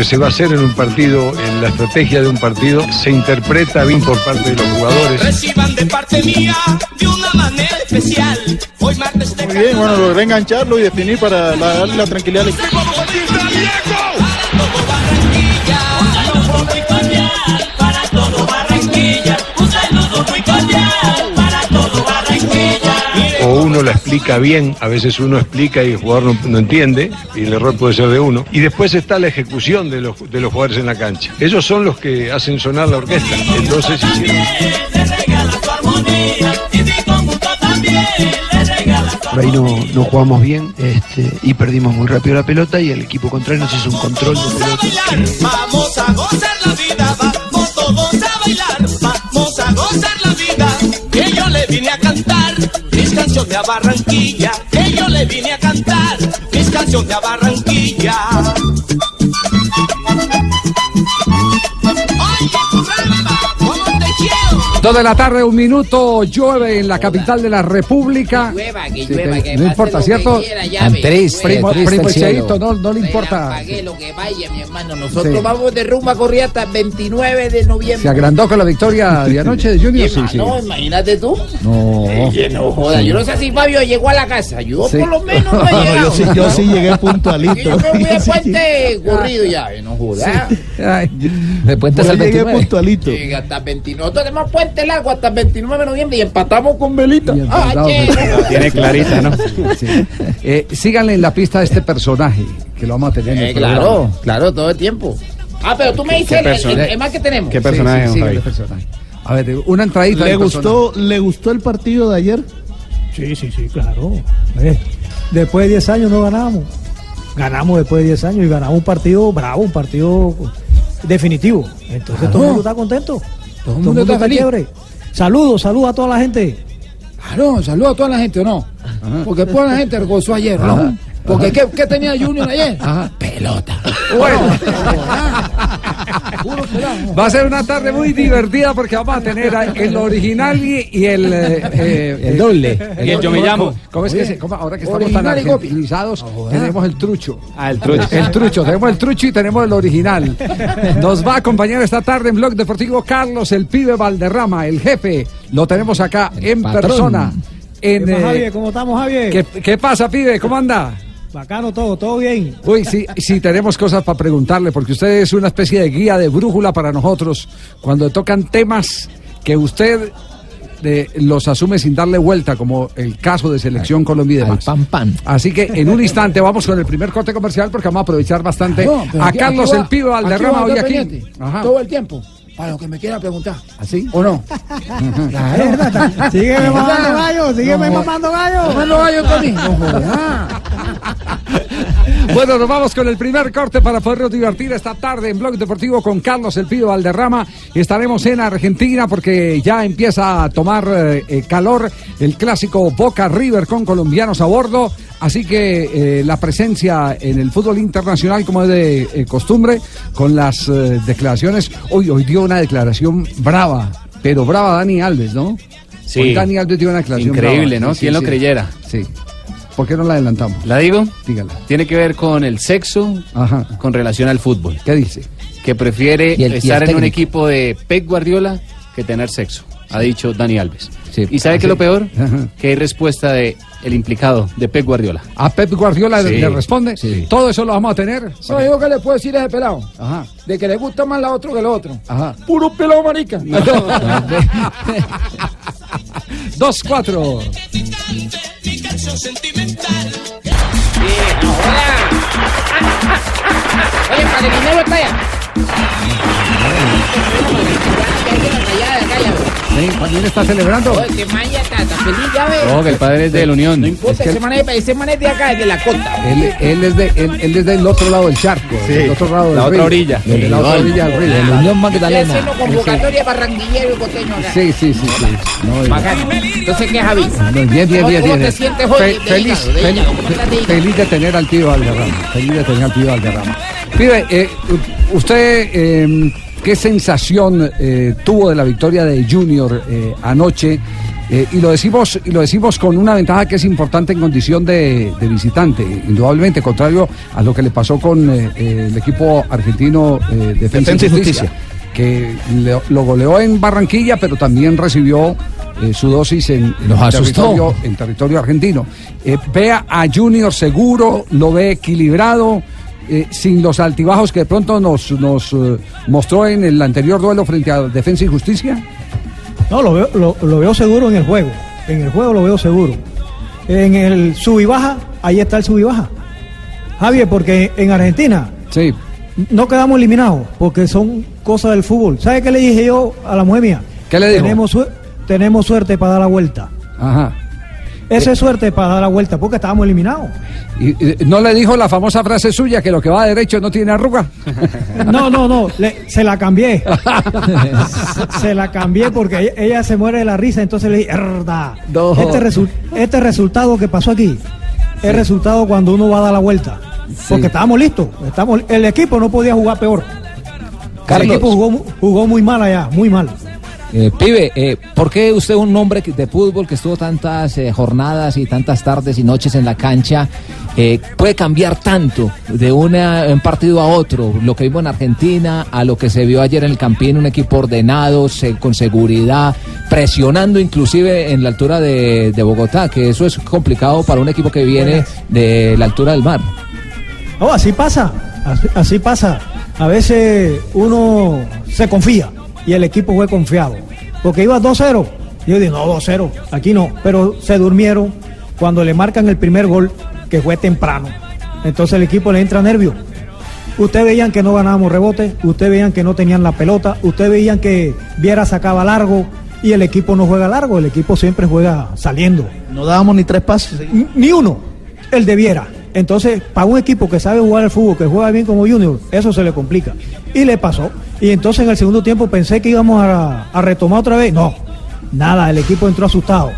Que, se va a hacer en un partido, en la estrategia de un partido, se interpreta bien por parte de los jugadores. Reciban de parte mía de una manera especial. Hoy martes de Muy bien, bueno, logré engancharlo y definir para la- darle la tranquilidad al equipo. La explica bien, a veces uno explica y el jugador no, no entiende, y el error puede ser de uno. Y después está la ejecución de los, de los jugadores en la cancha. Ellos son los que hacen sonar la orquesta. Entonces hicieron. Le regala su armonía y mi conjunto también le regala su Por ahí no, no jugamos bien este, y perdimos muy rápido la pelota y el equipo contrario nos hizo un control de pelota. Vamos a gozar la vida, vamos todos a bailar, vamos a gozar la vida. Que yo le vine a cantar mis canciones a Barranquilla, que yo le vine a cantar mis canciones a Barranquilla. Dos de la tarde, un minuto, llueve en la capital de la República. llueva, que Sí, llueva, te- que no importa, que ¿cierto? triste, Primo, triste primo. Cheito, no, no le importa. Pagué lo que vaya, mi hermano. Nosotros Sí. vamos de rumba corrida hasta el 29 de noviembre. Se agrandó con la victoria de anoche de Junior. Sí, sí. No, imagínate tú. No. Oye, no joda. Yo no sé si Fabio llegó a la casa. Yo Sí. por lo menos no he llegado. yo sí, yo sí llegué Y puntualito. yo me fui de puente corrido ya. eh, No joda. Ay, De puente Yo al llegué 29. puntualito. Llega hasta el 29. Nosotros tenemos puente largo hasta el 29 de noviembre y empatamos con Velita. Ah. Tiene clarita, ¿no? sí. Eh, síganle en la pista a este personaje, que lo vamos a tener en Eh, el programa. claro, claro, todo el tiempo. Ah, pero tú me dices el, el, el más que tenemos. ¿Qué Sí, personaje, sí, Javi? el personaje. A ver, una entradita. ¿Le gustó, ¿Le gustó el partido de ayer? Sí, sí, sí, claro. Eh, Después de 10 años no ganamos. Ganamos después de 10 años y ganamos un partido bravo, un partido definitivo. Entonces todo el mundo está contento. Todo el mundo, está, feliz. Saludos, saludos a toda la gente. Claro, saludo a toda la gente, ¿o no? Porque toda la gente gozó ayer, ¿no? Porque ¿qué, qué tenía Junior ayer? Pelota. Bueno. Va a ser una tarde muy divertida porque vamos a tener el original y, y el, eh, eh, El doble. Y el yo me llamo. ¿Cómo es que se, cómo- ahora que estamos tan Original y copia. argentinizados, tenemos el trucho. Ah, el trucho. El trucho, tenemos el trucho y tenemos el original. Nos va a acompañar esta tarde en Blog Deportivo Carlos, el pibe Valderrama, el jefe. Lo tenemos acá en patrón. persona. En, ¿Qué más, eh, Javier? ¿Cómo estamos, Javier? ¿qué, qué pasa, pibe? ¿Cómo anda? Bacano todo, todo bien. Uy, sí, sí, tenemos cosas para preguntarle, porque usted es una especie de guía de brújula para nosotros cuando tocan temas que usted los asume sin darle vuelta, como el caso de Selección Colombia y Al demás. pan pan. Así que en un instante vamos con el primer corte comercial porque vamos a aprovechar bastante No, a aquí- Carlos aquí va- el Pibe Valderrama hoy aquí. Todo el tiempo. Para lo que me quiera preguntar. ¿Así? ¿O no? Claro. Sígueme mamando gallo, sígueme No, mamando gallo. Mamando gallo, Tony. Bueno, nos vamos con el primer corte para podernos divertir esta tarde en Blog Deportivo con Carlos El Pido Valderrama. Estaremos en Argentina porque ya empieza a tomar eh, eh, calor el clásico Boca River con colombianos a bordo. Así que eh, la presencia en el fútbol internacional, como es de eh, costumbre, con las eh, declaraciones. Hoy, hoy dio una declaración brava, pero brava Dani Alves, ¿no? Sí. Hoy Dani Alves dio una declaración Increíble, brava. ¿no? ¿Quién lo creyera? Sí. ¿Por qué no la adelantamos? ¿La digo? Dígala. Tiene que ver con el sexo Ajá. con relación al fútbol. ¿Qué dice? Que prefiere el- estar en un equipo de Pep Guardiola que tener sexo, ha dicho Dani Alves. Sí. ¿Y sabe qué es lo peor? Ajá. Que hay respuesta de el implicado, de Pep Guardiola. A Pep Guardiola Sí. le responde. Sí. Todo eso lo vamos a tener. ¿Sabes yo qué le puedo decir a ese pelado? Ajá. De que le gusta más la otro que el otro. Ajá. Puro pelado, marica. Dos, cuatro. Mi canción sentimental. Oye, para el dinero está allá. Sí, también está celebrando. Oye, que man ya está, está feliz, ya ves. No, que el padre es de la Unión. No importa, ese man es, ese man es de acá, es de la costa. Él, él es de, él, él es del otro lado del charco, Sí, del otro lado del la otra río. orilla. De la otra orilla del río. De la Unión Magdalena. haciendo convocatoria barranquillero y costeño acá. Sí, sí, sí. sí. No, Bacano. Entonces, ¿qué, Javi? Bien, bien, bien, bien. ¿Cómo bien. te sientes hoy? Feliz, feliz, hígado, ¿cómo estás de hígado? feliz de tener al tío Valderrama. Feliz de tener al tío Valderrama. Pibe, eh, usted, eh, ¿qué sensación eh, tuvo de la victoria de Junior eh, anoche? Y lo decimos y lo decimos con una ventaja que es importante en condición de, de visitante, indudablemente, contrario a lo que le pasó con el equipo argentino Defensa, Defensa y Justicia, Justicia. que le- lo goleó en Barranquilla, pero también recibió eh, su dosis en, en territorio, en territorio argentino. Eh, vea a Junior seguro, lo ve equilibrado, eh, sin los altibajos que de pronto nos, nos eh, mostró en el anterior duelo frente a Defensa y Justicia. No, lo veo, lo, lo veo seguro en el juego. En el juego lo veo seguro. En el sub y baja, ahí está el sub y baja. Javier, porque en Argentina Sí. no quedamos eliminados, porque son cosas del fútbol. ¿Sabe qué le dije yo a la mujer mía? ¿Qué le dijo? Tenemos, suer- tenemos suerte para dar la vuelta. Ajá. Esa es suerte para dar la vuelta, porque estábamos eliminados. Y, y, ¿No le dijo la famosa frase suya que lo que va derecho no tiene arruga? No, no, no, le- se la cambié. se, se la cambié porque ella, ella se muere de la risa, entonces le dije, "Erda, No. este, resu- este resultado que pasó aquí es resultado cuando uno va a dar la vuelta. Porque estábamos listos, el equipo no podía jugar peor. Carlos. El equipo jugó, jugó muy mal allá, muy mal. Eh, pibe, eh, ¿por qué usted, un hombre de fútbol que estuvo tantas eh, jornadas y tantas tardes y noches en la cancha, eh, puede cambiar tanto de un partido a otro? Lo que vimos en Argentina, a lo que se vio ayer en el Campín, un equipo ordenado, con seguridad, presionando inclusive en la altura de, Bogotá, que eso es complicado para un equipo que viene de la altura del mar. No, así pasa, así pasa. A veces uno se confía y el equipo fue confiado. Porque iba 2-0. Yo dije, no, 2-0, aquí no. Pero se durmieron cuando le marcan el primer gol, que fue temprano. Entonces el equipo le entra nervio. Ustedes veían que no ganábamos rebote, ustedes veían que no tenían la pelota, ustedes veían que Viera sacaba largo y el equipo no juega largo, el equipo siempre juega saliendo. No dábamos ni tres pases. Ni uno, el de Viera. Entonces, para un equipo que sabe jugar al fútbol, que juega bien como Junior, eso se le complica. Y le pasó. Y entonces en el segundo tiempo pensé que íbamos a, a retomar otra vez. No, nada, el equipo entró asustado.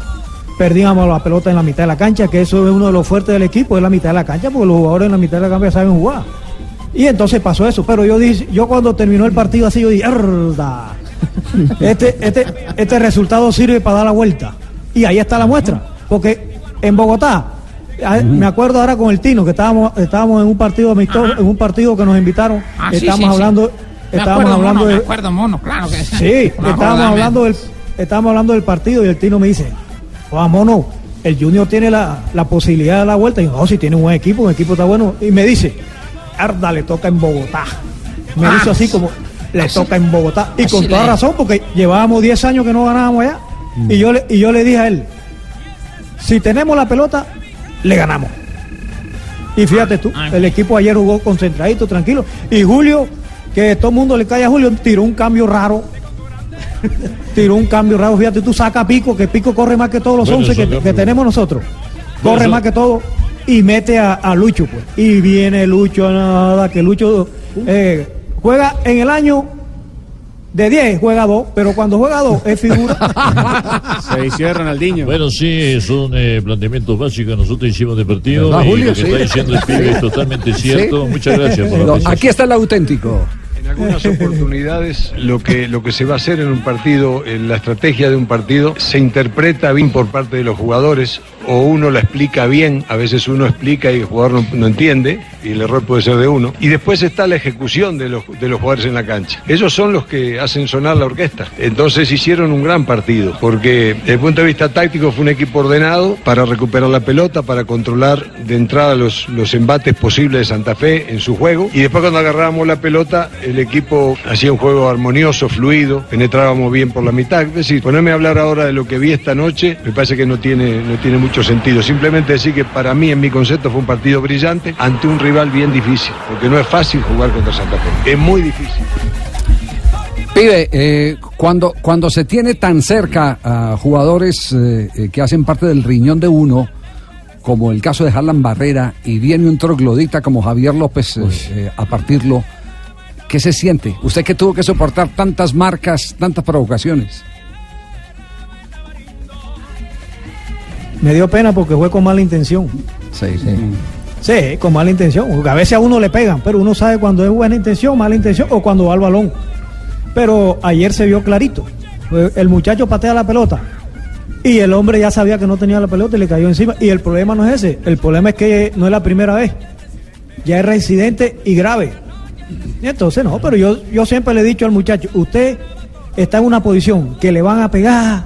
Perdíamos la pelota en la mitad de la cancha, que eso es uno de los fuertes del equipo, es la mitad de la cancha, porque los jugadores en la mitad de la cancha saben jugar. Y entonces pasó eso. Pero yo dije, yo cuando terminó el partido así, yo dije, "Erda, este, este, este resultado sirve para dar la vuelta. Y ahí está la muestra. Porque en Bogotá, me acuerdo ahora con el Tino, que estábamos, estábamos en un partido amistoso, en un partido que nos invitaron, Ah, sí, estábamos sí, sí. hablando, Me estábamos acuerdo, hablando mono, de. Me acuerdo, mono, claro que Sí, estábamos hablando del, estábamos hablando del partido y el Tino me dice, Juan Mono, el Junior tiene la, la posibilidad de dar la vuelta. Y yo, no, si tiene un buen equipo, un equipo está bueno. Y me dice, Arda le toca en Bogotá. Me Ah, dice así como, le así- toca en Bogotá. Y con toda le- razón, porque llevábamos 10 años que no ganábamos allá. Y, yo le, y yo le dije a él, si tenemos la pelota, le ganamos. Y fíjate tú, el equipo ayer jugó concentradito, tranquilo. Y Julio, que todo el mundo le cae a Julio, tiró un cambio raro. tiró un cambio raro. Fíjate tú, saca a Pico, que Pico corre más que todos los Bueno, 11 que, tenemos nosotros. Corre más que todo. Y mete a, a Lucho, pues. Y viene Lucho, nada, que Lucho eh, juega en el año de 10, juega 2, pero cuando juega 2 es figura. Se dice Ronaldinho. Bueno, sí, son eh, planteamientos básicos que nosotros hicimos de partido. ¿Verdad, y Julio? lo que Sí. está diciendo el pibe es totalmente cierto. Sí. Muchas gracias por la. Aquí está el auténtico. Algunas oportunidades lo que, lo que se va a hacer en un partido, en la estrategia de un partido, se interpreta bien por parte de los jugadores o uno la explica bien, a veces uno explica y el jugador no, entiende y el error puede ser de uno. Y después está la ejecución de los, de los jugadores en la cancha. Ellos son los que hacen sonar la orquesta. Entonces hicieron un gran partido porque desde el punto de vista táctico fue un equipo ordenado para recuperar la pelota, para controlar de entrada los, los embates posibles de Santa Fe en su juego. Y después cuando agarrábamos la pelota, el equipo hacía un juego armonioso, fluido, penetrábamos bien por la mitad. Es decir, ponerme a hablar ahora de lo que vi esta noche, me parece que no tiene, no tiene mucho sentido. Simplemente decir que para mí, en mi concepto, fue un partido brillante ante un rival bien difícil, porque no es fácil jugar contra Santa Fe. Es muy difícil. Pibe, eh, cuando, cuando se tiene tan cerca a jugadores eh, eh, que hacen parte del riñón de uno, como el caso de Harlan Barrera, y viene un troglodita como Javier López eh, eh, a partirlo, ¿qué se siente? Usted que tuvo que soportar tantas marcas, tantas provocaciones. Me dio pena porque fue con mala intención. Sí, sí. Sí, con mala intención. Porque a veces a uno le pegan, pero uno sabe cuando es buena intención, mala intención o cuando va al balón. Pero ayer se vio clarito. El muchacho patea la pelota y el hombre ya sabía que no tenía la pelota y le cayó encima. Y el problema no es ese. El problema es que no es la primera vez. Ya es reincidente y grave. Y entonces no, pero yo, yo siempre le he dicho al muchacho, usted está en una posición que le van a pegar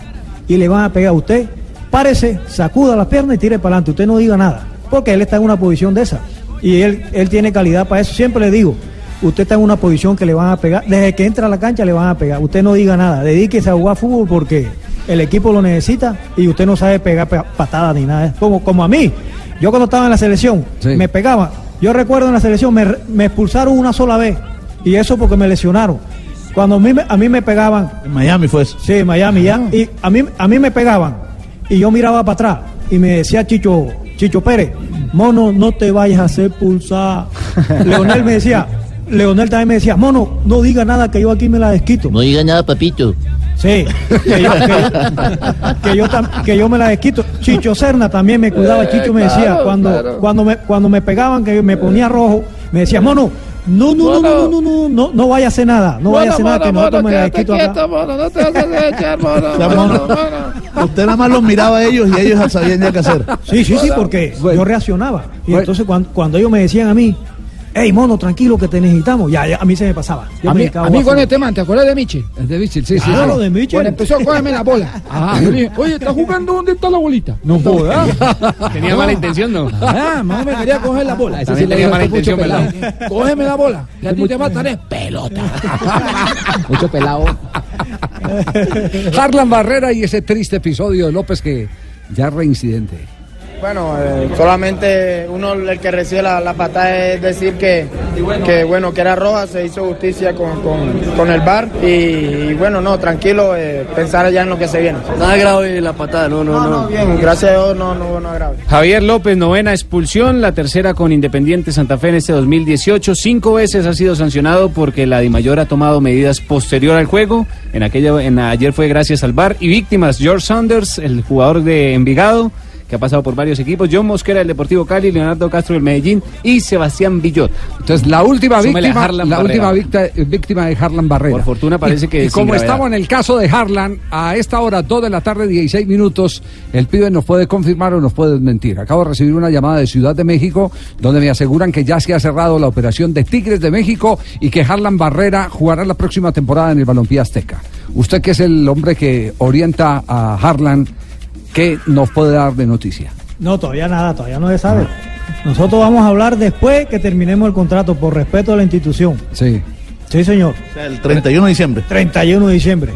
y le van a pegar a usted. Párese, sacuda las piernas y tire para adelante. Usted no diga nada, porque él está en una posición de esa. Y él, él tiene calidad para eso. Siempre le digo, usted está en una posición que le van a pegar. Desde que entra a la cancha le van a pegar. Usted no diga nada. Dedíquese a jugar fútbol porque el equipo lo necesita y usted no sabe pegar pa- patadas ni nada. Como, como a mí. Yo cuando estaba en la selección, me pegaba. Yo recuerdo en la selección, me, me expulsaron una sola vez. Y eso porque me lesionaron. Cuando a mí, me- a mí me pegaban. En Miami fue eso. Sí, en Miami ya. Y a mí, a mí me pegaban. Y yo miraba para atrás. Y me decía Chicho, Chicho Pérez, mono, no te vayas a hacer pulsar. Leonel me decía, Leonel también me decía, mono, no diga nada que yo aquí me la desquito. No diga nada, papito. Sí, que yo, que- que yo tam- que yo me la desquito. Chicho Serna también me cuidaba. Chicho me decía, cuando, claro. cuando, me, cuando me pegaban, que me ponía rojo, me decía, mono, no, no, no, no, no, no, no, no vaya a hacer nada, no vaya a hacer nada, que nosotros me la desquito acá. mono, no te vas a echar, mono, Ya, mono. Usted nada más los miraba a ellos y ellos sabían ya qué hacer. Sí, sí, sí, porque yo reaccionaba. Y entonces cuando, cuando ellos me decían a mí, hey, mono, tranquilo que te necesitamos, ya, ya, a mí se me pasaba. Yo A me mí, a con este man, ¿te acuerdas de Michel? de Michel, sí, sí. Claro, de Michel. Cuando empezó a cogerme la bola. Ajá. Yo le dije, oye, ¿estás jugando? ¿Dónde está la bolita? No jodas. Tenía mala intención, ¿no? Ah, más me quería coger la bola. Ese sí le tenía mala intención, ¿verdad? Cógeme la bola. Que a ti te matan es pelota. Mucho pelado. Harlan Barrera y ese triste episodio de López que ya reincidente. Bueno, eh, solamente uno el que recibe la, la patada es decir que, que bueno que era roja, se hizo justicia con, con, con el bar y, y bueno no tranquilo eh, pensar ya en lo que se viene. Nada grave la patada, no, no, no. Bien, gracias a Dios no no no grave. Javier López, novena expulsión, la tercera con Independiente Santa Fe en este 2018. Cinco veces ha sido sancionado porque la Dimayor ha tomado medidas posterior al juego. En aquella, en ayer fue gracias al VAR. Y víctimas, George Saunders, el jugador de Envigado, que ha pasado por varios equipos, John Mosquera del Deportivo Cali, Leonardo Castro del Medellín y Sebastián Villot. Entonces, la última Súmele víctima, Harlan la Barrera. última víctima, víctima de Harlan Barrera. Por fortuna parece Y- que Y como gravedad. estamos en el caso de Harlan, a esta hora, 2 de la tarde, 16 minutos, el pibe nos puede confirmar o nos puede desmentir. Acabo de recibir una llamada de Ciudad de México, donde me aseguran que ya se ha cerrado la operación de Tigres de México y que Harlan Barrera jugará la próxima temporada en el Balompié Azteca. Usted que es el hombre que orienta a Harlan, ¿qué nos puede dar de noticia? No, todavía nada, todavía no se sabe. Nosotros vamos a hablar después que terminemos el contrato, por respeto a la institución. Sí. Sí, señor. el 31 de diciembre. 31 de diciembre.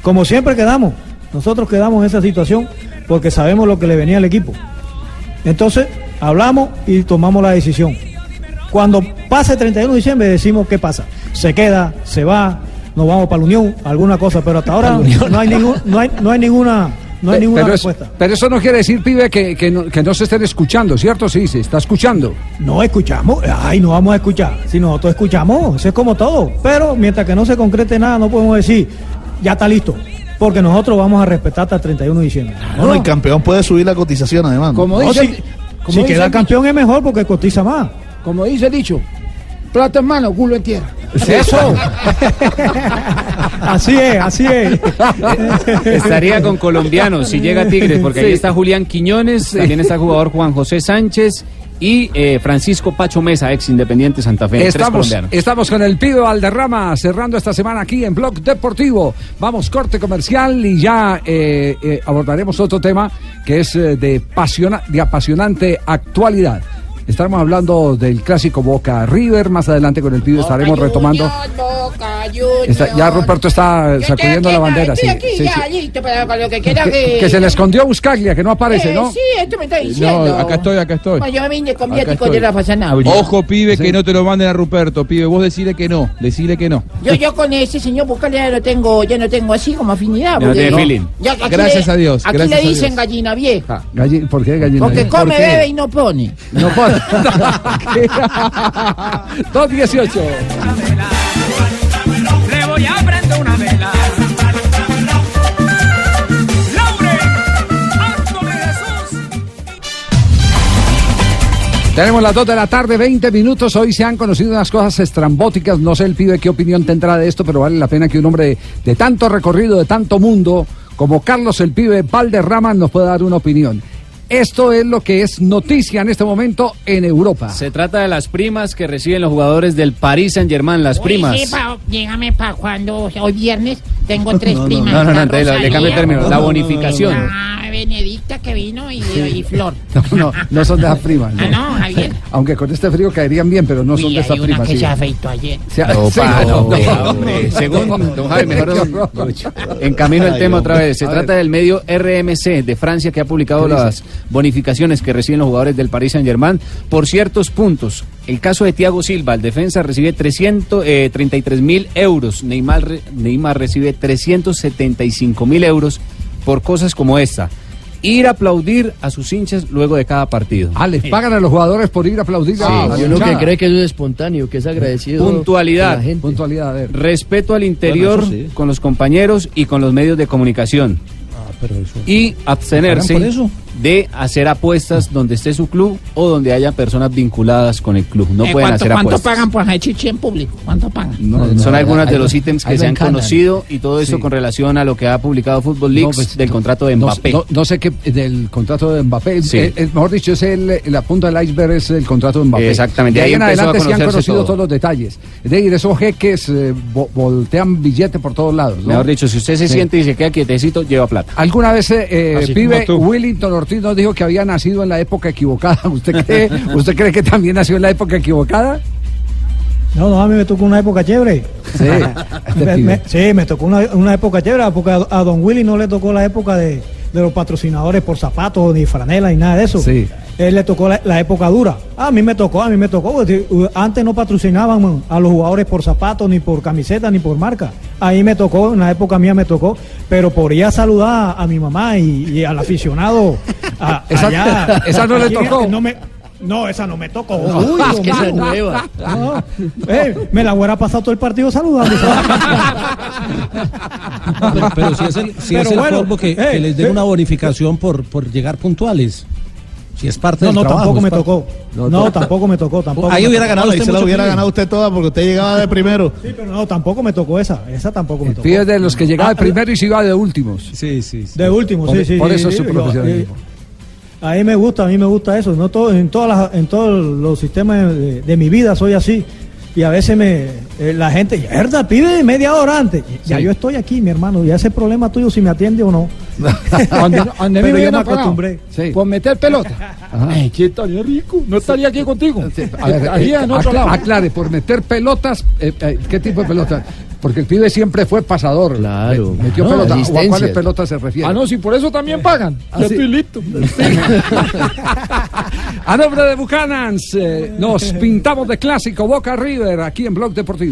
Como siempre quedamos. Nosotros quedamos en esa situación porque sabemos lo que le venía al equipo. Entonces, hablamos y tomamos la decisión. Cuando pase el 31 de diciembre decimos qué pasa. Se queda, se va, nos vamos para la Unión, alguna cosa, pero hasta ahora no hay, ningún, no hay, no hay ninguna, no hay Pe- ninguna pero, es- respuesta. pero eso no quiere decir, pibe, que, que no, que no se estén escuchando, ¿cierto? Sí, se está escuchando. No escuchamos, ay, no vamos a escuchar. Si nosotros escuchamos, eso es como todo. Pero mientras que no se concrete nada, no podemos decir, ya está listo. Porque nosotros vamos a respetar hasta el 31 de diciembre. Bueno, el campeón puede subir la cotización además. Como No, dice, si el- como si dice queda el campeón es mejor porque cotiza más. como dice el dicho, plata en mano, culo en tierra. Eso. así es, así es. Estaría con colombianos si llega Tigres, porque ahí está Julián Quiñones, también está el jugador Juan José Sánchez y eh, Francisco Pacho Mesa, ex Independiente Santa Fe. tres Estamos, colombianos. estamos con el pibe Valderrama cerrando esta semana aquí en Blog Deportivo. Vamos, corte comercial y ya eh, eh, abordaremos otro tema que es eh, de, pasiona- de apasionante actualidad. Estaremos hablando del clásico Boca River. Más adelante con el pibe estaremos retomando. Boca. Está- ya Ruperto está sacudiendo la bandera. Sí, aquí sí, ya sí. listo para con lo que quiera que... Que, que se le escondió Buscaglia, que no aparece, Eh, ¿no? Sí, esto me está diciendo. No, acá estoy, acá estoy. Bueno, yo me vine con Acá viático estoy. de Rafa Sanabria. Ojo, pibe, que no te lo manden a Ruperto, pibe. Vos decile que no, decile que no. Yo, yo con ese señor Buscalia ya no tengo, ya no tengo así como afinidad. Ya no porque- tiene feeling. Ya Gracias le- a Dios, Aquí gracias le dicen gallina vieja. Galli- ¿Por qué gallina? Porque vieja? come, bebe y no pone. No pone. 218. Le voy a prender una vela. Tenemos las 2 de la tarde, 20 minutos. Hoy se han conocido unas cosas estrambóticas. No sé el pibe qué opinión tendrá de esto, pero vale la pena que un hombre de, de tanto recorrido, de tanto mundo, como Carlos el pibe Valderrama, nos pueda dar una opinión. Esto es lo que es noticia en este momento en Europa. Se trata de las primas que reciben los jugadores del Paris Saint Germain, las primas. Sí, pa, dígame para cuando, hoy viernes, tengo tres primas. No, no, no, le- le cambio el término, la bonificación. Ah, Benedicta que vino y, y Flor. No, no, no son de esas primas. Ah, no, Javier. Aunque con este frío caerían bien, pero no son de esas primas. que sí. se afeitó ayer. Se- No, sí, pa, no, hombre. Según don Javi, mejor don- en camino el tema otra vez. Se trata del medio RMC de Francia que ha publicado las bonificaciones que reciben los jugadores del Paris Saint Germain por ciertos puntos. El caso de Thiago Silva, el defensa recibe 333 mil euros. Neymar, Neymar recibe 375 mil euros por cosas como esta. Ir a aplaudir a sus hinchas luego de cada partido. Ah, les pagan a los jugadores por ir a aplaudir a Ah, la uno que cree que eso es espontáneo, que es agradecido. Puntualidad. con la gente. Puntualidad, a ver. Respeto al interior Bueno, sí. con los compañeros y con los medios de comunicación. Y abstenerse ¿Pagan por eso? de hacer apuestas donde esté su club o donde haya personas vinculadas con el club. No Eh, pueden ¿cuánto, hacer ¿Cuánto apuestas. pagan por hacer chichi en público? ¿Cuánto pagan? No, son algunos de ahí los lo- ítems ahí que se han conocido y todo eso Sí. con relación a lo que ha publicado Football Leaks No, pues, del contrato de Mbappé. no- no sé qué del contrato de Mbappé. Sí. Eh, eh, mejor dicho, es el, la punta del iceberg es el contrato de Mbappé. Exactamente, De ahí ahí en adelante sí han conocido todo. todos los detalles. Es decir, esos jeques eh, vo- voltean billetes por todos lados. ¿no? Mejor dicho, si usted se Sí. siente y se queda quietecito, lleva plata. Alguna vez eh, eh, pibe. Willington Ortiz nos dijo que había nacido en la época equivocada. ¿Usted cree, ¿Usted cree que también nació en la época equivocada? No, no, a mí me tocó una época chévere. Sí, este Me- pibe. me- sí, me tocó una, una época chévere, porque a, a Don Willy no le tocó la época de, de los patrocinadores por zapatos, ni franela, ni nada de eso. Sí. Él le tocó la, la época dura. A mí me tocó, a mí me tocó. uh, Antes no patrocinaban a los jugadores por zapatos, ni por camiseta, ni por marca. Ahí me tocó, en la época mía me tocó. Pero por ir a saludar a mi mamá y, y al aficionado a- Esa- allá. esa no le tocó. No, me, no, esa no me tocó. No, Uy, es que esa es no. nueva. No, eh, me la hubiera pasado todo el partido saludando. Pero, pero si es el, si Pero es el bueno, colmo que, eh, que les den eh. una bonificación por, por llegar puntuales. Si es parte No, del no, trabajo. tampoco me parte- tocó. No, tampoco me tocó. Tampoco Ahí hubiera ganado usted se la hubiera ganado usted toda porque usted llegaba de primero. Sí, pero no, tampoco me tocó esa. Esa tampoco me tocó. Pibe de los que llegaba Ah, de primero y se iba de últimos. Sí, sí. sí. De último, Por- sí, sí. por sí, eso es su profesionalismo. A mí me gusta, a mí me gusta eso. No todo, en todas las, en todos los sistemas de, de mi vida soy así. Y a veces me eh, la gente, verdad, pide media hora antes. Ya Sí. yo estoy aquí, mi hermano. Ya ese problema tuyo si me atiende o no. Donde, donde me Pero yo vienen me acostumbré. por meter pelota. Ay, ¿qué estaría rico? No estaría aquí contigo. A ver, eh, en otro lado. aclare, por meter pelotas, eh, eh, ¿qué tipo de pelotas? Porque el pibe siempre fue pasador. Claro. Me- Metió No, pelota. ¿O a cuáles pelotas se refiere? Ah, no, si por eso también pagan. Ah, ya sí. estoy listo. A nombre de Buchanans, eh, nos pintamos de clásico Boca River aquí en Blog Deportivo.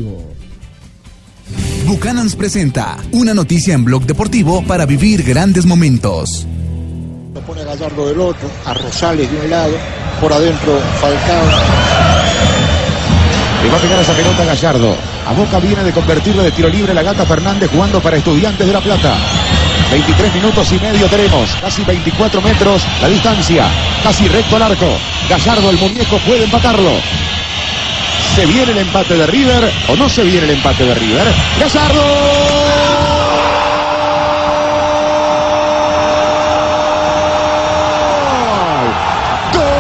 Buchanans presenta una noticia en Blog Deportivo para vivir grandes momentos. Lo pone a Gallardo del otro, a Rosales de un lado, por adentro Falcao. Le va a pegar esa pelota a Gallardo. A Boca viene de convertirle de tiro libre la gata Fernández jugando para Estudiantes de La Plata. 23 minutos y medio tenemos, casi 24 metros la distancia, casi recto al arco. Gallardo, el muñeco, puede empatarlo. ¿Se viene el empate de River o no se viene el empate de River? ¡Gallardo! ¡Gol! ¡Gol!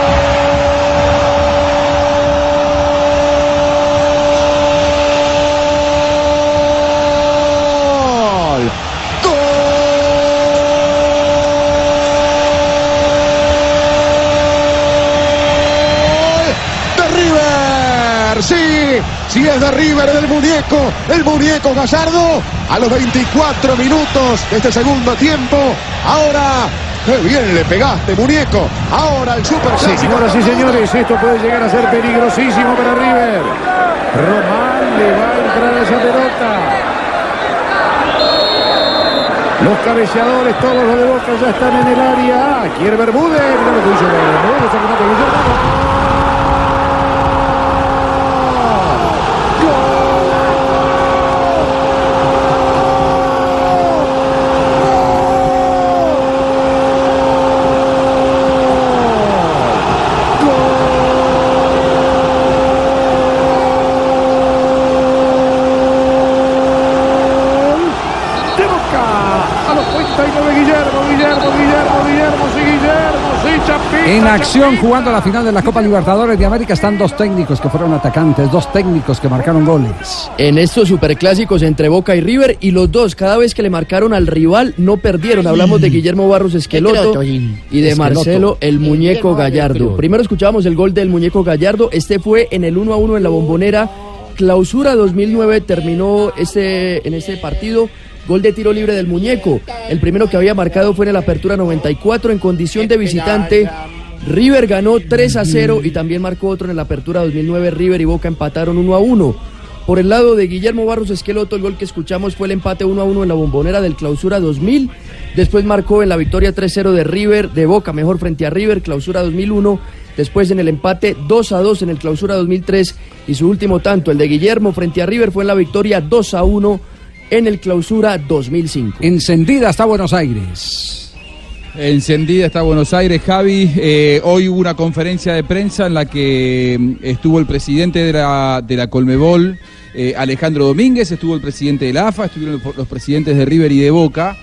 Si es de River, del muñeco, el muñeco Gallardo. A los 24 minutos de este segundo tiempo. Ahora Qué bien le pegaste, muñeco. Ahora el super Sí, señoras y señores, esto puede llegar a ser peligrosísimo para River. Román le va a entrar a esa pelota. Los cabeceadores, todos los de Boca ya están en el área. Quiere Bermúdez. Mirá lo. Está remate Guillermo. de Boca. A los 39 Guillermo, Guillermo, Guillermo, Guillermo, sí, Guillermo, sí, Chapita. En acción, jugando la final de la Copa Libertadores de América, están dos técnicos que fueron atacantes, dos técnicos que marcaron goles. En estos superclásicos entre Boca y River y los dos cada vez que le marcaron al rival no perdieron. Hablamos de Guillermo Barros Esqueloto y de. Marcelo el muñeco Gallardo. Primero escuchábamos el gol del muñeco Gallardo. Este fue en el 1 a 1 en la Bombonera. Clausura 2009 terminó este en ese partido. Gol de tiro libre del muñeco. El primero que había marcado fue en la apertura 94 en condición de visitante. River ganó 3 a 0 y también marcó otro en la apertura 2009. River y Boca empataron 1 a 1. Por el lado de Guillermo Barros Esqueloto, el gol que escuchamos fue el empate 1 a 1 en la bombonera del Clausura 2000. Después marcó en la victoria 3-0 de River, de Boca, mejor frente a River, Clausura 2001. Después en el empate 2 a 2 en el Clausura 2003. Y su último tanto, el de Guillermo frente a River, fue en la victoria 2 a 1 en el Clausura 2005. Encendida está Buenos Aires. Encendida está Buenos Aires, Javi. Eh, hoy hubo una conferencia de prensa en la que mm, estuvo el presidente de la, de la Colmebol, eh, Alejandro Domínguez, estuvo el presidente de la AFA, estuvieron los presidentes de River y de Boca.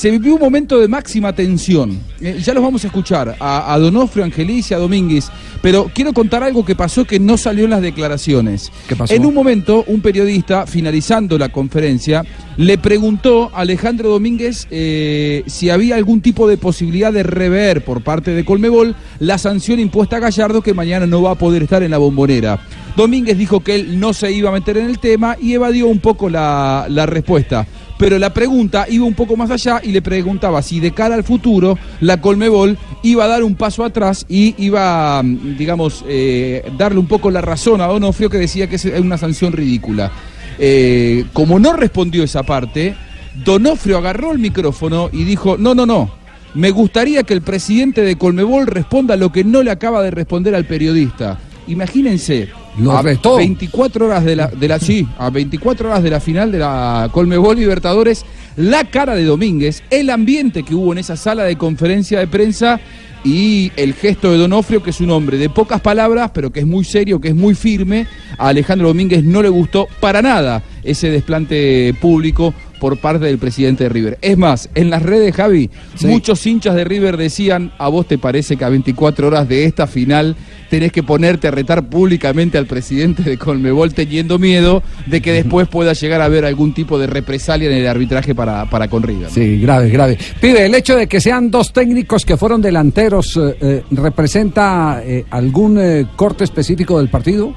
Se vivió un momento de máxima tensión. Eh, ya los vamos a escuchar, a, a Donofrio, Angeliz y a Domínguez. Pero quiero contar algo que pasó que no salió en las declaraciones. ¿Qué pasó? En un momento, un periodista, finalizando la conferencia, le preguntó a Alejandro Domínguez eh, si había algún tipo de posibilidad de rever por parte de Colmebol la sanción impuesta a Gallardo que mañana no va a poder estar en la bombonera. Domínguez dijo que él no se iba a meter en el tema y evadió un poco la, la respuesta. Pero la pregunta iba un poco más allá y le preguntaba si de cara al futuro la Colmebol iba a dar un paso atrás y iba, digamos, eh, darle un poco la razón a Donofrio que decía que es una sanción ridícula. Eh, como no respondió esa parte, Donofrio agarró el micrófono y dijo, no, no, no, me gustaría que el presidente de Colmebol responda lo que no le acaba de responder al periodista. Imagínense, Lo a retó. 24 horas de la, de la sí, a 24 horas de la final de la Colmebol Libertadores, la cara de Domínguez, el ambiente que hubo en esa sala de conferencia de prensa y el gesto de Donofrio, que es un hombre de pocas palabras, pero que es muy serio, que es muy firme. A Alejandro Domínguez no le gustó para nada ese desplante público por parte del presidente de River. Es más, en las redes, Javi, muchos hinchas de River decían, ¿a vos te parece que a 24 horas de esta final tenés que ponerte a retar públicamente al presidente de Colmebol teniendo miedo de que después pueda llegar a haber algún tipo de represalia en el arbitraje para, para con River? Sí, grave, grave. Pide, el hecho de que sean dos técnicos que fueron delanteros, eh, eh, ¿representa eh, algún eh, corte específico del partido?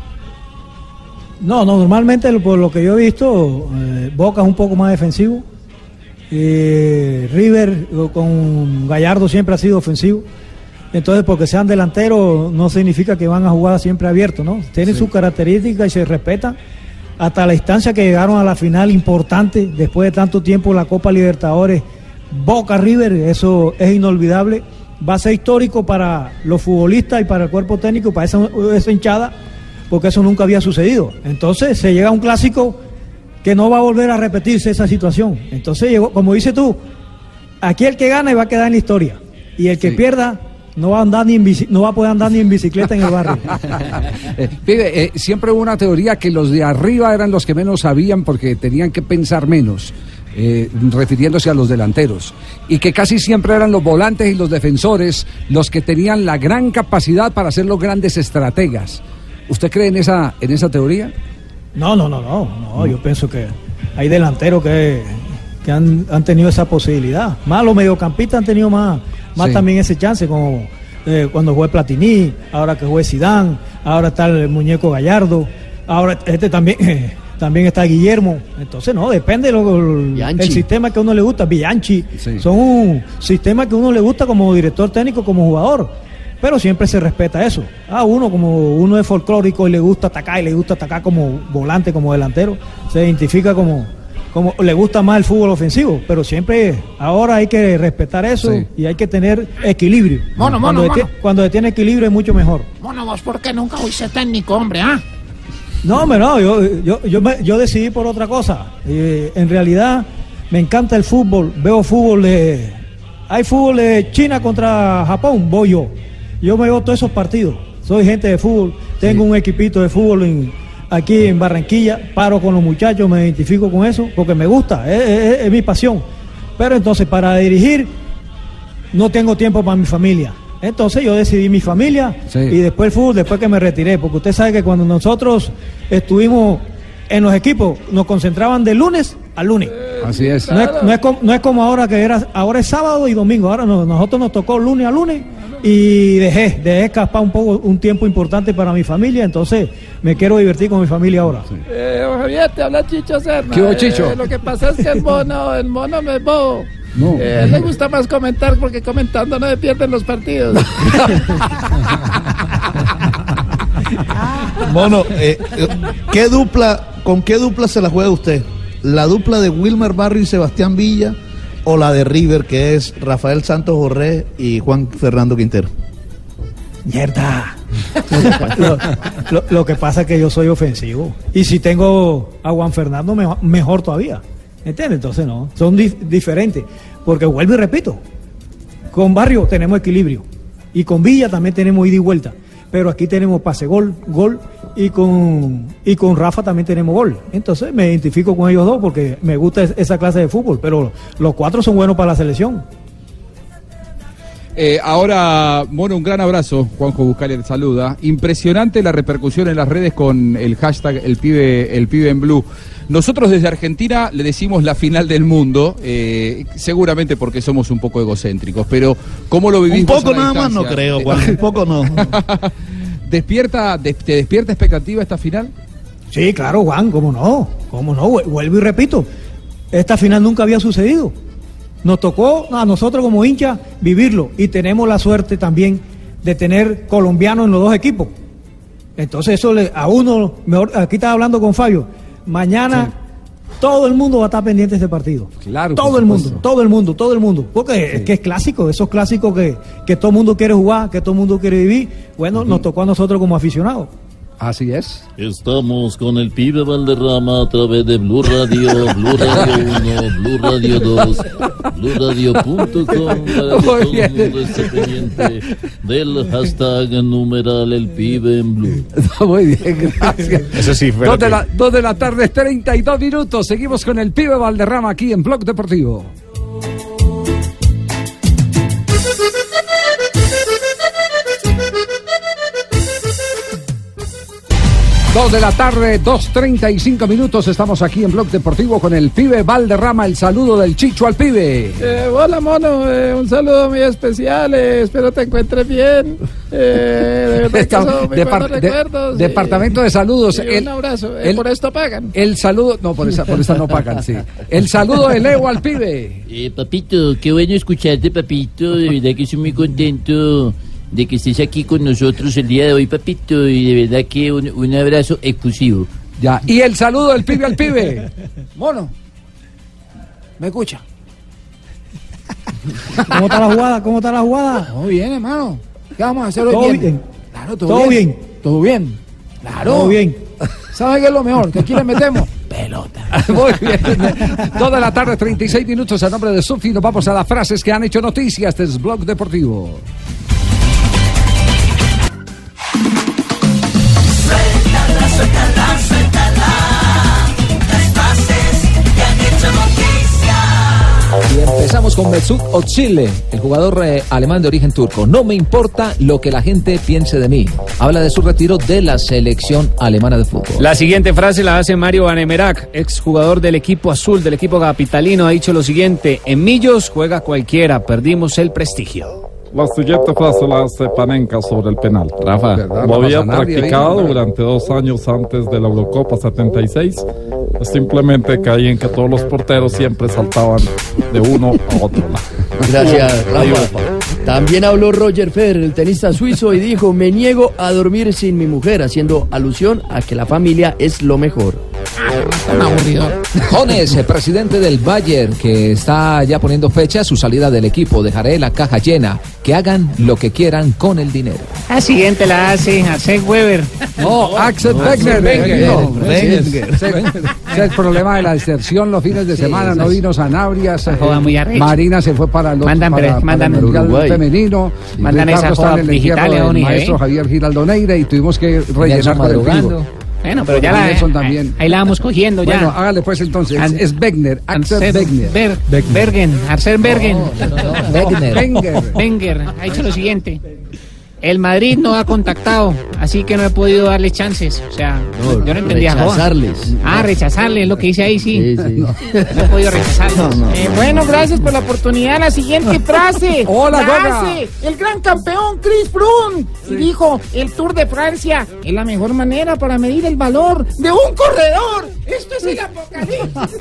No, no, normalmente por lo que yo he visto, eh, Boca es un poco más defensivo. Eh, River eh, con Gallardo siempre ha sido ofensivo. Entonces, porque sean delanteros no significa que van a jugar siempre abiertos, ¿no? Tienen sus características y se respetan. Hasta la instancia que llegaron a la final importante, después de tanto tiempo la Copa Libertadores, Boca River, eso es inolvidable. Va a ser histórico para los futbolistas y para el cuerpo técnico, para esa, esa hinchada, porque eso nunca había sucedido. Entonces se llega a un clásico que no va a volver a repetirse esa situación. Entonces llegó, como dices tú, aquí el que gana va a quedar en la historia. Y el que pierda no va a andar ni en bici- no va a poder andar ni en bicicleta en el barrio. Eh, eh, siempre hubo una teoría que los de arriba eran los que menos sabían porque tenían que pensar menos, eh, refiriéndose a los delanteros, y que casi siempre eran los volantes y los defensores los que tenían la gran capacidad para ser los grandes estrategas. ¿Usted cree en esa, en esa teoría? No, no, no, no, no, yo pienso que hay delanteros que, que han, han tenido esa posibilidad. Más los mediocampistas han tenido más, más Sí. también ese chance, como eh, cuando juega Platini, ahora que juega Sidán, ahora está el muñeco Gallardo. Ahora este también también está Guillermo. Entonces no, depende de lo, el sistema que a uno le gusta. Bianchi son un sistema que a uno le gusta como director técnico, como jugador. Pero siempre se respeta eso. A uno como uno es folclórico y le gusta atacar y le gusta atacar como volante, como delantero, se identifica como como le gusta más el fútbol ofensivo, pero siempre ahora hay que respetar eso y hay que tener equilibrio. Mono, cuando, mono, cuando tiene equilibrio es mucho mejor. Mono, vos, ¿por qué nunca fuiste técnico, hombre, ah? No, hombre, no, yo, yo, yo, me- yo decidí por otra cosa. Eh, en realidad me encanta el fútbol, veo fútbol de... Hay fútbol de China contra Japón, voy yo. Yo me veo todos esos partidos. Soy gente de fútbol, tengo un equipito de fútbol en- aquí en Barranquilla, paro con los muchachos, me identifico con eso, porque me gusta, es, es- es mi pasión. Pero entonces para dirigir no tengo tiempo para mi familia. Entonces yo decidí mi familia y después el fútbol, después que me retiré, porque usted sabe que cuando nosotros estuvimos en los equipos, nos concentraban de lunes a lunes. Así es. No es, no es com- no es como ahora que era, ahora es sábado y domingo, ahora no- nosotros nos tocó lunes a lunes y dejé, dejé escapar un poco, un tiempo importante para mi familia, entonces me quiero divertir con mi familia ahora. Eh, Javier, te habla Chicho Serna. ¿Qué hubo, Chicho? Eh, lo que pasa es que el mono, el mono me es bobo. No. Eh, a él le gusta más comentar porque comentando no se pierden los partidos. Mono, eh, eh, ¿qué dupla, ¿con qué dupla se la juega usted? ¿La dupla de Wilmer Barrio y Sebastián Villa o la de River, que es Rafael Santos Borré y Juan Fernando Quintero? Mierda. Lo, lo- lo que pasa es que yo soy ofensivo. Y si tengo a Juan Fernando, mejor, mejor todavía. ¿Entiendes? Entonces no, son dif- diferentes. Porque vuelvo y repito, con Barrio tenemos equilibrio. Y con Villa también tenemos ida y vuelta. Pero aquí tenemos pase gol, gol. Y con, y con Rafa también tenemos gol. Entonces me identifico con ellos dos porque me gusta es- esa clase de fútbol. Pero los cuatro son buenos para la selección. Eh, ahora, bueno, un gran abrazo. Juanjo Buscalia te saluda. Impresionante la repercusión en las redes con el hashtag el pibe, el pibe en blue. Nosotros desde Argentina le decimos la final del mundo, eh, seguramente porque somos un poco egocéntricos, pero ¿cómo lo vivís Un poco a la nada más no creo, Juan, un poco no. ¿Despierta, de- ¿Te despierta expectativa esta final? Sí, claro, Juan, cómo no, cómo no, Vu- vuelvo y repito, esta final nunca había sucedido. Nos tocó a nosotros como hinchas vivirlo y tenemos la suerte también de tener colombianos en los dos equipos. Entonces eso le, a uno, mejor, aquí estaba hablando con Fabio, mañana todo el mundo va a estar pendiente de este partido. Claro. Todo el mundo, todo el mundo, todo el mundo. Porque es que es clásico, esos clásicos que, que todo el mundo quiere jugar, que todo el mundo quiere vivir. Bueno, nos tocó a nosotros como aficionados. Así es. Estamos con el pibe Valderrama a través de Blue Radio, Blue Radio 1, Blue Radio 2, BlueRadio.com para que todo el mundo esté pendiente del hashtag numeral el pibe en Blue. Muy bien, gracias. Eso sí, fue Dos de, la, dos de la tarde, 32 minutos. Seguimos con el pibe Valderrama aquí en Blog Deportivo. Dos de la tarde, 2.35 minutos. Estamos aquí en Blog Deportivo con el pibe Valderrama. El saludo del Chicho al pibe. Eh, hola, mono. eh, un saludo muy especial. eh, espero te encuentres bien. Eh, de departamento de saludos. y El- un abrazo. eh, el- por esto pagan. El saludo, no, por esa, por esa no pagan, sí. El saludo de Leo al pibe. Eh, papito, qué bueno escucharte, papito. De verdad que estoy muy contento de que estés aquí con nosotros el día de hoy, papito. Y de verdad que un, un abrazo exclusivo. Ya, y el saludo del pibe al pibe. Mono. ¿Me escucha? ¿Cómo está la jugada? ¿Cómo está la jugada? Todo bien, hermano. ¿Qué vamos a hacer hoy? Todo bien. Claro, todo, Todo bien. bien. Todo bien. Claro. Todo bien. ¿Sabe qué es lo mejor? Que aquí le metemos pelota. Muy bien. Toda la tarde, 36 minutos a nombre de Sufi. Nos vamos a las frases que han hecho noticias. Es Blog Deportivo. Empezamos con Mesut Özil, el jugador eh, alemán de origen turco. No me importa lo que la gente piense de mí. Habla de su retiro de la selección alemana de fútbol. La siguiente frase la hace Mario Vanemerac, exjugador del equipo azul, del equipo capitalino. Ha dicho lo siguiente: En Millos juega cualquiera, perdimos el prestigio. La siguiente frase la hace Panenka sobre el penal. Rafa, lo había practicado durante dos años antes de la Eurocopa 76. Simplemente caí en que todos los porteros siempre saltaban de uno a otro lado. Gracias, Rafa. También habló Roger Federer, el tenista suizo, y dijo, me niego a dormir sin mi mujer, haciendo alusión a que la familia es lo mejor. Jones, el presidente del Bayern, que está ya poniendo fecha a su salida del equipo. Dejaré la caja llena. Que hagan lo que quieran con el dinero. La siguiente la hace Arsène Weber. No, Axel Wenger. Es- el problema de la deserción los fines de Sí, semana. No vino Sanabria. Marina se fue para el otro- Mandan para, pre- para mandan el Mundial Uruguay. femenino. Mandan esa en el Ibe. maestro Javier Giraldoneira y tuvimos que rellenar con el vivo. Bueno, pero ya la, Nelson también. ahí la vamos cogiendo ya. Bueno, hágale pues entonces. Es, An- es Wegner, Axel Wegner. Ber- Bergen, Arsène Bergen. Wenger. Wenger. Wenger ha dicho lo siguiente. El Madrid no ha contactado, así que no he podido darle chances. O sea, No, yo no entendía. rechazarles. Ah, rechazarles, es lo que dice ahí, sí. Sí, sí. No he podido rechazarles. Eh, bueno, gracias por la oportunidad. La siguiente frase. Hola, Goga. hace el gran campeón Chris Froome. Y dijo, el Tour de Francia es la mejor manera para medir el valor de un corredor. Esto es el apocalipsis.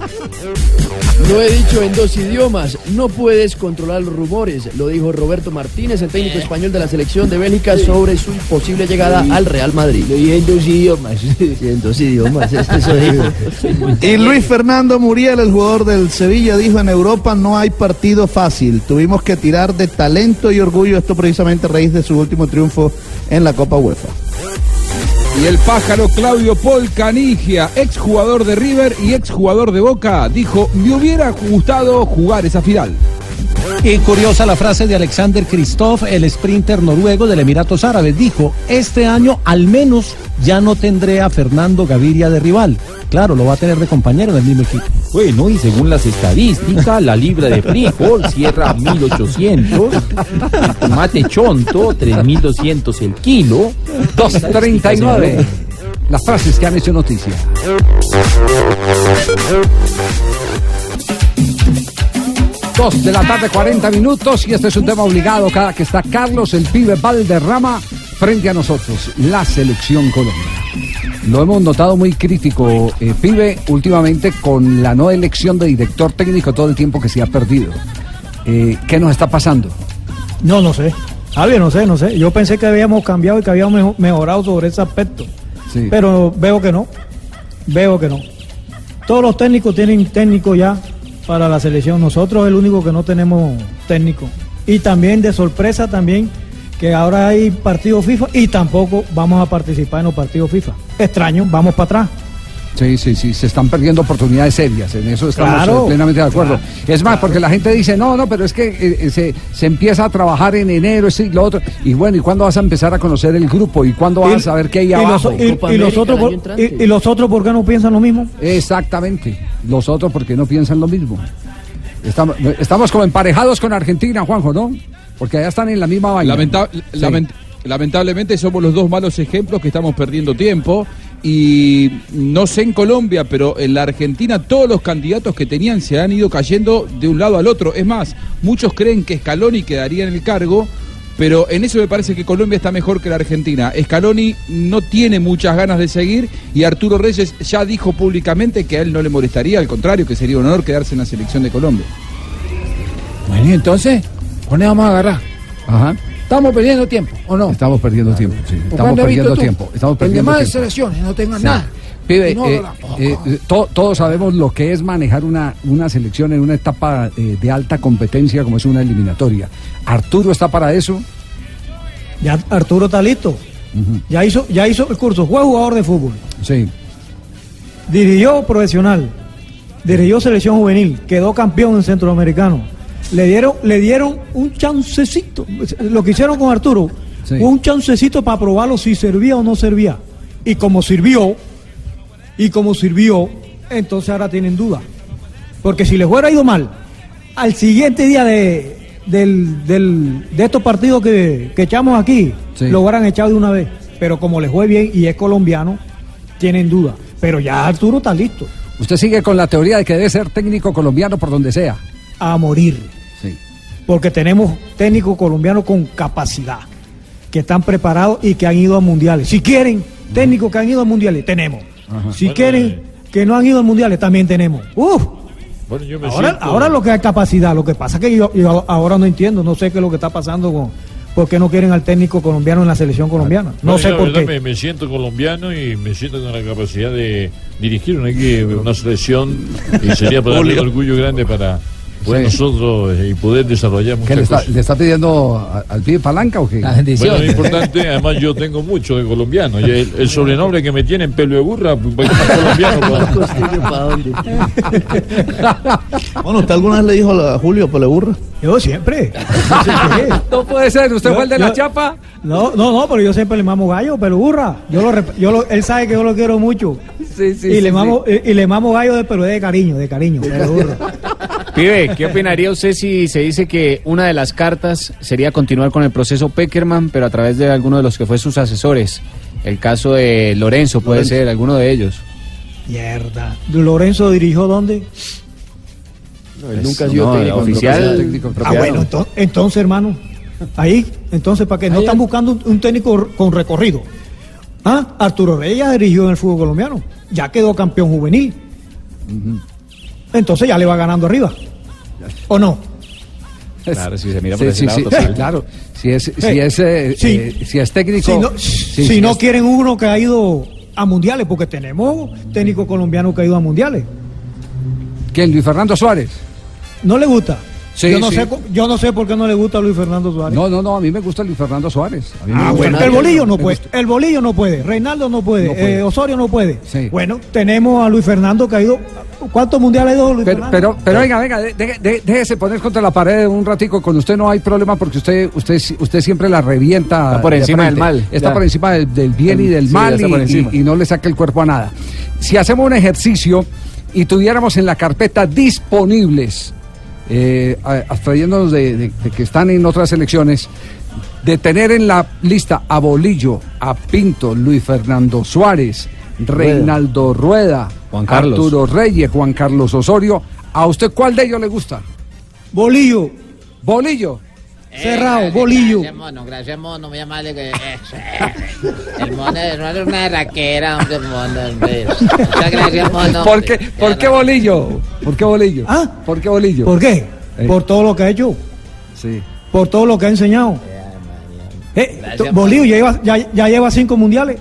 Lo he dicho en dos idiomas, no puedes controlar los rumores, lo dijo Roberto Martínez, el técnico español de la selección de Bélgica, sobre su posible llegada al Real Madrid. Dije en dos idiomas. En dos idiomas, eso dijo. Y Luis Fernando Muriel, el jugador del Sevilla, dijo en Europa no hay partido fácil. Tuvimos que tirar de talento y orgullo, esto precisamente a raíz de su último triunfo en la Copa UEFA. Y el pájaro Claudio Paul Canigia, exjugador de River y exjugador de Boca, dijo, me hubiera gustado jugar esa final. Y curiosa la frase de Alexander Kristoff, el sprinter noruego del Emiratos Árabes. Dijo, este año al menos ya no tendré a Fernando Gaviria de rival. Claro, lo va a tener de compañero del mismo equipo. Bueno, y según las estadísticas, la libra de frijol cierra 1800, tomate chonto 3200 el kilo, 239. Las frases que han hecho noticia. Dos de la tarde, 40 minutos, y este es un tema obligado cada que está Carlos el pibe Valderrama frente a nosotros, la selección Colombia. Lo hemos notado muy crítico, eh, pibe, últimamente con la no elección de director técnico todo el tiempo que se ha perdido. Eh, ¿Qué nos está pasando? No, no sé. Javier, no sé, no sé. Yo pensé que habíamos cambiado y que habíamos mejo- mejorado sobre ese aspecto. Sí. Pero veo que no. Veo que no. Todos los técnicos tienen técnico ya para la selección. Nosotros el único que no tenemos técnico. Y también de sorpresa también que ahora hay partido FIFA y tampoco vamos a participar en los partidos FIFA. Extraño, vamos para atrás. Sí, sí, sí, se están perdiendo oportunidades serias, en eso estamos Claro. eh, plenamente de acuerdo. es más, porque la gente dice, no, no, pero es que eh, eh, se, se empieza a trabajar en enero, esto y lo otro. Y bueno, ¿y cuándo vas a empezar a conocer el grupo? ¿Y cuándo vas Y- a saber qué hay y los- abajo? y- y los otros por- y- y los otros por qué no piensan lo mismo? Exactamente, los otros porque no piensan lo mismo. Estamos, estamos como emparejados con Argentina, Juanjo, ¿no? Porque allá están en la misma vaina. Lamenta- Sí. lament- lamentablemente somos los dos malos ejemplos que estamos perdiendo tiempo y no sé en Colombia, pero en la Argentina todos los candidatos que tenían se han ido cayendo de un lado al otro. Es más, muchos creen que Scaloni quedaría en el cargo, pero en eso me parece que Colombia está mejor que la Argentina. Scaloni no tiene muchas ganas de seguir y Arturo Reyes ya dijo públicamente que a él no le molestaría, al contrario, que sería un honor quedarse en la selección de Colombia. Bueno, y entonces, ¿dónde vamos a agarrar? Ajá. ¿Estamos perdiendo tiempo o no? Estamos perdiendo tiempo, sí. ¿Por Estamos perdiendo tiempo. Estamos El perdiendo demás de selecciones no tengan Sí. nada. Pibe, no, eh, eh, to- todos sabemos lo que es manejar una, una selección en una etapa eh, de alta competencia como es una eliminatoria. Arturo está para eso. Ya Arturo está listo. Ya hizo, ya hizo el curso, fue jugador de fútbol. Sí. Dirigió profesional, dirigió selección juvenil, quedó campeón en centroamericano. Le dieron, le dieron un chancecito. Lo que hicieron con Arturo, Sí. fue un chancecito para probarlo si servía o no servía. Y como sirvió, y como sirvió, entonces ahora tienen duda. Porque si les hubiera ido mal, al siguiente día de, del- del- de estos partidos que, que echamos aquí, Sí. lo hubieran echado de una vez. Pero como les fue bien y es colombiano, tienen duda. Pero ya Arturo está listo. Usted sigue con la teoría de que debe ser técnico colombiano por donde sea. A morir. Porque tenemos técnicos colombianos con capacidad, que están preparados y que han ido a mundiales. Si quieren, técnicos que han ido a mundiales, tenemos. Si Bueno, quieren, eh. que no han ido a mundiales, también tenemos. Uf, Bueno, yo me ahora, siento- ahora lo que hay capacidad, lo que pasa es que yo, yo ahora no entiendo, no sé qué es lo que está pasando con, por qué no quieren al técnico colombiano en la selección colombiana. No sé por qué. Me, me siento colombiano y me siento con la capacidad de dirigir una, una selección y sería para darle un orgullo grande para, para Sí. nosotros eh, y poder desarrollar ¿Qué muchas le está, cosas. le está pidiendo a- al pibe palanca o qué? Bueno, es importante, además yo tengo mucho de colombiano. y el, el sobrenombre que me tienen pelo de burra, pues, más colombiano. Bueno, ¿usted alguna vez le dijo a Julio Peleburra? Yo siempre. No puede ser, ¿usted Yo- fue el de yo- la chapa? No, no, no, pero yo siempre le mamo gallo, pero burra. Yo lo, yo lo- él sabe que yo lo quiero mucho. Sí, sí, y, le sí, mamo, y, y le mamo gallo, de, pero de cariño, de cariño. pero burra. Pibe, ¿qué opinaría usted si se dice que una de las cartas sería continuar con el proceso Peckerman, pero a través de alguno de los que fue sus asesores? El caso de Lorenzo puede Lorenzo. ser, alguno de ellos. Mierda. ¿Lorenzo dirigió dónde? él nunca ha sido no, técnico oficial. Ah, bueno, ento- entonces, hermano. Ahí, entonces, ¿para qué? No están buscando un, un técnico con recorrido. Ah, Arturo Reyes ya dirigió en el fútbol colombiano. Ya quedó campeón juvenil. Entonces ya le va ganando arriba. ¿O no? Claro, si se mira Sí, por ese sí, lado, sí, total. sí, claro. Si es, si Eh, es, eh, sí. eh, si es técnico. Si no, sí, si sí no es- quieren uno que ha ido a mundiales, porque tenemos técnico colombiano que ha ido a mundiales. ¿Quién? Luis Fernando Suárez. ¿No le gusta? Sí, yo, no sí. sé, yo no sé por qué no le gusta a Luis Fernando Suárez. No, no, no, a mí me gusta Luis Fernando Suárez. A mí me Ah, gusta. bueno, el bolillo no puede, el bolillo no puede, Reinaldo no puede, No puede. eh, Osorio no puede. Sí. Bueno, tenemos a Luis Fernando que ha ido. ¿Cuántos mundiales ha ido Luis Pero, Fernando? pero, pero venga, venga, de- de- de- déjese poner contra la pared un ratico. Con usted no hay problema porque usted usted, usted siempre la revienta. Está por de encima del mal, Está ya. por encima del, del bien y del Sí, mal y no le saca el cuerpo a nada. Si hacemos un ejercicio y tuviéramos en la carpeta disponibles, eh, abstrayéndonos de, de- de que están en otras elecciones, de tener en la lista a Bolillo, a Pinto, Luis Fernando Suárez, Reinaldo Rueda, Juan Carlos. Arturo Reyes, Juan Carlos Osorio, ¿a usted cuál de ellos le gusta? Bolillo. Bolillo. Cerrado, bolillo. Gracias, mono, gracias, mono, muy amable que... eso, eh. El mono es no es una raquera, hombre, mono, hombre. Muchas gracias, mono. ¿Por qué, ¿Por qué Bolillo? ¿Por qué Bolillo? ¿Ah? ¿Por qué Bolillo? ¿Por qué? Eh. Por todo lo que ha hecho, Sí. por todo lo que ha enseñado. Eh, Gracias, Bolillo ya lleva, ya, ya lleva cinco mundiales.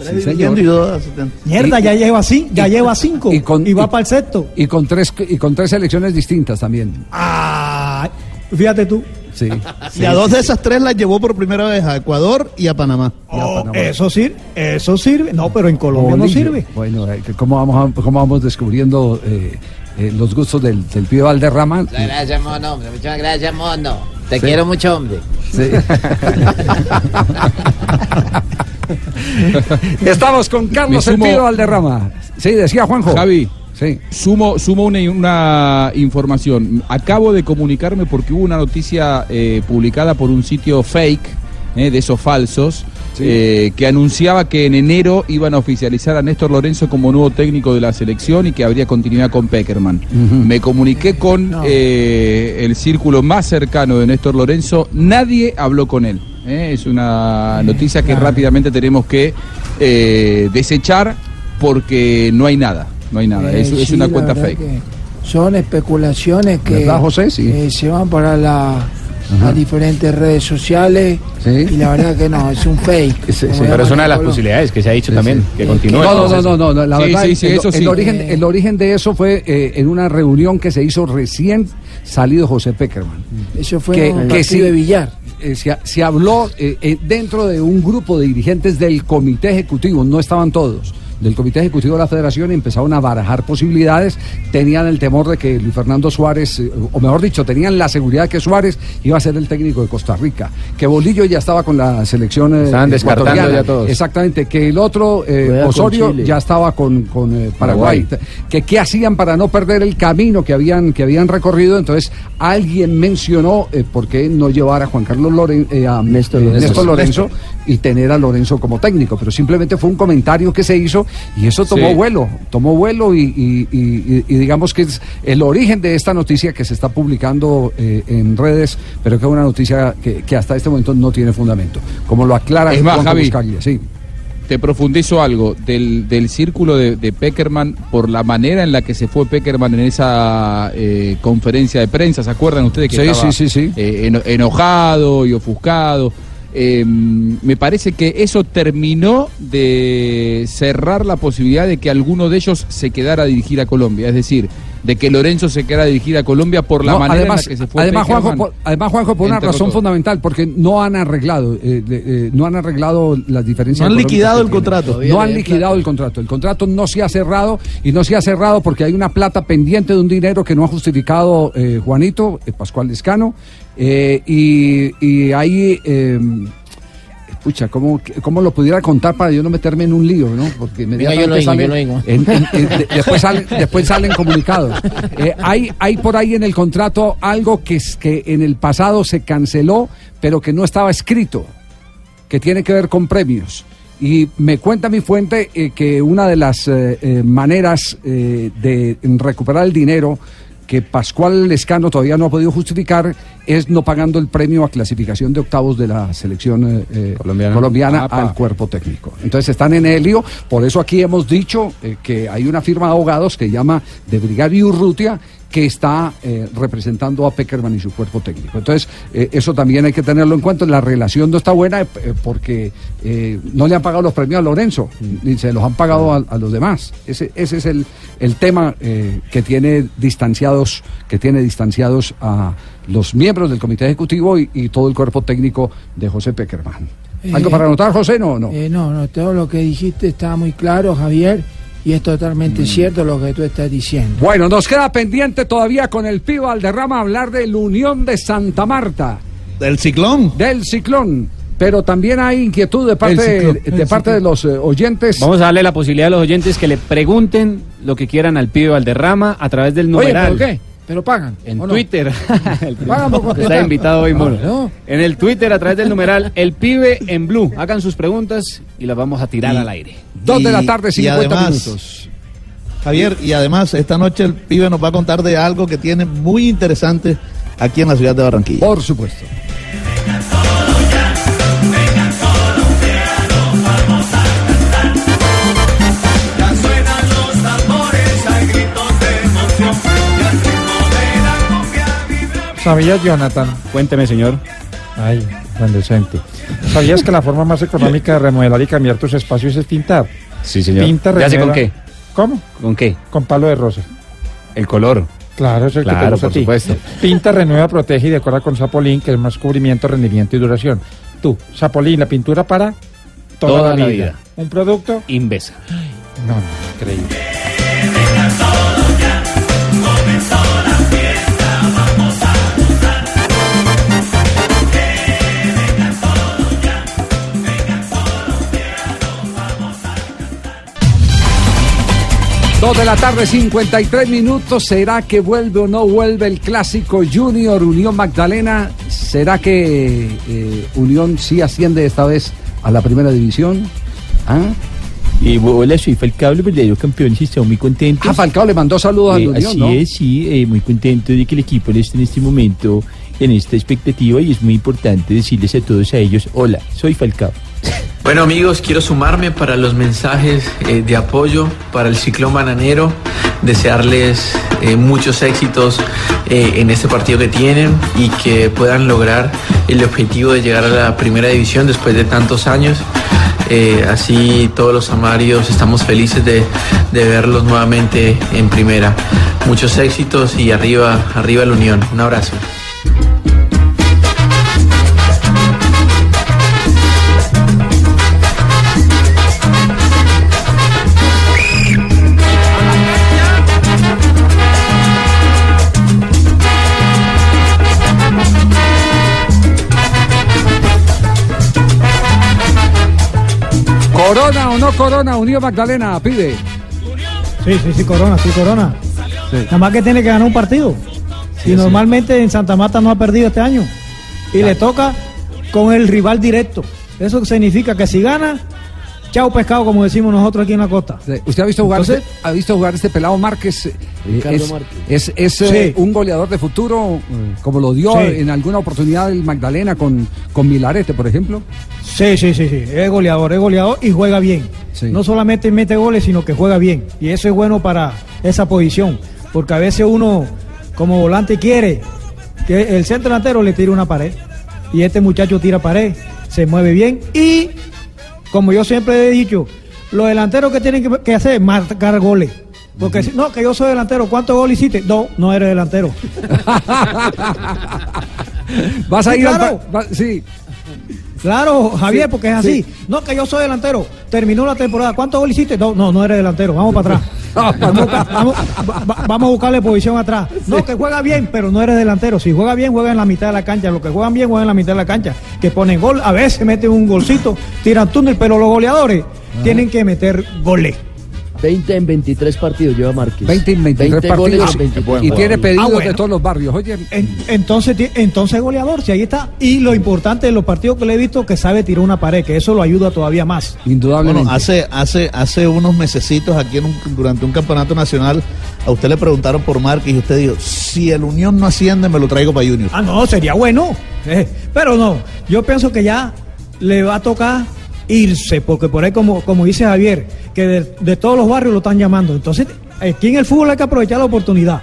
Y dos asistentes. Mierda, Y- ya lleva cinco, ya y- lleva cinco. y Y, va y- para el sexto. Y con tres y con tres selecciones distintas también. Ah, fíjate tú. Sí. Y a dos de esas tres las llevó por primera vez a Ecuador y a Panamá. Oh, eso sirve, eso sirve. No, pero en Colombia no sirve. Bueno, eh, ¿cómo vamos, a- cómo vamos descubriendo eh, eh, los gustos del, del pibe Valderrama? Muchas gracias, mono, hombre, muchas gracias, mono. Te Sí. quiero mucho, hombre. Sí. Estamos con Carlos El Pibe Valderrama. Sí, decía Juanjo. Javi. Sí. Sumo, sumo una, una información. Acabo de comunicarme porque hubo una noticia eh, publicada por un sitio fake, eh, de esos falsos, eh, que anunciaba que en enero iban a oficializar a Néstor Lorenzo como nuevo técnico de la selección y que habría continuidad con Peckerman. Me comuniqué con eh, el círculo más cercano de Néstor Lorenzo, nadie habló con él. Es una noticia que rápidamente tenemos que desechar porque no hay nada. No hay nada, Eh, es, es sí, una cuenta fake. que Son especulaciones que ¿Verdad, José? Sí. eh, se van para la, las diferentes redes sociales y la verdad que no, es un fake. Sí, pero es una de las posibilidades que se ha dicho también, que continúe. No, no, no, no, no, no, la Sí, verdad, sí, sí, el, eso el sí. origen, el origen de eso fue eh, en una reunión que se hizo recién salido José Peckerman. Eso fue en un partido sí, de billar. eh, se, se habló eh, eh, dentro de un grupo de dirigentes del comité ejecutivo, no estaban todos. Del comité ejecutivo de la federación empezaron a barajar posibilidades. Tenían el temor de que Luis Fernando Suárez, eh, o mejor dicho, tenían la seguridad de que Suárez iba a ser el técnico de Costa Rica. Que Bolillo ya estaba con la selección. eh, Estaban descartando ya todos. Exactamente. Que el otro, eh, Osorio, ya estaba con, con, eh, Paraguay. Que qué hacían para no perder el camino que habían, que habían recorrido. Entonces, alguien mencionó eh, por qué no llevar a Juan Carlos Loren, eh, a Néstor Lorenzo. Néstor Lorenzo y tener a Lorenzo como técnico. Pero simplemente fue un comentario que se hizo Y eso tomó Sí. vuelo, tomó vuelo y, y- y- y digamos que es el origen de esta noticia que se está publicando eh, en redes, pero que es una noticia que, que hasta este momento no tiene fundamento. Como lo aclara Es más, Javi, Buscaglia, sí. te profundizo algo del, del círculo de, de Peckerman por la manera en la que se fue Peckerman en esa eh, conferencia de prensa. ¿Se acuerdan ustedes que Sí, estaba sí, eh, eno- enojado y ofuscado? Eh, me parece que eso terminó de cerrar la posibilidad de que alguno de ellos se quedara a dirigir a Colombia. Es decir, de que Lorenzo se quedara a dirigir a Colombia por la No, manera además, en la que se fue además, Juanjo, por, además, Juanjo, por una razón todo. fundamental, porque no han arreglado, eh, de- eh, no han arreglado las diferencias. No han liquidado el tienen. contrato. No han liquidado el contrato. El contrato no se ha cerrado y no se ha cerrado porque hay una plata pendiente de un dinero que no ha justificado eh, Juanito, eh, Pascual Lescano, eh, y, y ahí. eh, Pucha, ¿cómo, ¿cómo lo pudiera contar para yo no meterme en un lío, no? Porque inmediatamente salen, después, salen, después salen comunicados. Eh, hay, hay por ahí en el contrato algo que, es, que en el pasado se canceló, pero que no estaba escrito, que tiene que ver con premios. Y me cuenta mi fuente eh, que una de las eh, eh, maneras eh, de recuperar el dinero que Pascual Lescano todavía no ha podido justificar es no pagando el premio a clasificación de octavos de la selección eh, eh, colombiana, Apa. al cuerpo técnico. Entonces están en helio, por eso aquí hemos dicho eh, que hay una firma de abogados que llama de Brigadio Urrutia que está eh, representando a Peckerman y su cuerpo técnico. Entonces, eh, eso también hay que tenerlo en cuenta. La relación no está buena eh, porque no le han pagado los premios a Lorenzo, ni se los han pagado a, a los demás. Ese, ese es el, el tema que tiene distanciados, que tiene distanciados a los miembros del comité ejecutivo y, y todo el cuerpo técnico de José Peckerman. ¿Algo para anotar, José? No, no. No, no, todo lo que dijiste está muy claro, Javier, y es Mm. totalmente cierto lo que tú estás diciendo. Bueno, nos queda pendiente todavía con el Pío Valderrama hablar de la Unión de Santa Marta. Del ciclón. Del ciclón. Pero también hay inquietud de parte, ciclón, de, parte de los eh, oyentes. Vamos a darle la posibilidad a los oyentes que le pregunten lo que quieran al pibe Valderrama a través del Oye, numeral. ¿pero qué? ¿Pero pagan? En. Twitter. Pagan por. Está invitado hoy, Mono. No. En el Twitter, a través del numeral El Pibe en Blue. Hagan sus preguntas y las vamos a tirar Y- al aire. Dos de la Y- tarde, y 50 además, minutos. Javier, y además esta noche el pibe nos va a contar de algo que tiene muy interesante aquí en la ciudad de Barranquilla. Por supuesto. ¿Sabías, Jonathan? Cuénteme, señor. Ay, tan decente. ¿Sabías que la forma más económica de remodelar y cambiar tus espacios es pintar? Sí, señor. Pinta, ¿Ya sé con renueva- qué? ¿Cómo? ¿Con qué? Con palo de rosa. El color. Claro, es el que te Claro, gusta por a ti. supuesto. Pinta, renueva, protege y decora con Sapolín, que es más cubrimiento, rendimiento y duración. Tú, Sapolín, la pintura para toda, la, vida. Un producto Invesa. No, no, increíble. Dos de la tarde, 53 minutos. ¿Será que vuelve o no vuelve el clásico Junior Unión Magdalena? ¿Será que eh, Unión sí asciende esta vez a la primera división? ¿Ah? Eh, hola, soy Falcao, los verdaderos campeones y estamos muy contentos. Ah, Falcao le mandó saludos Eh, al Unión, Así ¿no? es, sí, eh, muy contento de que el equipo esté en este momento en esta expectativa y es muy importante decirles a todos a ellos, hola, soy Falcao. Bueno amigos, quiero sumarme para los mensajes eh, de apoyo para el ciclón bananero, desearles eh, muchos éxitos eh, en este partido que tienen y que puedan lograr el objetivo de llegar a la primera división después de tantos años. Así todos los amarios estamos felices de, de verlos nuevamente en primera. Muchos éxitos y arriba, arriba la unión. Un abrazo. ¿Corona o no corona? Unión Magdalena, pide. Sí, sí, sí, Corona, sí, Corona. Nada más que tiene que ganar un partido. y normalmente en Santa Marta no ha perdido este año. Y le toca con el rival directo. Eso significa que si gana, chao pescado, como decimos nosotros aquí en la costa. ¿Usted ha visto jugar, Entonces- este, ha visto jugar este pelado Márquez? Eh, Ricardo es Márquez. es, es, eh, Sí. un goleador de futuro, eh, como lo dio Sí. en alguna oportunidad el Magdalena con, con Milarete, por ejemplo. Sí, sí, sí, sí. Es goleador, es goleador y juega bien. No solamente mete goles, sino que juega bien. Y eso es bueno para esa posición. Porque a veces uno, como volante, quiere que el centro delantero le tire una pared. Y este muchacho tira pared, se mueve bien. Y, como yo siempre he dicho, los delanteros que tienen que, que hacer es marcar goles. Porque si no, que yo soy delantero, ¿cuántos goles hiciste? No, no eres delantero. Vas a Sí, ir al claro. va- sí. Claro, Javier, Sí, porque es así. sí. No, que yo soy delantero. Terminó la temporada. ¿Cuántos goles hiciste? No, no, no eres delantero. Vamos para atrás. vamos, vamos- va- vamos a buscarle posición atrás. No, que juega bien, pero no eres delantero. Si juega bien, juega en la mitad de la cancha. Los que juegan bien, juegan en la mitad de la cancha. Que ponen gol, a veces meten un golcito, tiran túnel, pero los goleadores tienen que meter goles. 20 en 23 partidos lleva Márquez. 20 en 23 goles partidos en 23 y tiene pedidos Ah, bueno. de todos los barrios. Oye, En- entonces, entonces goleador, si ahí está. Y lo importante de los partidos que le he visto, que sabe tirar una pared, que eso lo ayuda todavía más. Indudablemente. Bueno, hace, hace, hace unos mesecitos aquí en un- durante un campeonato nacional, a usted le preguntaron por Márquez y usted dijo, si el Unión no asciende, me lo traigo para Junior. Ah, no, sería bueno. Eh, pero no, yo pienso que ya le va a tocar irse, porque por ahí, como, como dice Javier, que de, de todos los barrios lo están llamando. Entonces, aquí en el fútbol hay que aprovechar la oportunidad.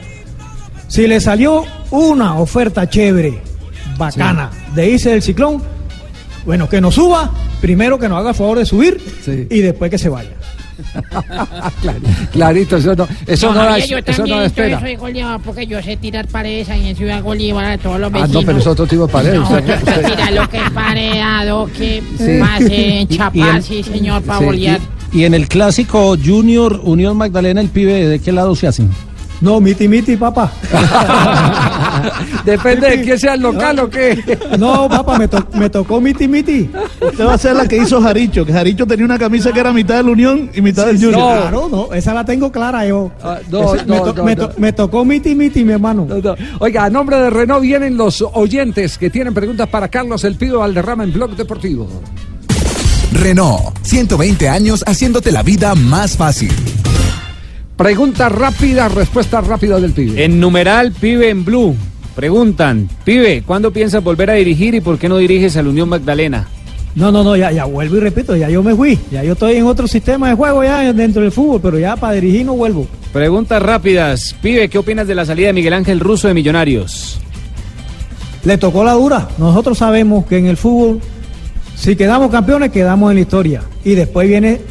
Si le salió una oferta chévere, bacana, de irse del ciclón, bueno, que nos suba, primero que nos haga el favor de subir y después que se vaya. Clarito, eso no, eso no, No, da, Javier, yo eso no da espera. soy goleador porque yo sé tirar paredes ahí en Ciudad Bolívar a todos los Ah, vecinos. no, pero es otro tipo de pared. No, usted- yo usted- tirar lo que es paredado, que Sí. Y- en chapar, sí señor, para Sí. Y, y en el clásico Junior Unión Magdalena, el pibe, ¿de qué lado se hacen? No, miti miti, papá. Depende de quién sea el local o qué. No, papá, me, to- me tocó miti miti. Usted va a ser la que hizo Jaricho, que Jaricho tenía una camisa que era mitad de la Unión y mitad del Junior. Claro, no, esa la tengo clara yo. no, Ese- no, me, to- no, me no. to- me tocó miti miti, mi hermano. Oiga, a nombre de Renault vienen los oyentes que tienen preguntas para Carlos El Pido Valderrama en Blog Deportivo. Renault, 120 años haciéndote la vida más fácil. Pregunta rápida, respuesta rápida del pibe. En numeral, pibe en blue. Preguntan, pibe, ¿cuándo piensas volver a dirigir y por qué no diriges al Unión Magdalena? No, no, no, ya, ya vuelvo y repito, ya yo me fui. Ya yo estoy en otro sistema de juego ya dentro del fútbol, pero ya para dirigir no vuelvo. Preguntas rápidas. Pibe, ¿qué opinas de la salida de Miguel Ángel Russo de Millonarios? Le tocó la dura. Nosotros sabemos que en el fútbol, si quedamos campeones, quedamos en la historia. Y después viene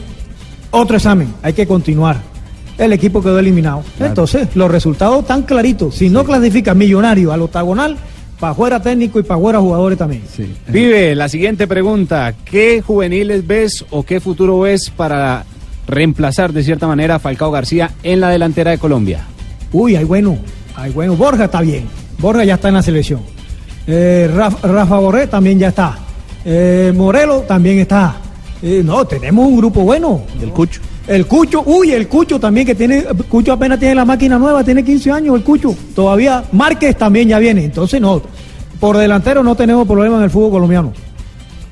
otro examen. Hay que continuar. El equipo quedó eliminado. Entonces, los resultados están claritos. Si no clasifica millonario al octagonal, para afuera técnico y para afuera jugadores también. Pibe, la siguiente pregunta. ¿Qué juveniles ves o qué futuro ves para reemplazar de cierta manera a Falcao García en la delantera de Colombia? Uy, hay bueno, hay bueno. Borja está bien. Borja ya está en la selección. Eh, Rafa, Rafa Borré también ya está. Eh, Morelo también está. Eh, no, tenemos un grupo bueno. El Cucho. El Cucho, uy, el Cucho también que tiene, Cucho apenas tiene la máquina nueva, tiene 15 años el Cucho. Todavía Márquez también ya viene. Entonces no, por delantero no tenemos problema en el fútbol colombiano.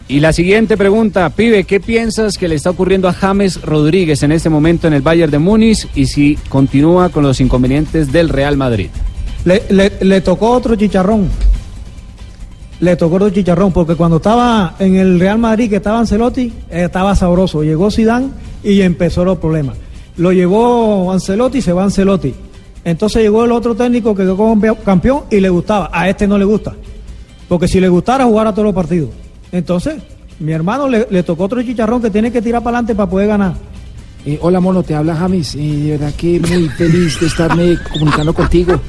Y la siguiente pregunta, pibe, ¿qué piensas que le está ocurriendo a James Rodríguez en este momento en el Bayern de Múnich y si continúa con los inconvenientes del Real Madrid? Le, le- le tocó otro chicharrón. Le tocó otro chicharrón, porque cuando estaba en el Real Madrid, que estaba Ancelotti, eh, estaba sabroso. Llegó Zidane y empezó los problemas. Lo llevó Ancelotti, se va Ancelotti. Entonces llegó el otro técnico que quedó como campeón y le gustaba. A este no le gusta. Porque si le gustara, jugar a todos los partidos. Entonces, mi hermano le, tocó otro chicharrón que tiene que tirar para adelante para poder ganar. Hola mono, te habla James. Eh, de verdad que muy feliz de estarme comunicando contigo.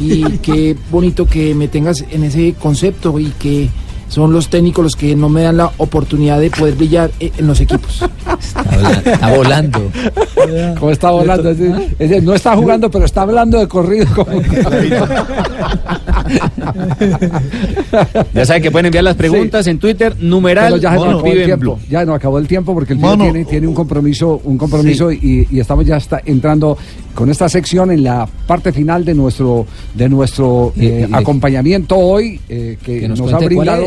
Y qué bonito que me tengas en ese concepto y que son los técnicos los que no me dan la oportunidad de poder brillar eh, en los equipos. Está volando. ¿Cómo está volando? Es decir, es decir, no está jugando, pero está hablando de corrido. como- Ya saben que pueden enviar las preguntas en Twitter, numeral, Pero ya se nos acabó el tiempo. Ya nos acabó el tiempo porque el tiene, tiene un compromiso, un compromiso y, y estamos ya está entrando con esta sección en la parte final de nuestro de nuestro eh, acompañamiento hoy eh, que, Que nos nos, ha brindado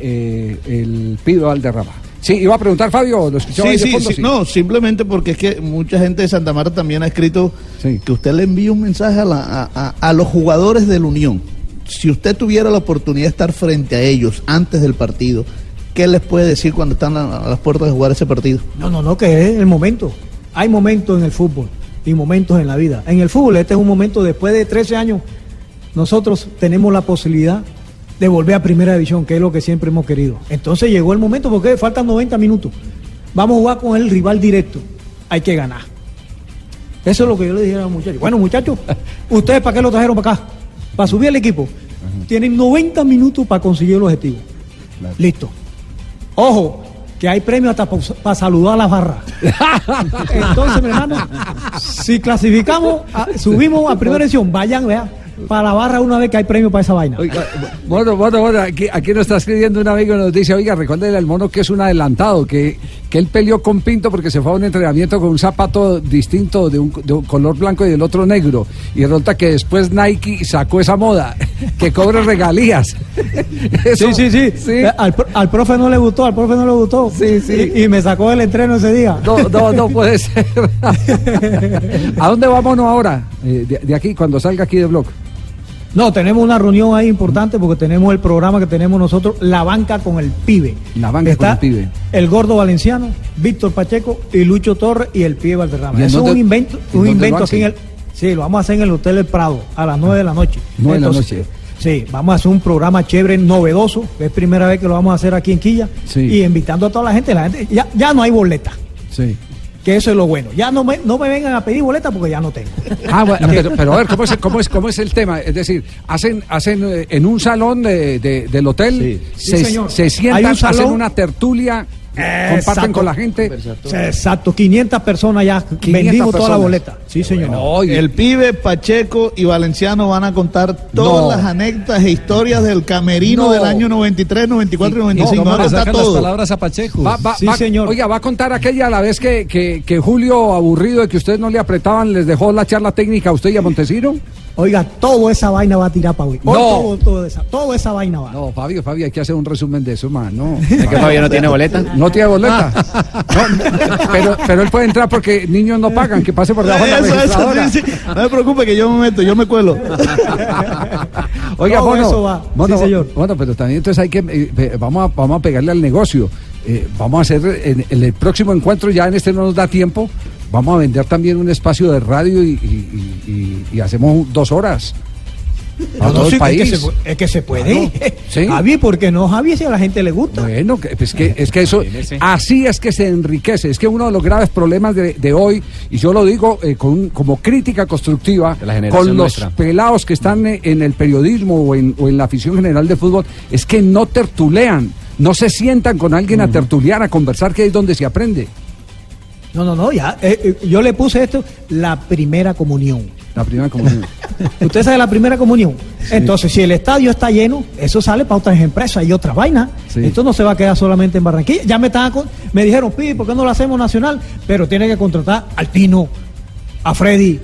eh, el Pido Valderrama. Sí, iba a preguntar Fabio, lo escuchaba ahí Sí, de sí, fondo, sí, no, simplemente porque es que mucha gente de Santa Marta también ha escrito que usted le envía un mensaje a, la- a- a- a los jugadores de la Unión. Si usted tuviera la oportunidad de estar frente a ellos antes del partido, ¿qué les puede decir cuando están a, a las puertas de jugar ese partido? No, no, no, que es el momento. Hay momentos en el fútbol y momentos en la vida. En el fútbol, este es un momento, después de 13 años, nosotros tenemos la posibilidad de volver a primera división, que es lo que siempre hemos querido. Entonces llegó el momento, porque faltan 90 minutos. Vamos a jugar con el rival directo. Hay que ganar. Eso es lo que yo le dije a los muchachos. Bueno, muchachos, ¿ustedes para qué lo trajeron para acá? Para subir el equipo. Tienen 90 minutos para conseguir el objetivo. Listo. Ojo, que hay premio hasta para saludar a la barra. Entonces, mi hermano, si clasificamos, a- subimos a primera edición, vayan, vean, para la barra una vez que hay premio para esa vaina. Bueno, bueno, bueno, aquí, aquí nos está escribiendo un amigo y nos dice, oiga, recuérdele al mono que es un adelantado, que, que él peleó con Pinto porque se fue a un entrenamiento con un zapato distinto, de un, de un color blanco y del otro negro. Y resulta que después Nike sacó esa moda, que cobre regalías. Eso- Sí, sí, sí. Al, pro- al profe no le gustó, al profe no le gustó. Sí, sí. Y, y me sacó del entreno ese día. No, no, no puede ser. ¿A dónde vámonos ahora? Eh, de, de aquí, cuando salga aquí de blog. No, tenemos una reunión ahí importante porque tenemos el programa que tenemos nosotros, La Banca con el Pibe. La banca con el pibe. El Gordo Valenciano, Víctor Pacheco y Lucho Torres y el Pibe Valderrama. ¿Y en Eso es dónde- un invento, en un invento aquí en el... Sí, lo vamos a hacer en el Hotel El Prado a las 9 de la noche. Nueve de la noche. Sí, vamos a hacer un programa chévere, novedoso. Es primera vez que lo vamos a hacer aquí en Quilla. Sí. Y invitando a toda la gente. La gente ya, ya no hay boleta, Sí. Que eso es lo bueno. Ya no me, no me vengan a pedir boleta porque ya no tengo. Ah, bueno, pero, pero a ver, ¿cómo es, cómo, es, ¿cómo es el tema? Es decir, hacen, hacen eh, en un salón de- de- del hotel, se, Sí, señor. se Hay sientan, un hacen una tertulia, comparten con la gente. Sí, Exacto, 500 personas ya 500 vendimos toda la personas. boleta. Sí, señor. El pibe, Pacheco y Valenciano van a contar todas No. las anécdotas e historias del camerino No. del año 93, 94 y 95. No, Van a contar todo. a Pacheco. Va, va- va- Oiga, va a contar aquella a la vez que, que, que Julio, aburrido de que ustedes no le apretaban, les dejó la charla técnica a usted y a Montesino. Oiga, toda esa vaina va a tirar para hoy. No. todo, todo esa, toda esa vaina va. No, Fabio, Fabio, hay que hacer un resumen de eso, man. No. ¿Es que Fabio no tiene boleta? No tiene boleta. No, pero, pero él puede entrar porque niños no pagan, que pase por debajo de la Eso, eso, registradora. sí, sí. No me preocupe que yo me meto, yo me cuelo. Oiga, Todo Mono, eso va. Mono, Sí, señor. Mono, pero también entonces hay que, eh, eh, vamos, a, vamos a pegarle al negocio. Eh, vamos a hacer, en, en el próximo encuentro, ya en este no nos da tiempo, vamos a vender también un espacio de radio y, y- y- y hacemos dos horas. A No, no, todo sí, el país. Es que se, pu- es que se puede. Sí. Javi, ¿por qué no, Javi? Si a la gente le gusta. Bueno, que, pues que, es que eso, así es que se enriquece. Es que uno de los graves problemas de, de hoy, y yo lo digo eh, con, como crítica constructiva, la con los nuestra. pelados que están eh, en el periodismo o en, o en la afición general de fútbol, es que no tertulean, no se sientan con alguien a tertuliar, a conversar, que es donde se aprende. No, no, no, ya. eh, eh, yo le puse esto, la primera comunión. La primera comunión. Usted sabe la primera comunión. Entonces, si el estadio está lleno, eso sale para otras empresas y otras vainas. Sí. Esto no se va a quedar solamente en Barranquilla. Ya me estaban con- me dijeron, Pi, ¿por qué no lo hacemos nacional? Pero tiene que contratar al Tino, a Freddy,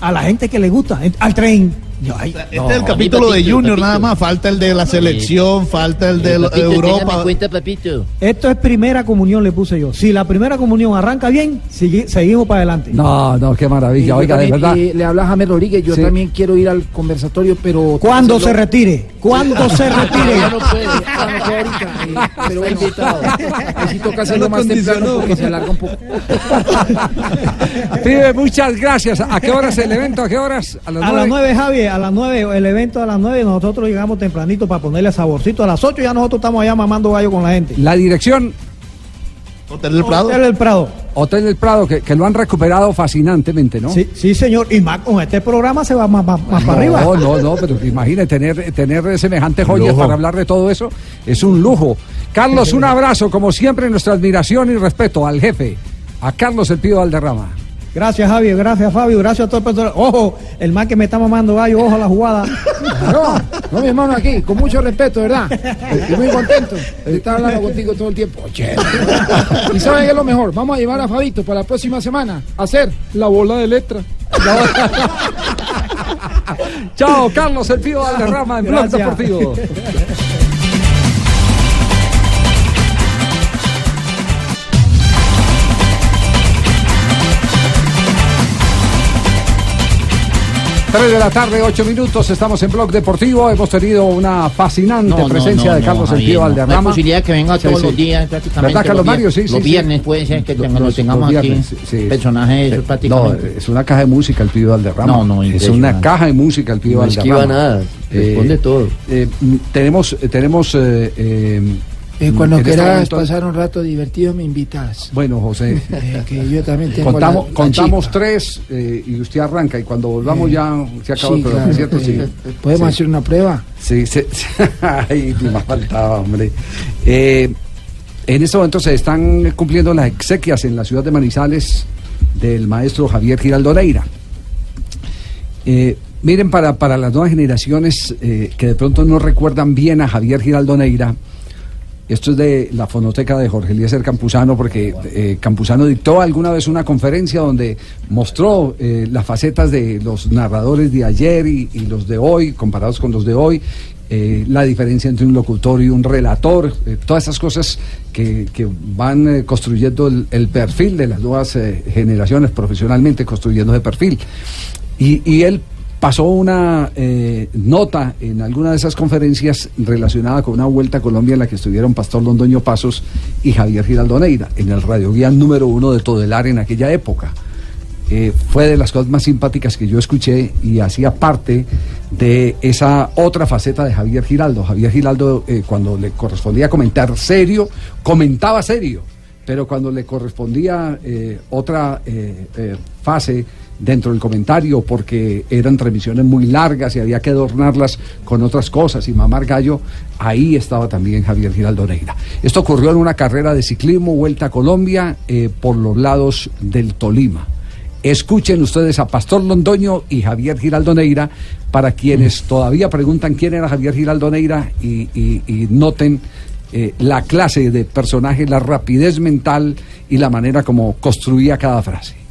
a la gente que le gusta, al tren. Ay, Este es el capítulo de Junior, nada más. Falta el de la selección, falta el de Papito, Europa. téngame cuenta, papito. Esto es primera comunión, le puse yo. Si la primera comunión arranca bien, sigue- seguimos para adelante. No, no, qué Y maravilla. Oiga, de también, verdad. eh, le habla James Rodríguez, yo Sí. también quiero ir al conversatorio, pero... ¿Cuándo se retire? ¿Cuándo se retire? Ya no puede, no puede ahorita, eh, pero así toca hacerlo más temprano porque se alarga un poco. Pibe, muchas gracias. ¿A qué horas el evento? ¿A qué horas? A las A las nueve. 9, Javi, a las 9, el evento a las 9, nosotros llegamos tempranito para ponerle saborcito. A las 8 ya nosotros estamos allá mamando gallo con la gente. La dirección. Hotel del Prado. Hotel del Prado. Hotel del Prado, que, que lo han recuperado fascinantemente, ¿no? Sí, sí, señor. Y más con este programa se va más, más- más para arriba. No, no, no, pero imagine tener, tener semejante joya para hablar de todo eso. Es un lujo. Carlos, un abrazo, como siempre, nuestra admiración y respeto al jefe, a Carlos El Pío Valderrama. Gracias, Javi. Gracias, Fabio. Gracias a todo el personal. Ojo, el más que me está mamando gallo, ojo a la jugada. No, no, mi hermano, aquí, con mucho respeto, ¿verdad? Estoy muy contento de estar hablando contigo todo el tiempo. Oye. Y saben qué es lo mejor, vamos a llevar a Fabito para la próxima semana a hacer la bola de letra. Chao, Carlos El Pío Valderrama en Blog Gracias. Deportivo. 3 de la tarde, 8 minutos, estamos en Blog Deportivo. Hemos tenido una fascinante No, no, presencia no, de no, Carlos El Javier, Pío no. No Valderrama. hay posibilidad que venga Sí, todos sí. los días, prácticamente. ¿Verdad, Carlos los Mario? Sí, sí, Los sí. viernes puede ser que tenga- lo Los- tengamos los aquí. viernes, sí. Personaje eso No, prácticamente. es una caja de música el Pío Valderrama. No, no, Es una caja de música el Pío No esquiva Valderrama. nada, responde todo. eh, mm, tenemos, eh, tenemos eh, eh, cuando este quieras pasar un rato divertido, me invitas. Bueno, José. Eh, que yo también tengo contamos la- contamos tres eh, y usted arranca y cuando volvamos ya se acaba sí, el programa, claro, ¿cierto? Sí. ¿Podemos Sí. hacer una prueba? Sí, sí. Ay, ni más faltaba, hombre. En este momento se están cumpliendo las exequias en la ciudad de Manizales del maestro Javier Giraldo Neira. Eh, miren, para, para las nuevas generaciones eh, que de pronto no recuerdan bien a Javier Giraldo Neira, esto es de la fonoteca de Jorge Eliezer Campuzano, porque eh, Campuzano dictó alguna vez una conferencia donde mostró eh, las facetas de los narradores de ayer y, los de hoy, comparados con los de hoy, eh, la diferencia entre un locutor y un relator, todas esas cosas que, van construyendo el, perfil de las nuevas generaciones, profesionalmente construyendo ese perfil. Y él pasó una eh, nota en alguna de esas conferencias relacionada con una vuelta a Colombia en la que estuvieron Pastor Londoño Pasos y Javier Giraldo Neira, en el radioguía número uno de Todelar en aquella época. Eh, fue de las cosas más simpáticas que yo escuché y hacía parte de esa otra faceta de Javier Giraldo. Javier Giraldo, eh, cuando le correspondía comentar serio, comentaba serio, pero cuando le correspondía otra fase dentro del comentario, porque eran transmisiones muy largas y había que adornarlas con otras cosas y mamar gallo, ahí estaba también Javier Giraldo Neira. Esto ocurrió en una carrera de ciclismo, Vuelta a Colombia, eh, por los lados del Tolima. Escuchen ustedes a Pastor Londoño y Javier Giraldo Neira para quienes todavía preguntan quién era Javier Giraldo Neira y, y- y noten eh, la clase de personaje, la rapidez mental y la manera como construía cada frase.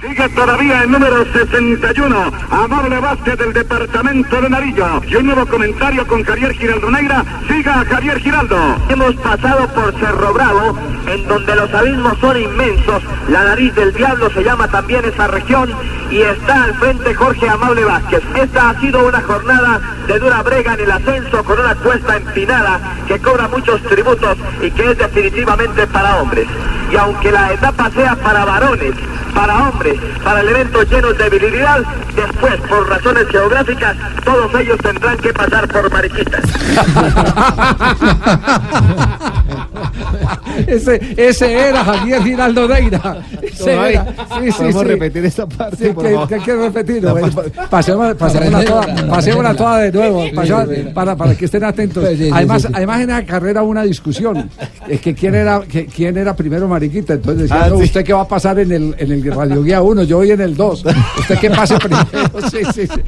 Sigue todavía el número 61, Amable Vázquez del departamento de Narillo. Y un nuevo comentario con Javier Giraldo Negra. Siga Javier Giraldo. Hemos pasado por Cerro Bravo, en donde los abismos son inmensos. La nariz del diablo se llama también esa región y está al frente Jorge Amable Vázquez. Esta ha sido una jornada de dura brega en el ascenso con una cuesta empinada que cobra muchos tributos y que es definitivamente para hombres. Y aunque la etapa sea para varones, para hombres, para elementos llenos de virilidad, después, por razones geográficas, todos ellos tendrán que pasar por mariquitas. ese, ese era Javier Giraldo Neira. Ese era. Sí, sí, ¿podemos sí. repetir esta parte, Sí, por que, favor? que hay que repetirlo. Pasémosla toda, pasémosla toda de nuevo, pasemos- para, para que estén atentos. Sí, sí, sí, además, además en la carrera hubo una discusión. Es que quién era, que, quién era primero mariquita. Entonces decía, Ah, no, sí. usted qué va a pasar en el, en el Radio Guía 1, yo voy en el 2. Usted que pase primero. Sí, sí, sí.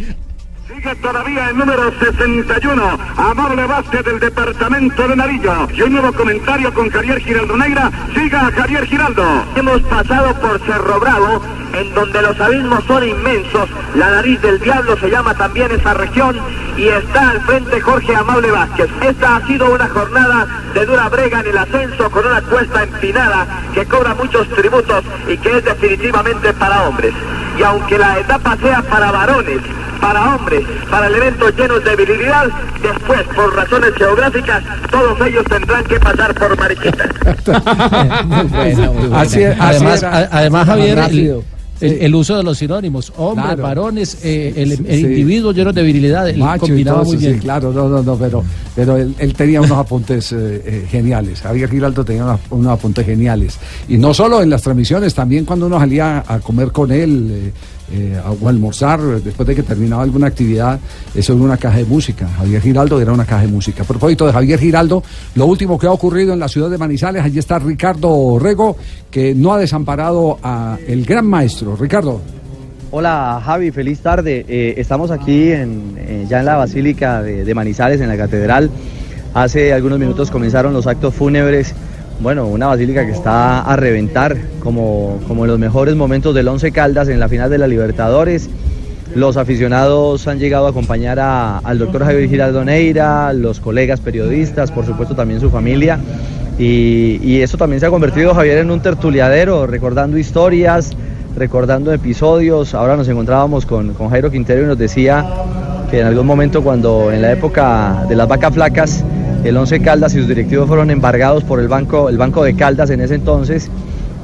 Todavía el número 61, Amable Vázquez del departamento de Narillo. Y un nuevo comentario con Javier Giraldo Negra. Siga Javier Giraldo. Hemos pasado por Cerro Bravo, en donde los abismos son inmensos. La nariz del diablo se llama también esa región y está al frente Jorge Amable Vázquez. Esta ha sido una jornada de dura brega en el ascenso con una cuesta empinada que cobra muchos tributos y que es definitivamente para hombres. Y aunque la etapa sea para varones, para hombres, para elementos llenos de virilidad, después, por razones geográficas, todos ellos tendrán que pasar por mariquitas. Así es, así además, era. a- además, Javier, el, Rápido. el- el uso de los sinónimos, hombres, Claro. varones, eh, el, el Sí. individuo lleno de virilidad, él Macho y combinaba todo muy eso, bien. sí, claro, no, no, no, pero, pero él, él tenía unos apuntes eh, eh, geniales. Javier Giraldo tenía unos, unos apuntes geniales. Y no solo en las transmisiones, también cuando uno salía a comer con él eh, o almorzar, después de que terminaba alguna actividad, eso era una caja de música. Javier Giraldo era una caja de música. A propósito de Javier Giraldo, lo último que ha ocurrido en la ciudad de Manizales, allí está Ricardo Rego, que no ha desamparado a el gran maestro. Ricardo. Hola Javi, feliz tarde. Eh, estamos aquí eh, ya en la Basílica de Manizales, en la Catedral. Hace algunos minutos comenzaron los actos fúnebres. Bueno, una basílica que está a reventar como, como en los mejores momentos del Once Caldas en la final de la Libertadores. Los aficionados han llegado a acompañar a- al doctor Javier Giraldo Neira, los colegas periodistas, por supuesto también su familia. Y, y eso también se ha convertido, Javier, en un tertuliadero, recordando historias, recordando episodios. Ahora nos encontrábamos con, con Jairo Quintero y nos decía que en algún momento cuando en la época de las vacas flacas, el Once Caldas y sus directivos fueron embargados por el banco, el banco de Caldas en ese entonces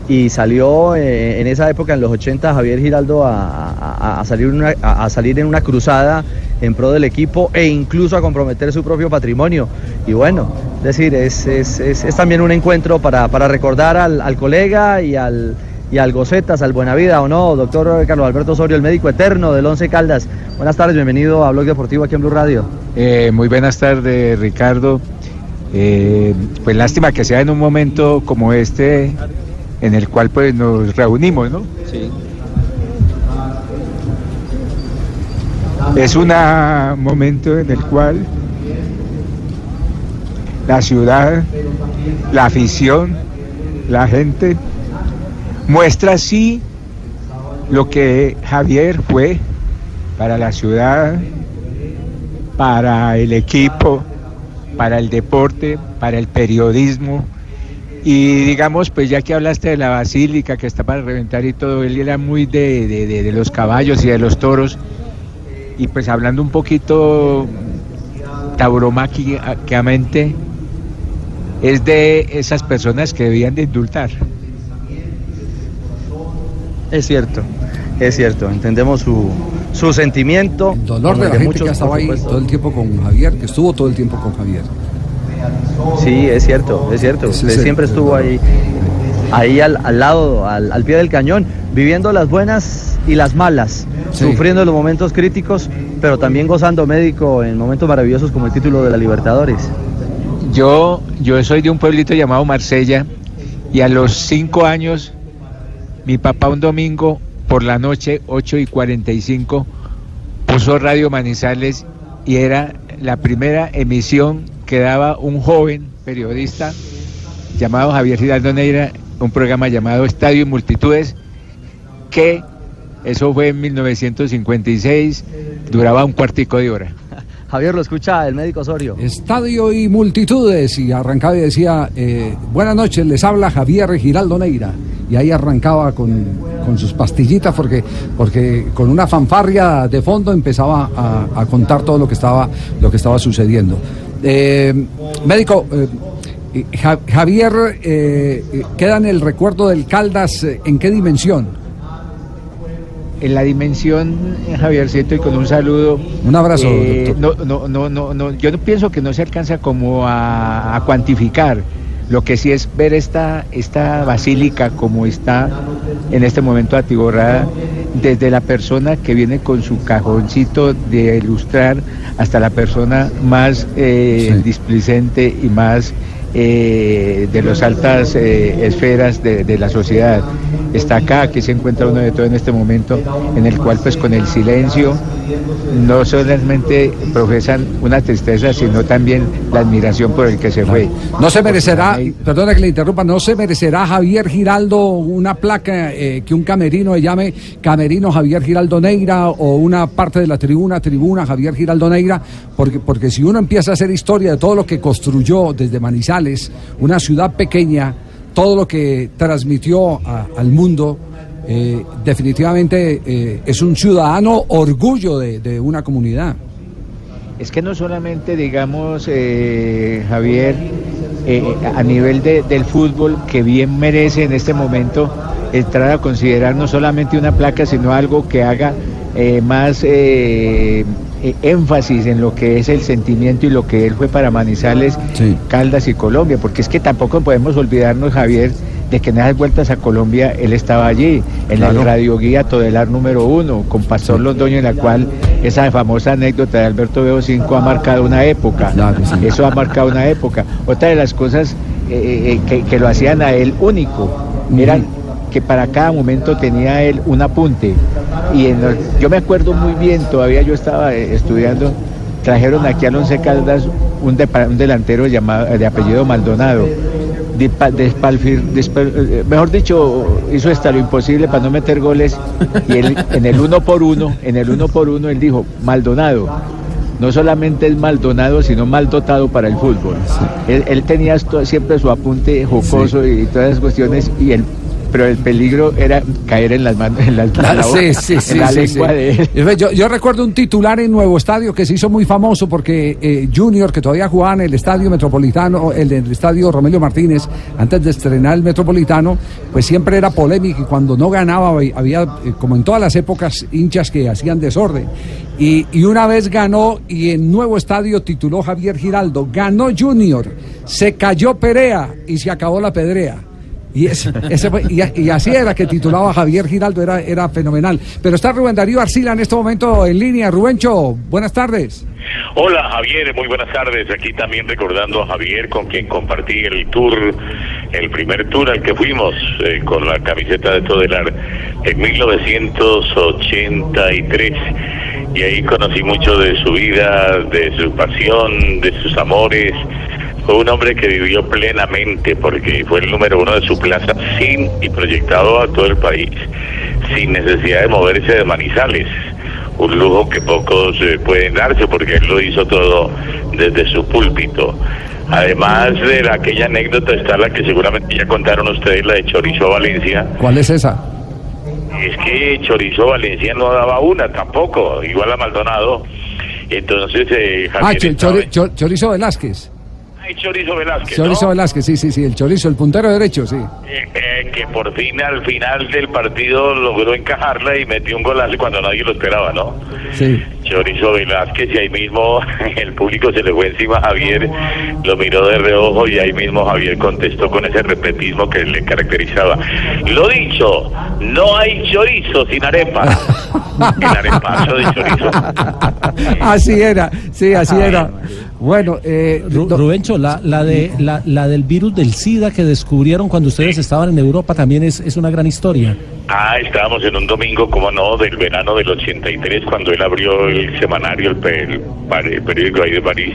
y salió eh, en esa época, en los 80, Javier Giraldo a, salir a- salir en una cruzada en pro del equipo e incluso a comprometer su propio patrimonio. Y bueno, es decir, es, es- es- también un encuentro para, para recordar al colega y al, y al Gocetas, al Buenavida, ¿o no? Doctor Carlos Alberto Osorio, el médico eterno del Once Caldas. Buenas tardes, bienvenido a Blog Deportivo aquí en Blue Radio. Eh, muy buenas tardes, Ricardo. Eh, pues lástima que sea en un momento como este en el cual pues nos reunimos, ¿no? Sí. Es un momento en el cual la ciudad, la afición, la gente muestra así lo que Javier fue para la ciudad, para el equipo, para el deporte, para el periodismo. Y digamos, pues ya que hablaste de la basílica que está para reventar y todo, él era muy de, de- de- de los caballos y de los toros. Y pues hablando un poquito tauromáquicamente, es de esas personas que debían de indultar. Es cierto, es cierto, entendemos su, su sentimiento. Dolor como de el la gente muchos, que ha estado ahí todo el tiempo con Javier, que estuvo todo el tiempo con Javier. Sí, es cierto, es cierto. Ese Usted es el- siempre estuvo ahí, ahí al, al lado, al, al pie del cañón, viviendo las buenas y las malas, Sí. sufriendo los momentos críticos, pero también gozando médico en momentos maravillosos como el título de la Libertadores. Yo, yo soy de un pueblito llamado Marsella y a los cinco años mi papá un domingo por la noche, 8 y 45, puso Radio Manizales y era la primera emisión que daba un joven periodista llamado Javier Giraldo Neira, un programa llamado Estadio y Multitudes, que eso fue en 1956, duraba un cuartico de hora. Javier, lo escucha el médico Osorio. Estadio y multitudes. Y arrancaba y decía, eh, buenas noches, les habla Javier Giraldo Neira. Y ahí arrancaba con, con sus pastillitas porque, porque con una fanfarria de fondo empezaba a, contar todo lo que estaba, lo que estaba sucediendo. Eh, médico, eh, Ja- Javier queda en el recuerdo del Caldas, ¿en qué dimensión? En la dimensión, eh, Javiercito, y con un saludo. Un abrazo, eh, doctor. no, no, no, no, no, yo no pienso que no se alcanza como a, a cuantificar. Lo que sí es ver esta, esta basílica como está en este momento atiborrada, desde la persona que viene con su cajoncito de ilustrar hasta la persona más eh, displicente y más eh, de las altas eh, esferas de, de la sociedad. Está acá, aquí se encuentra uno de todo en este momento, en el cual pues con el silencio no solamente profesan una tristeza, sino también la admiración por el que se fue. No se merecerá, perdona que le interrumpa, no se merecerá Javier Giraldo una placa eh, que un camerino le llame Camerino Javier Giraldo Neira o una parte de la tribuna, tribuna Javier Giraldo Neira, porque, porque si uno empieza a hacer historia de todo lo que construyó desde Manizales, una ciudad pequeña, todo lo que transmitió al mundo, eh, definitivamente eh, es un ciudadano orgullo de, una comunidad. Es que no solamente, digamos, eh, Javier, a nivel de- del fútbol, que bien merece en este momento entrar a considerar no solamente una placa, sino algo que haga más eh, énfasis en lo que es el sentimiento y lo que él fue para Manizales, Caldas y Colombia, porque es que tampoco podemos olvidarnos, Javier, de que en esas vueltas a Colombia él estaba allí, en Claro. el radioguía Todelar número uno, con Pastor Londoño, en la cual esa famosa anécdota de Alberto Veo 5 ha marcado una época. Eso ha marcado una época. Otra de las cosas eh, eh, que, que lo hacían a él único, eran que para cada momento tenía él un apunte. Y en los- yo me acuerdo muy bien, todavía yo estaba eh, estudiando, trajeron aquí al Once Caldas un, un delantero llamado, de apellido Maldonado. Despalfir- despe- eh, mejor dicho, hizo hasta lo imposible para no meter goles y él en el uno por uno, en el uno por uno él dijo, Maldonado, no solamente es Maldonado, sino mal dotado para el fútbol. Él, él tenía siempre su apunte jocoso y todas esas cuestiones y él pero el peligro era caer en las manos, en, en la, Ah, sí, sí, sí, en la lengua de él. Yo- recuerdo un titular en Nuevo Estadio que se hizo muy famoso porque eh, Junior, que todavía jugaba en el Estadio Metropolitano, el, el Estadio Romelio Martínez, antes de estrenar el Metropolitano, pues siempre era polémico y cuando no ganaba había- había, eh, como en todas las épocas, hinchas que hacían desorden. Y, y una vez ganó y en Nuevo Estadio tituló Javier Giraldo, ganó Junior, se cayó Perea y se acabó la pedrea. Y, ese- fue- y, y así era que titulaba Javier Giraldo, era, era fenomenal. Pero está Rubén Darío Arcila en este momento en línea. Rubencho, buenas tardes. Hola Javier, muy buenas tardes. Aquí también recordando a Javier con quien compartí el tour, el primer tour al que fuimos eh, con la camiseta de Todelar en 1983. Y ahí conocí mucho de su vida, de su pasión, de sus amores. Fue un hombre que vivió plenamente porque fue el número uno de su plaza sin y proyectado a todo el país, sin necesidad de moverse de Manizales un lujo que pocos eh, pueden darse porque él lo hizo todo desde su púlpito. Además de la- aquella anécdota está la que seguramente ya contaron ustedes, la de Chorizo Valencia. ¿Cuál es esa? Es que Chorizo Valencia no daba una tampoco, igual a Maldonado. Entonces, eh, Ah, Javier Cho- Chorizo Velázquez. Chorizo Velázquez, Chorizo ¿no? Velázquez, sí, sí, sí, el Chorizo, el puntero derecho, sí. Eh, eh, que por fin al final del partido logró encajarla y metió un golazo cuando nadie lo esperaba, ¿no? Sí. Chorizo Velázquez y ahí mismo el público se le fue encima a Javier, lo miró de reojo y ahí mismo Javier contestó con ese repetismo que le caracterizaba. Lo dicho, no hay chorizo sin arepa. El arepazo de chorizo. Así era, sí, así era. Bueno, eh, Ru- Rubencho, la, la, de, la, la del virus del SIDA que descubrieron cuando ustedes estaban en Europa también es, es una gran historia. Ah, estábamos en un domingo, como no, del verano del 83, cuando él abrió el semanario, el, pe- el el periódico ahí de París,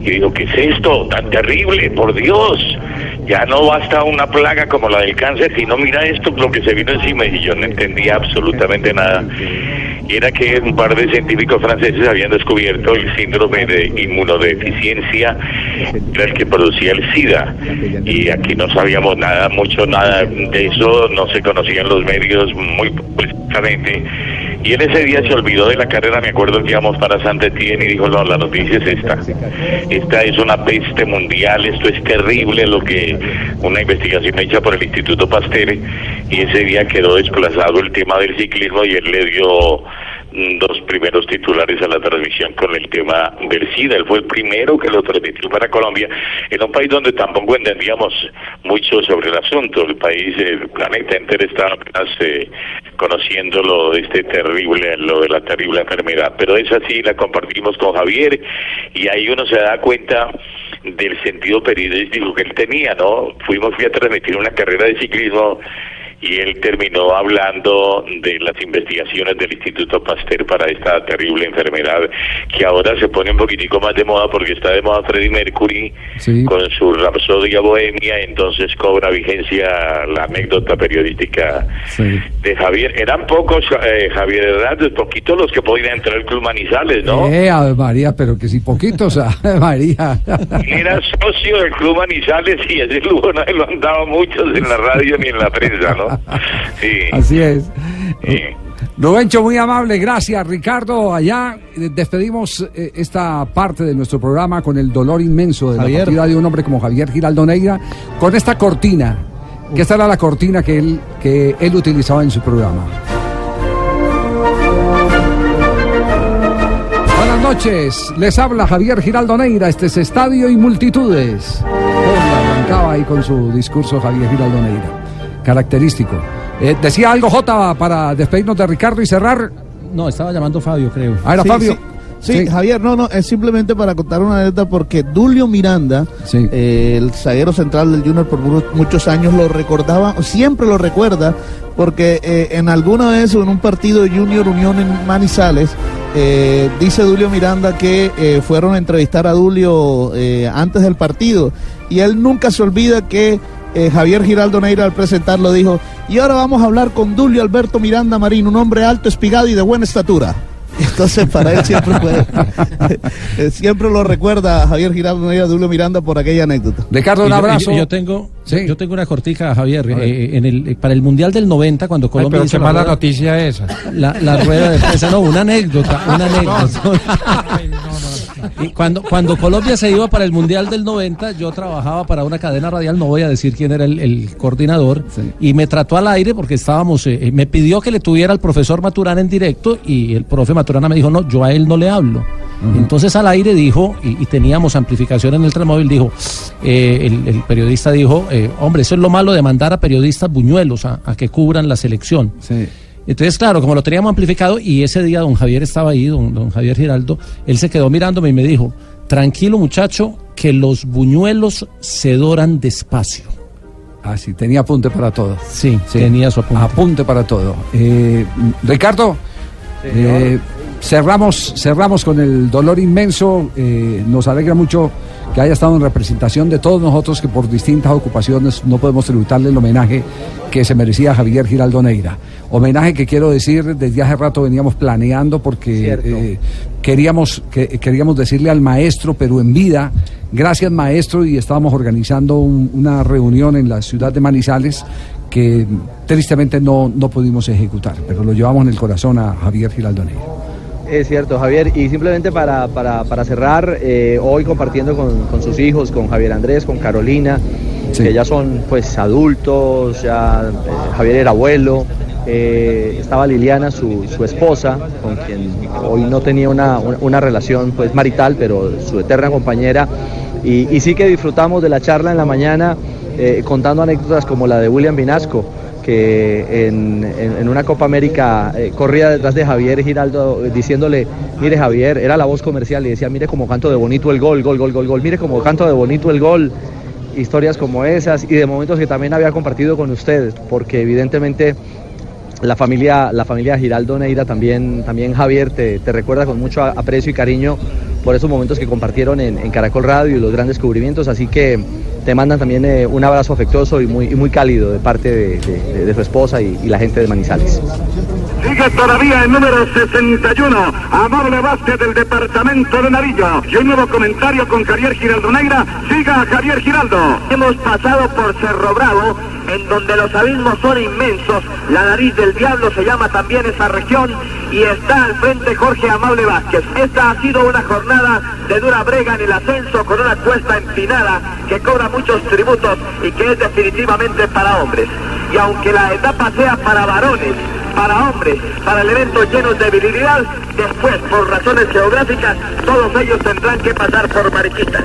y dijo, ¿qué es esto tan terrible? Por Dios, ya no basta una plaga como la del cáncer, sino mira esto, lo que se vino encima, y yo no entendía absolutamente nada. Y era que un par de científicos franceses habían descubierto el síndrome de inmunodeficiencia, era el que producía el SIDA. Y aquí no sabíamos nada, mucho nada de eso, no se conocían los medios muy precisamente. Y él ese día se olvidó de la carrera, me acuerdo que íbamos para San Etienne y dijo, no, la noticia es esta. Esta es una peste mundial, esto es terrible, lo que una investigación hecha por el Instituto Pasteur, y ese día quedó desplazado el tema del ciclismo y él le dio dos primeros titulares a la transmisión con el tema del SIDA. Él fue el primero que lo transmitió para Colombia, en un país donde tampoco entendíamos mucho sobre el asunto. El país, el planeta entero estaba apenas eh, conociendo lo de este terrible, lo de la terrible enfermedad. Pero esa sí la compartimos con Javier y ahí uno se da cuenta del sentido periodístico que él tenía, ¿no? Fuimos, fui a transmitir una carrera de ciclismo y él terminó hablando de las investigaciones del Instituto Pasteur para esta terrible enfermedad que ahora se pone un poquitico más de moda porque está de moda Freddie Mercury con su Rapsodia Bohemia, entonces cobra vigencia la anécdota periodística de Javier. Eran pocos, eh, Javier, eran poquitos los que podían entrar al Club Manizales, ¿no? Eh, Ave María, pero que si poquitos, Ave María. Era socio del Club Manizales y ese lujo no lo han dado muchos en la radio ni en la prensa, ¿no? Sí. Así es. Rubencho, muy amable, gracias. Ricardo, allá eh, despedimos eh, esta parte de nuestro programa con el dolor inmenso de Javier. la partida de un hombre como Javier Giraldo Neira, con esta cortina, que esta era la cortina que él, que él utilizaba en su programa. Buenas noches, les habla Javier Giraldo Neira, este es Estadio y Multitudes. Hola, arrancaba ahí con su discurso Javier Giraldo Neira, característico. Eh, decía algo Jota para despedirnos de Ricardo y cerrar. No, estaba llamando Fabio, creo. Ah, era Sí, Fabio. Sí, Sí, Javier, no, no, es simplemente para contar una anécdota porque Dulio Miranda, eh, el zaguero central del Junior por mu- muchos años, lo recordaba, siempre lo recuerda, porque eh, en alguna vez o en un partido de Junior Unión en Manizales, eh, dice Dulio Miranda que eh, fueron a entrevistar a Dulio eh, antes del partido y él nunca se olvida que eh, Javier Giraldo Neira al presentarlo dijo, y ahora vamos a hablar con Dulio Alberto Miranda Marín, un hombre alto, espigado y de buena estatura. Entonces para él siempre fue, eh, siempre lo recuerda Javier Giraldo Neira Dulio Miranda por aquella anécdota. Ricardo, un yo- abrazo. Yo, yo tengo, yo tengo una cortica, Javier. eh, en el, eh, para el Mundial del 90, cuando Colombia pero hizo qué la mala rueda- noticia esa. La, la rueda de prensa, no, una anécdota, una anécdota. Y cuando, cuando Colombia se iba para el Mundial del 90, yo trabajaba para una cadena radial, no voy a decir quién era el, el coordinador, y me trató al aire porque estábamos, eh, eh, me pidió que le tuviera al profesor Maturana en directo y el profe Maturana me dijo, no, yo a él no le hablo. Entonces al aire dijo, y, y teníamos amplificación en el tramóvil, dijo, eh, el, el periodista dijo, eh, hombre, eso es lo malo de mandar a periodistas buñuelos a, a que cubran la selección. Entonces, claro, como lo teníamos amplificado y ese día don Javier estaba ahí, don, don Javier Giraldo, él se quedó mirándome y me dijo, tranquilo muchacho, que los buñuelos se doran despacio. Ah, sí, tenía apunte para todo. Sí, tenía su apunte. Apunte para todo. Eh, Ricardo, eh, cerramos, cerramos con el dolor inmenso. eh, nos alegra mucho que haya estado en representación de todos nosotros que por distintas ocupaciones no podemos tributarle el homenaje que se merecía Javier Giraldo Neira. Homenaje que quiero decir, desde hace rato veníamos planeando porque eh, queríamos, que, queríamos decirle al maestro, pero en vida, gracias maestro, y estábamos organizando un- una reunión en la ciudad de Manizales que tristemente no, no pudimos ejecutar, pero lo llevamos en el corazón a Javier Giraldo Neira. Es cierto, Javier. Y simplemente para, para, para cerrar, eh, hoy compartiendo con, con sus hijos, con Javier Andrés, con Carolina, que ya son pues adultos, ya eh, Javier era abuelo, eh, estaba Liliana, su, su esposa, con quien hoy no tenía una, una- una relación pues marital, pero su eterna compañera. Y, y sí que disfrutamos de la charla en la mañana eh, contando anécdotas como la de William Vinasco que en, en- una Copa América eh, corría detrás de Javier Giraldo eh, diciéndole, mire Javier, era la voz comercial y decía, mire como canto de bonito el gol, gol, gol, gol, gol, mire como canto de bonito el gol. Historias como esas y de momentos que también había compartido con ustedes, porque evidentemente la familia, la familia Giraldo Neira también, también Javier te, te recuerda con mucho aprecio y cariño por esos momentos que compartieron en, Caracol Radio y los grandes descubrimientos, así que te mandan también eh, un abrazo afectuoso y muy, muy cálido de parte de, su esposa y la gente de Manizales. Todavía el número 61, Amable Vázquez del departamento de Narillo. Y un nuevo comentario con Javier Giraldo Negra. Siga Javier Giraldo. Hemos pasado por Cerro Bravo, en donde los abismos son inmensos. La nariz del diablo se llama también esa región y está al frente Jorge Amable Vázquez. Esta ha sido una jornada de dura brega en el ascenso con una cuesta empinada que cobra muchos tributos y que es definitivamente para hombres. Y aunque la etapa sea para varones, para hombres, para elementos llenos de virilidad, después, por razones geográficas, todos ellos tendrán que pasar por Mariquita.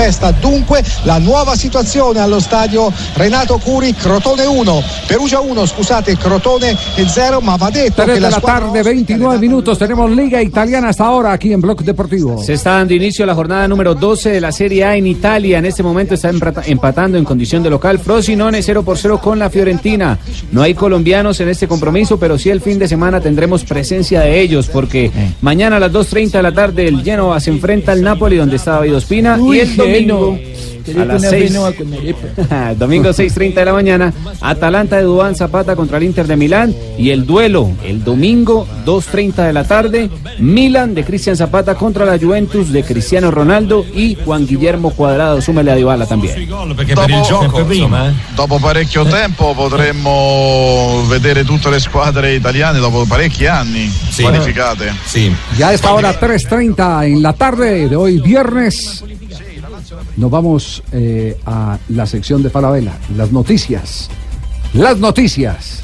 Calabrese Festa. Dunque la nuova situazione allo stadio Renato Curi, Crotone 1, Perugia 1, scusate, Crotone 0, ma va detto 3 che de la tarde, 29 minutos. Tenemos Liga Italiana hasta ahora aquí en Bloque Deportivo. Se está dando inicio a la jornada número 12 de la Serie A en Italia. En este momento está empatando en condición de local Frosinone 0 por 0 con la Fiorentina. No hay colombianos en este compromiso, pero sí el fin de semana tendremos presencia de ellos porque mañana a las 2.30 de la tarde el Genoa se enfrenta al Napoli donde está David Ospina Uy, y el domingo Quería a las poner 6 Genoa con arepa. Domingo 6.30 de la mañana, Atalanta de Dubán Zapata contra el Inter de Milán y el duelo, el domingo 2.30 de la tarde, Milan de Cristian Zapata contra la Juventus de Cristiano Ronaldo y Juan Guillermo Cuadrado, súmele a Dybala también. Insomma, dopo parecchio tempo potremmo vedere tutte le squadre italiane dopo parecchi anni qualificate. Sì. Ya a esta hora 3.30 en la tarde de hoy viernes. Nos vamos eh, a la sección de Falabella, las noticias. Las noticias.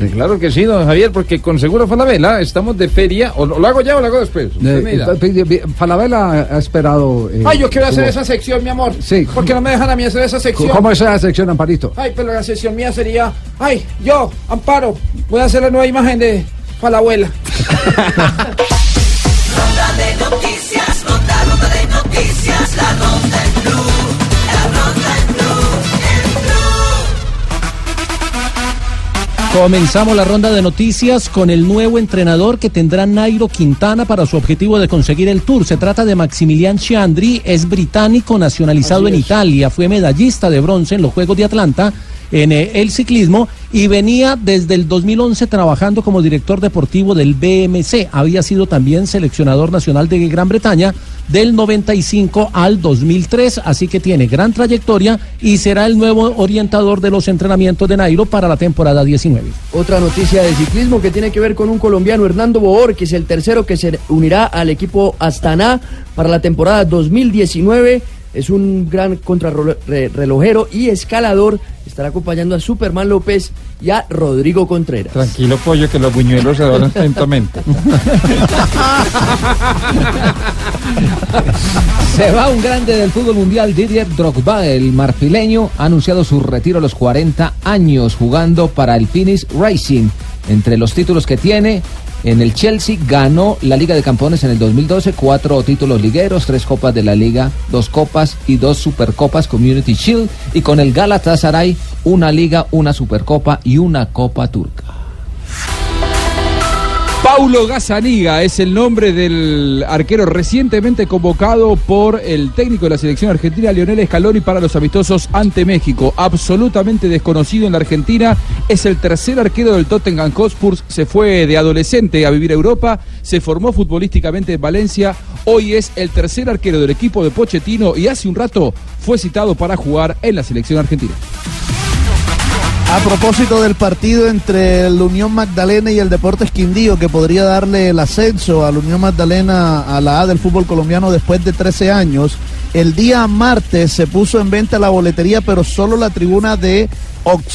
Eh, Claro que sí, don Javier, porque con Seguro Falabella estamos de feria. ¿O lo hago ya o lo hago después? Dirá. Eh, Falabella ha esperado. eh, Ay, yo quiero hacer esa sección, mi amor. Sí. ¿Por qué no me dejan a mí hacer esa sección? ¿Cómo es esa sección, Amparito? Ay, pero la sección mía sería. Ay, yo, Amparo, voy a hacer la nueva imagen de de noticias, ronda, ronda de noticias, la ronda Comenzamos la ronda de noticias con el nuevo entrenador que tendrá Nairo Quintana para su objetivo de conseguir el Tour. Se trata de Maximilian Chiandri, es británico nacionalizado en Italia, fue medallista de bronce en los Juegos de Atlanta en eh, el ciclismo y venía desde el 2011 trabajando como director deportivo del BMC. Había sido también seleccionador nacional de Gran Bretaña del 95 al 2003, así que tiene gran trayectoria y será el nuevo orientador de los entrenamientos de Nairo para la temporada 19. Otra noticia de ciclismo que tiene que ver con un colombiano, Hernando Boor, que es el tercero que se unirá al equipo Astana para la temporada 2019. Es un gran contrarrelojero y escalador. Estará acompañando a Superman López y a Rodrigo Contreras. Tranquilo, pollo, que los buñuelos se doran lentamente. Se va un grande del fútbol mundial, Didier Drogba, el marfileño, ha anunciado su retiro a los 40 años jugando para el Finis Racing. Entre los títulos que tiene, en el Chelsea ganó la Liga de Campeones en el 2012, cuatro títulos ligueros, tres copas de la Liga, dos copas y dos supercopas Community Shield. Y con el Galatasaray, una Liga, una supercopa y una Copa Turca. Paulo Gazzaniga es el nombre del arquero recientemente convocado por el técnico de la selección argentina, Lionel Scaloni, para los amistosos ante México. Absolutamente desconocido en la Argentina, es el tercer arquero del Tottenham Hotspur. Se fue de adolescente a vivir a Europa, se formó futbolísticamente en Valencia. Hoy es el tercer arquero del equipo de Pochettino y hace un rato fue citado para jugar en la selección argentina. A propósito del partido entre la Unión Magdalena y el Deportes Quindío, que podría darle el ascenso a la Unión Magdalena a la A del fútbol colombiano después de 13 años, el día martes se puso en venta la boletería, pero solo la tribuna de,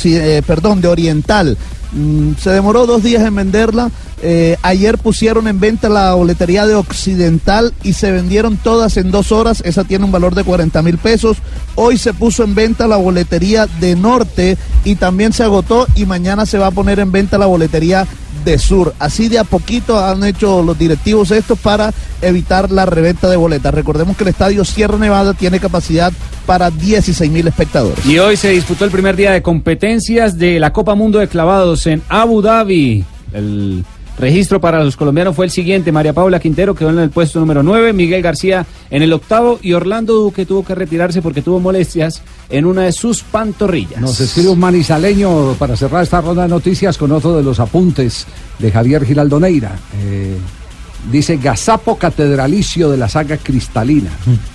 eh, perdón, de Oriental. Mm, se demoró dos días en venderla. Eh, ayer pusieron en venta la boletería de Occidental y se vendieron todas en dos horas. Esa tiene un valor de 40 mil pesos. Hoy se puso en venta la boletería de Norte y también se agotó y mañana se va a poner en venta la boletería de Sur. Así de a poquito han hecho los directivos esto para evitar la reventa de boletas. Recordemos que el estadio Sierra Nevada tiene capacidad para 16 mil espectadores. Y hoy se disputó el primer día de competencias de la Copa Mundo de Clavados en Abu Dhabi. El registro para los colombianos fue el siguiente. María Paula Quintero quedó en el puesto número 9, Miguel García en el octavo y Orlando Duque tuvo que retirarse porque tuvo molestias en una de sus pantorrillas. Nos escribe un manizaleño para cerrar esta ronda de noticias con otro de los apuntes de Javier Giraldoneira. Eh, dice Gazapo catedralicio de la saga cristalina,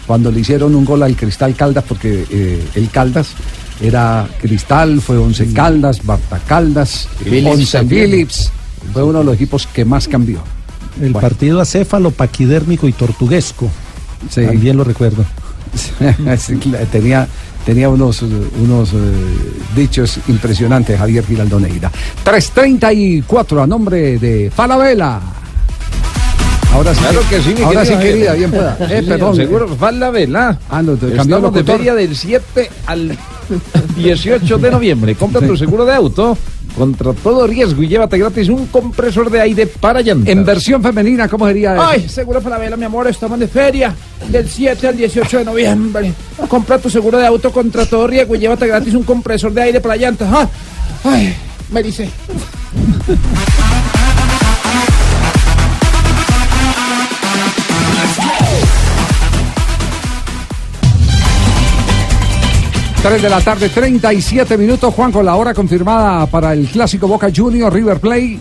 cuando le hicieron un gol al Cristal Caldas, porque eh, el Caldas era Cristal, fue Once Caldas, Barta Caldas, Phillips Once. Phillips, fue uno de los equipos que más cambió. El Bueno. partido acéfalo, paquidérmico y tortuguesco. Sí. También lo recuerdo. Sí, tenía, tenía unos, unos eh, dichos impresionantes Javier Giraldoneira. 334 a nombre de Falabella. Ahora sí, Claro que sí, mi ahora sí, querido querida, bien pueda. Sí, Eh, perdón. seguro, falda vela. Ah, no, Estamos de feria del 7 al 18 de noviembre. Compra Sí. tu seguro de auto contra todo riesgo y llévate gratis un compresor de aire para llantas. En versión femenina, ¿cómo sería eso? Ay, seguro Falabella, mi amor, estamos de feria del 7 al 18 de noviembre. Compra tu seguro de auto contra todo riesgo y llévate gratis un compresor de aire para llantas. Ah, Ay, me dice. Tres de la tarde, 37 minutos, Juan, con la hora confirmada para el clásico Boca Junior River Play.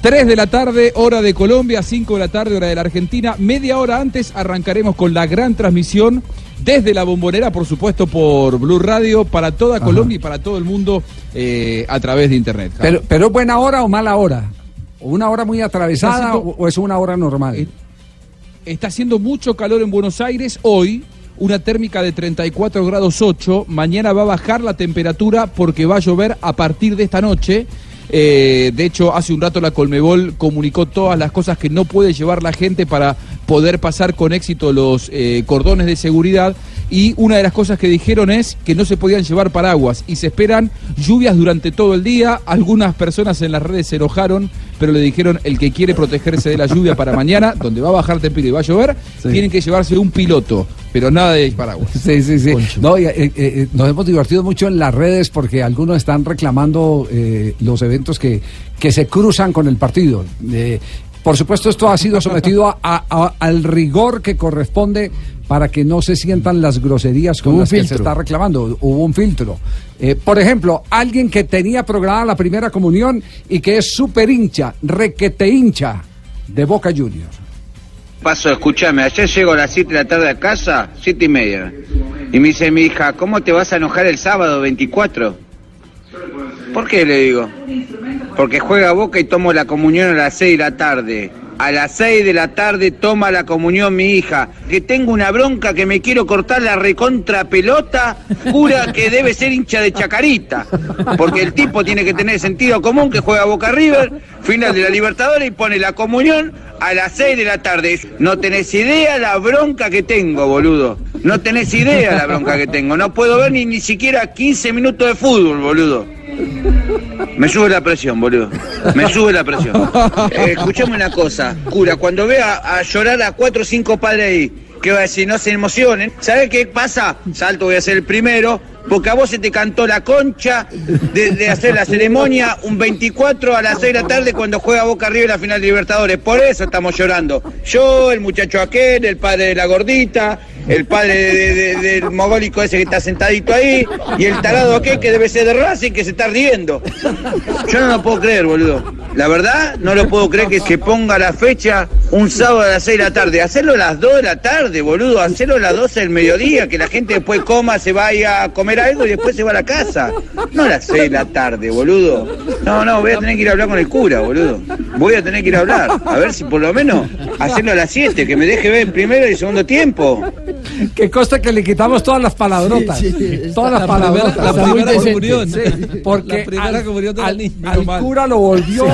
3 de la tarde, hora de Colombia, 5 de la tarde, hora de la Argentina. Media hora antes arrancaremos con la gran transmisión desde la bombonera, por supuesto, por Blue Radio, para toda Colombia y para todo el mundo eh, a través de Internet. Pero, pero es buena hora o mala hora? ¿O una hora muy atravesada o, o es una hora normal? Está haciendo mucho calor en Buenos Aires hoy, una térmica de 34 grados 8. Mañana va a bajar la temperatura porque va a llover a partir de esta noche. Eh, de hecho, hace un rato la Colmebol comunicó todas las cosas que no puede llevar la gente para poder pasar con éxito los eh, cordones de seguridad. Y una de las cosas que dijeron es que no se podían llevar paraguas y se esperan lluvias durante todo el día. Algunas personas en las redes se enojaron, pero le dijeron el que quiere protegerse de la lluvia para mañana, donde va a bajar temperatura y va a llover, tienen que llevarse un piloto, pero nada de paraguas. Sí, sí, sí. No, y, eh, eh, eh, nos hemos divertido mucho en las redes porque algunos están reclamando eh, los eventos que, que se cruzan con el partido. Por supuesto, esto ha sido sometido a- a- a- al rigor que corresponde para que no se sientan las groserías con Hubo un las que se filtro. está reclamando. Hubo un filtro. Eh, por ejemplo, alguien que tenía programada la primera comunión y que es súper hincha, requete hincha de Boca Juniors. Paso, escúchame, ayer llego a las 7 de la tarde a casa, siete y media. Y me dice mi hija, ¿cómo te vas a enojar el sábado 24? ¿Por qué le digo? Porque juega Boca y tomo la comunión a las 6 de la tarde. A las 6 de la tarde toma la comunión mi hija. Que tengo una bronca que me quiero cortar la recontra pelota, cura que debe ser hincha de Chacarita. Porque el tipo tiene que tener sentido común que juega Boca River, final de la Libertadores y pone la comunión a las 6 de la tarde. No tenés idea la bronca que tengo, boludo. No tenés idea la bronca que tengo. No puedo ver ni, ni siquiera 15 minutos de fútbol, boludo. Me sube la presión, boludo. Me sube la presión. Eh, escuchame una cosa, cura, cuando vea a llorar a cuatro o cinco padres ahí, ¿qué va a decir? No se emocionen. ¿Sabes qué pasa? Salto, voy a ser el primero. Porque a vos se te cantó la concha de, hacer la ceremonia un 24 a las 6 de la tarde cuando juega Boca River la final de Libertadores. Por eso estamos llorando. Yo, el muchacho aquel, el padre de la gordita, el padre de- de- del mogólico ese que está sentadito ahí, y el tarado aquel que debe ser de Racing que se está riendo. Yo no lo puedo creer, boludo. La verdad, no lo puedo creer que, que ponga la fecha un sábado a las 6 de la tarde. Hacerlo a las 2 de la tarde, boludo. Hacerlo a las 12 del mediodía, que la gente después coma, se vaya a comer algo y después se va a la casa. No a las 6 de la tarde, boludo. No, no, voy a tener que ir a hablar con el cura, boludo. Voy a tener que ir a hablar. A ver si por lo menos hacerlo a las 7, que me deje ver el primero y el segundo tiempo. Que consta que le quitamos todas las palabrotas. Sí, sí, todas las la palabrotas. primera- la Está muy primera comunión. Sí, porque La primera al, comunión la al- al cura lo volvió.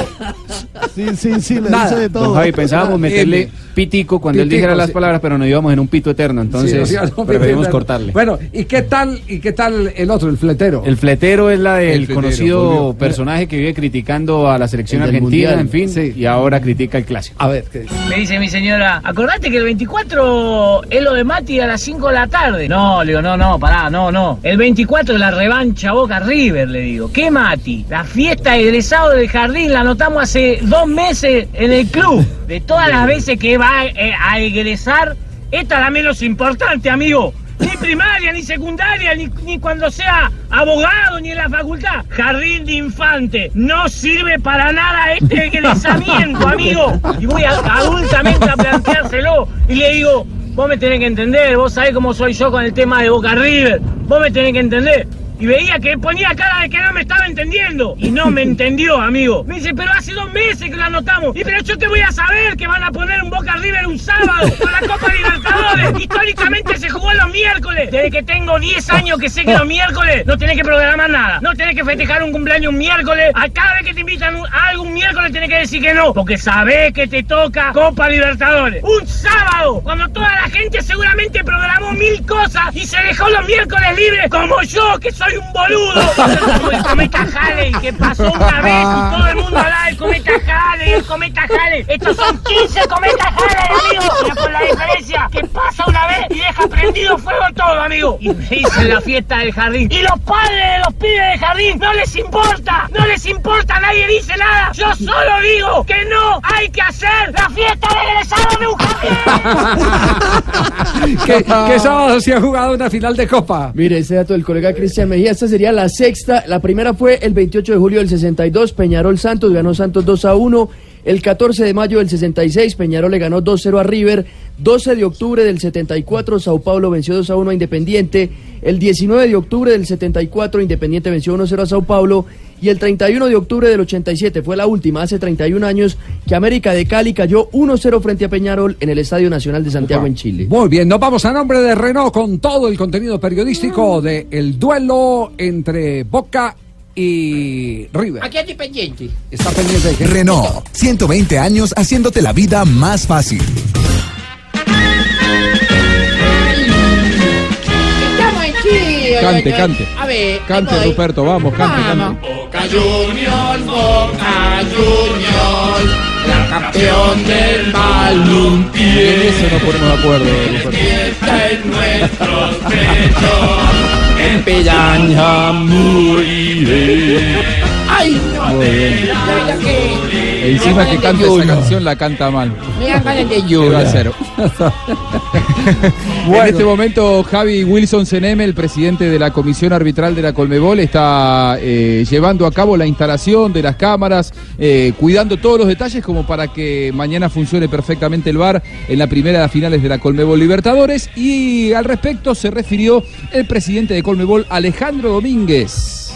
Sí, sí, sí, le Nada. dice de todo. Don Javi, pensábamos meterle M. pitico cuando él dijera las sí. palabras, pero nos íbamos en un pito eterno, entonces Sí, o sea, no, preferimos cortarle. Bueno, ¿y qué tal y qué tal el otro, el fletero? El fletero es la El del fletero, conocido personaje que vive criticando a la selección El argentina, Mundial. en fin, y ahora critica el clásico. A ver, Me dice mi señora, acordate que el 24 es lo de Mati a las 5 de la tarde. No, le digo, no, no, pará, no, no. El 24 es la revancha Boca River, le digo. ¿Qué Mati? La fiesta de egresado del jardín la anotamos hace dos meses en el club. De todas las veces que va eh, a egresar, esta es la menos importante, amigo. Ni primaria, ni secundaria, ni, ni cuando sea abogado, ni en la facultad. Jardín de infante. No sirve para nada este egresamiento, amigo. Y voy a- adultamente a planteárselo. Y le digo, vos me tenés que entender, vos sabés cómo soy yo con el tema de Boca River. Vos me tenés que entender. Y veía que ponía cara de que no me estaba entendiendo. Y no me entendió, amigo. Me dice, pero hace dos meses que lo anotamos. Y pero yo te voy a saber que van a poner un Boca River un sábado con la Copa Libertadores. Históricamente se jugó los miércoles. Desde que tengo 10 años que sé que los miércoles no tenés que programar nada. No tenés que festejar un cumpleaños un miércoles. A cada vez que te invitan un- a algún miércoles tenés que decir que no. Porque sabés que te toca Copa Libertadores. Un sábado. Cuando toda la gente seguramente programó mil cosas y se dejó los miércoles libres. Como yo, que soy un boludo. Como el cometa Halley, que pasó una vez y todo el mundo hablaba del cometa Halley, el cometa Halley. Estos son 15 cometas Halley, amigo. Pero con la diferencia que pasa una vez y deja prendido fuego todo, amigo. Y me dicen la fiesta del jardín. Y los padres de los pibes del jardín no les importa. No les importa, nadie dice nada. Yo solo digo que no hay que hacer la fiesta de egresado de un ¿Qué, qué sábado se ha jugado una final de Copa? Mire, ese dato del colega Cristian Mejía, esta sería la sexta. La primera fue el 28 de julio del 62, Peñarol Santos, ganó Santos 2 a 1. El 14 de mayo del 66, Peñarol le ganó 2-0 a River. 12 de octubre del 74, Sao Paulo venció 2 a 1 a Independiente. El 19 de octubre del 74, Independiente venció 1-0 a Sao Paulo. Y el 31 de octubre del 87, fue la última, hace 31 años, que América de Cali cayó 1-0 frente a Peñarol en el Estadio Nacional de Santiago en Chile. Muy bien, nos vamos a nombre de Renault con todo el contenido periodístico de el duelo entre Boca y y River. Aquí estoy pendiente. Está pendiente de. Renault, 120 años haciéndote la vida más fácil. Cante, cante. A ver, cante, Ruperto, vamos, cante, vamos. cante. Boca Juniors, Boca Juniors, la campeón del balompié. En eso nos ponemos de acuerdo, Ruperto. en nuestros en Peña moriré. Ay, no. Encima que canta esa canción la canta mal. Me dan ganas de ¿Qué va a llorar. hacer? En este momento, Javi Wilson Seneme, el presidente de la Comisión Arbitral de la Colmebol, está eh, llevando a cabo la instalación de las cámaras, eh, cuidando todos los detalles como para que mañana funcione perfectamente el VAR en la primera de las finales de la Colmebol Libertadores. Y al respecto se refirió el presidente de Colmebol, Alejandro Domínguez.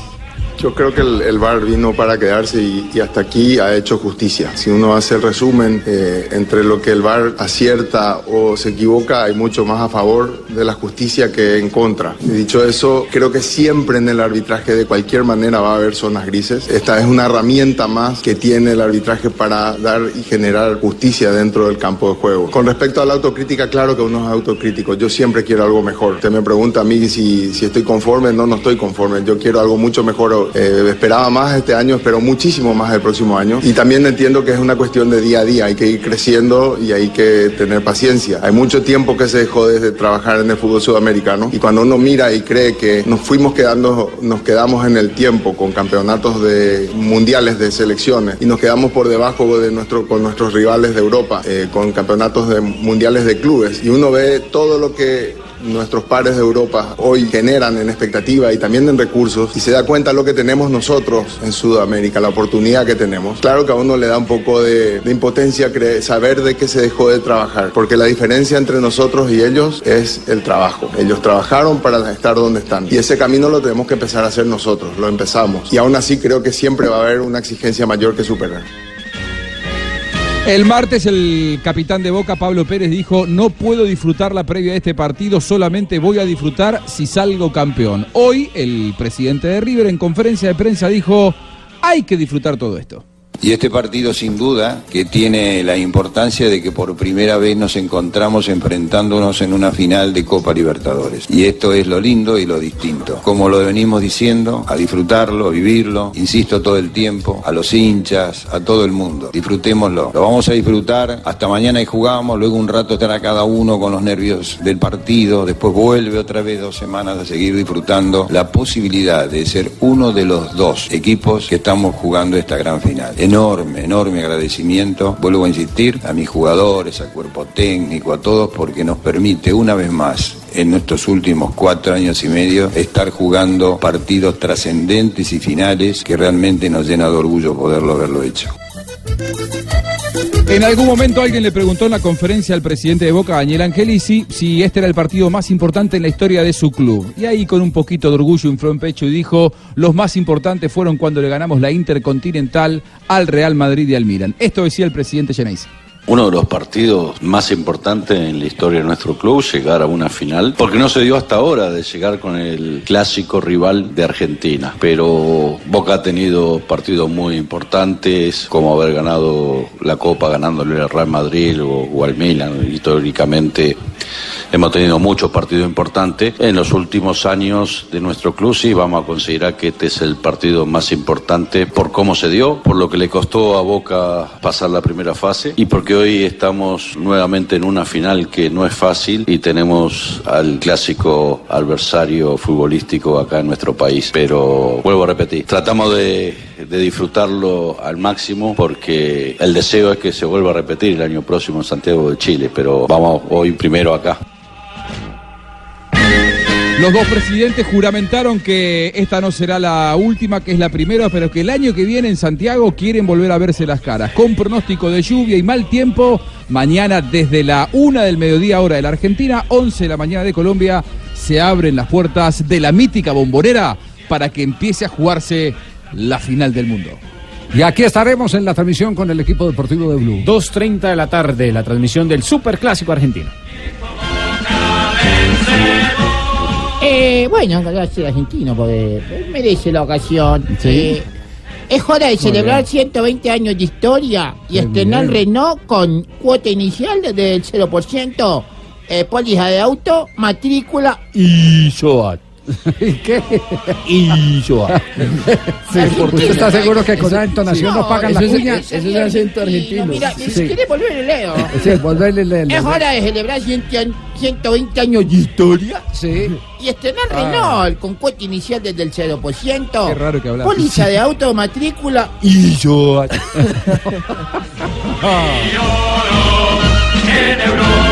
Yo creo que el, el vino para quedarse y, y hasta aquí ha hecho justicia. Si uno hace el resumen eh, entre lo que el VAR acierta o se equivoca, hay mucho más a favor de la justicia que en contra. Y dicho eso, creo que siempre en el arbitraje de cualquier manera va a haber zonas grises. Esta es una herramienta más que tiene el arbitraje para dar y generar justicia dentro del campo de juego. Con respecto a la autocrítica, claro que uno es autocrítico. Yo siempre quiero algo mejor. Usted me pregunta a mí si, si estoy conforme. No, no estoy conforme. Yo quiero algo mucho mejor. Eh, esperaba más este año, espero muchísimo más el próximo año. Y también entiendo que es una cuestión de día a día. Hay que ir creciendo y hay que tener paciencia. Hay mucho tiempo que se dejó desde trabajar en el fútbol sudamericano. Y cuando uno mira y cree que nos fuimos quedando, nos quedamos en el tiempo con campeonatos de mundiales de selecciones y nos quedamos por debajo de nuestro, con nuestros rivales de Europa, eh, con campeonatos de mundiales de clubes. Y uno ve todo lo que nuestros pares de Europa hoy generan en expectativa y también en recursos y se da cuenta lo que tenemos nosotros en Sudamérica, la oportunidad que tenemos. Claro que a uno le da un poco de, de impotencia saber de qué se dejó de trabajar, porque la diferencia entre nosotros y ellos es el trabajo. Ellos trabajaron para estar donde están y ese camino lo tenemos que empezar a hacer nosotros, lo empezamos y aún así creo que siempre va a haber una exigencia mayor que superar. El martes el capitán de Boca, Pablo Pérez, dijo, no puedo disfrutar la previa de este partido, solamente voy a disfrutar si salgo campeón. Hoy el presidente de River en conferencia de prensa dijo, hay que disfrutar todo esto. Y este partido sin duda que tiene la importancia de que por primera vez nos encontramos enfrentándonos en una final de Copa Libertadores. Y esto es lo lindo y lo distinto. Como lo venimos diciendo, a disfrutarlo, vivirlo, insisto todo el tiempo, a los hinchas, a todo el mundo. Disfrutémoslo. Lo vamos a disfrutar hasta mañana y jugamos, luego un rato estará cada uno con los nervios del partido, después vuelve otra vez dos semanas a seguir disfrutando la posibilidad de ser uno de los dos equipos que estamos jugando esta gran final. Enorme, enorme agradecimiento, vuelvo a insistir, a mis jugadores, al cuerpo técnico, a todos, porque nos permite una vez más en nuestros últimos cuatro años y medio estar jugando partidos trascendentes y finales que realmente nos llena de orgullo poderlo haberlo hecho. En algún momento alguien le preguntó en la conferencia al presidente de Boca, Daniel Angelici, si este era el partido más importante en la historia de su club. Y ahí con un poquito de orgullo infló en pecho y dijo, los más importantes fueron cuando le ganamos la Intercontinental al Real Madrid y al Milan. Esto decía el presidente Geneise. Uno de los partidos más importantes en la historia de nuestro club, llegar a una final, porque no se dio hasta ahora de llegar con el clásico rival de Argentina. Pero Boca ha tenido partidos muy importantes, como haber ganado la Copa ganándole al Real Madrid o, o al Milan. Históricamente hemos tenido muchos partidos importantes. En los últimos años de nuestro club sí vamos a considerar que este es el partido más importante por cómo se dio, por lo que le costó a Boca pasar la primera fase y porque hoy estamos nuevamente en una final que no es fácil y tenemos al clásico adversario futbolístico acá en nuestro país. Pero vuelvo a repetir, tratamos de, disfrutarlo al máximo porque el deseo es que se vuelva a repetir el año próximo en Santiago de Chile, pero vamos hoy primero acá. Los dos presidentes juramentaron que esta no será la última, que es la primera, pero que el año que viene en Santiago quieren volver a verse las caras. Con pronóstico de lluvia y mal tiempo, mañana desde la una del mediodía hora de la Argentina, 11 de la mañana de Colombia, se abren las puertas de la mítica bombonera para que empiece a jugarse la final del mundo. Y aquí estaremos en la transmisión con el equipo deportivo de Blue. 2.30 de la tarde, la transmisión del Super Clásico Argentino. Eh, bueno, gracias argentino, porque merece la ocasión. Eh, es hora de celebrar 120 años de historia y Qué estrenar bien. Renault con cuota inicial del 0%, eh, póliza de auto, matrícula y SOAT. ¿Y qué? Illoa. Sí, ¿Usted está seguro que con esa entonación no, pagan la eso es- cuña? ese es el acento argentino. Mira, si Sí. quiere volver el leo. Sí, volverle el- el- Es hora de celebrar 100 años- 120 años de historia. Sí. Y estrenar Ah. Renault con cuota inicial desde el 0%. Qué raro que hablas. Póliza de auto, matrícula y yo. En Europa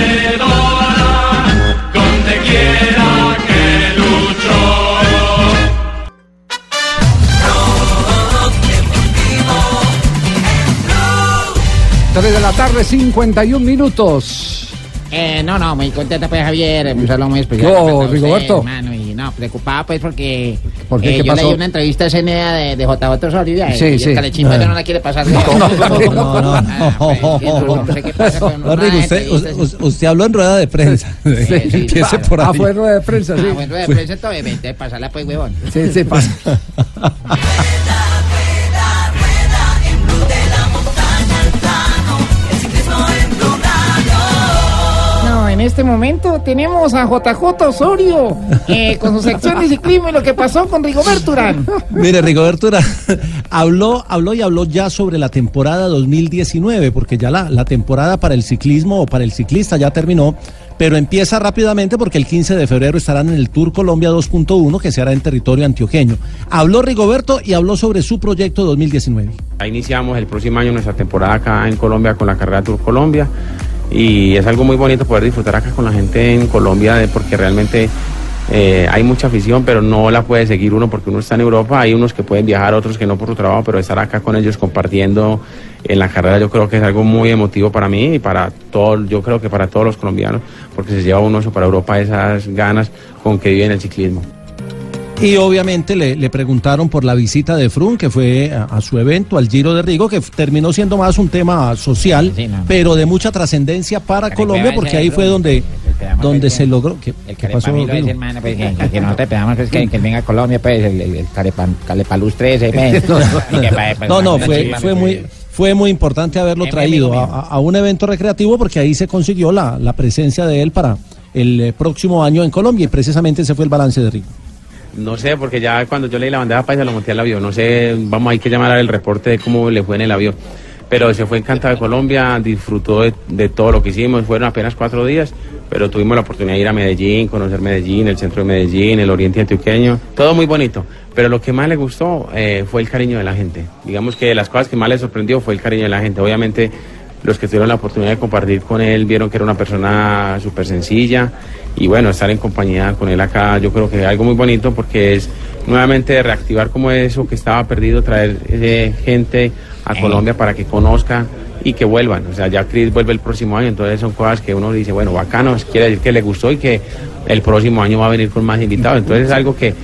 vencedora, donde quiera que luchó. 3 de la tarde, 51 minutos. Eh, no, no, muy contenta pues Javier, un saludo muy especial. ¿Qué hubo, para usted, Rigoberto? hermano, no, preocupado pues porque ¿Por qué? eh, ¿Qué yo pasó? leí una entrevista a CNA de, de JJ Osorio y, Sí, y sí. el calechimbo Ah. no la quiere pasar. No, no, no, Ah, pues, no. no, no sé qué pasa con No, Rigo, usted, sí. usted- usted habló en rueda de prensa. sí. Empiece por ahí. Ah, fue rueda de prensa, sí. Ah, bueno, de prensa vente, pasarla pues, huevón. Sí, sí, pasa. En este momento tenemos a JJ Osorio eh, con su sección de ciclismo y lo que pasó con Rigoberto Urán. Mire, Rigoberto Urán habló, habló y habló ya sobre la temporada 2019, porque ya la, la temporada para el ciclismo o para el ciclista ya terminó, pero empieza rápidamente porque el 15 de febrero estarán en el Tour Colombia 2.1 que se hará en territorio antioqueño. Habló Rigoberto y habló sobre su proyecto 2019. Ahí iniciamos el próximo año nuestra temporada acá en Colombia con la carrera Tour Colombia y es algo muy bonito poder disfrutar acá con la gente en Colombia porque realmente eh, hay mucha afición pero no la puede seguir uno porque uno está en Europa, hay unos que pueden viajar, otros que no por su trabajo, pero estar acá con ellos compartiendo en la carrera yo creo que es algo muy emotivo para mí y para todo, yo creo que para todos los colombianos porque se lleva uno eso para Europa esas ganas con que viven el ciclismo. Y obviamente le, le preguntaron por la visita de Frun, que fue a, a su evento, al Giro de Rigo, que terminó siendo más un tema social, pero de mucha trascendencia para Colombia, porque ahí fue donde, donde se logró. ¿Qué, qué pasó, es hermano, pues, que, que nosotros pedamos pues, que, que venga a Colombia, pues, el, el, el Carepan- Calepaluz 13, pues, pues, No, no, la fue, fue pues, muy fue muy importante haberlo traído a, a un evento recreativo porque ahí se consiguió la, la presencia de él para el eh, próximo año en Colombia y precisamente ese fue el balance de Rigo. No sé, porque ya cuando yo leí la bandeja paisa lo monté al avión. No sé, vamos, hay que llamar al reporte de cómo le fue en el avión. Pero se fue encantado de Colombia, disfrutó de, todo lo que hicimos. Fueron apenas cuatro días, pero tuvimos la oportunidad de ir a Medellín, conocer Medellín, el centro de Medellín, el oriente antioqueño. Todo muy bonito. Pero lo que más le gustó eh, fue el cariño de la gente. Digamos que las cosas que más le sorprendió fue el cariño de la gente. Obviamente los que tuvieron la oportunidad de compartir con él vieron que era una persona súper sencilla y bueno, estar en compañía con él acá yo creo que es algo muy bonito porque es nuevamente reactivar como eso que estaba perdido, traer eh, gente a Eh. Colombia para que conozca y que vuelvan. O sea, ya Chris vuelve el próximo año, entonces son cosas que uno dice, bueno, bacano, quiere decir que le gustó y que el próximo año va a venir con más invitados. Entonces es algo que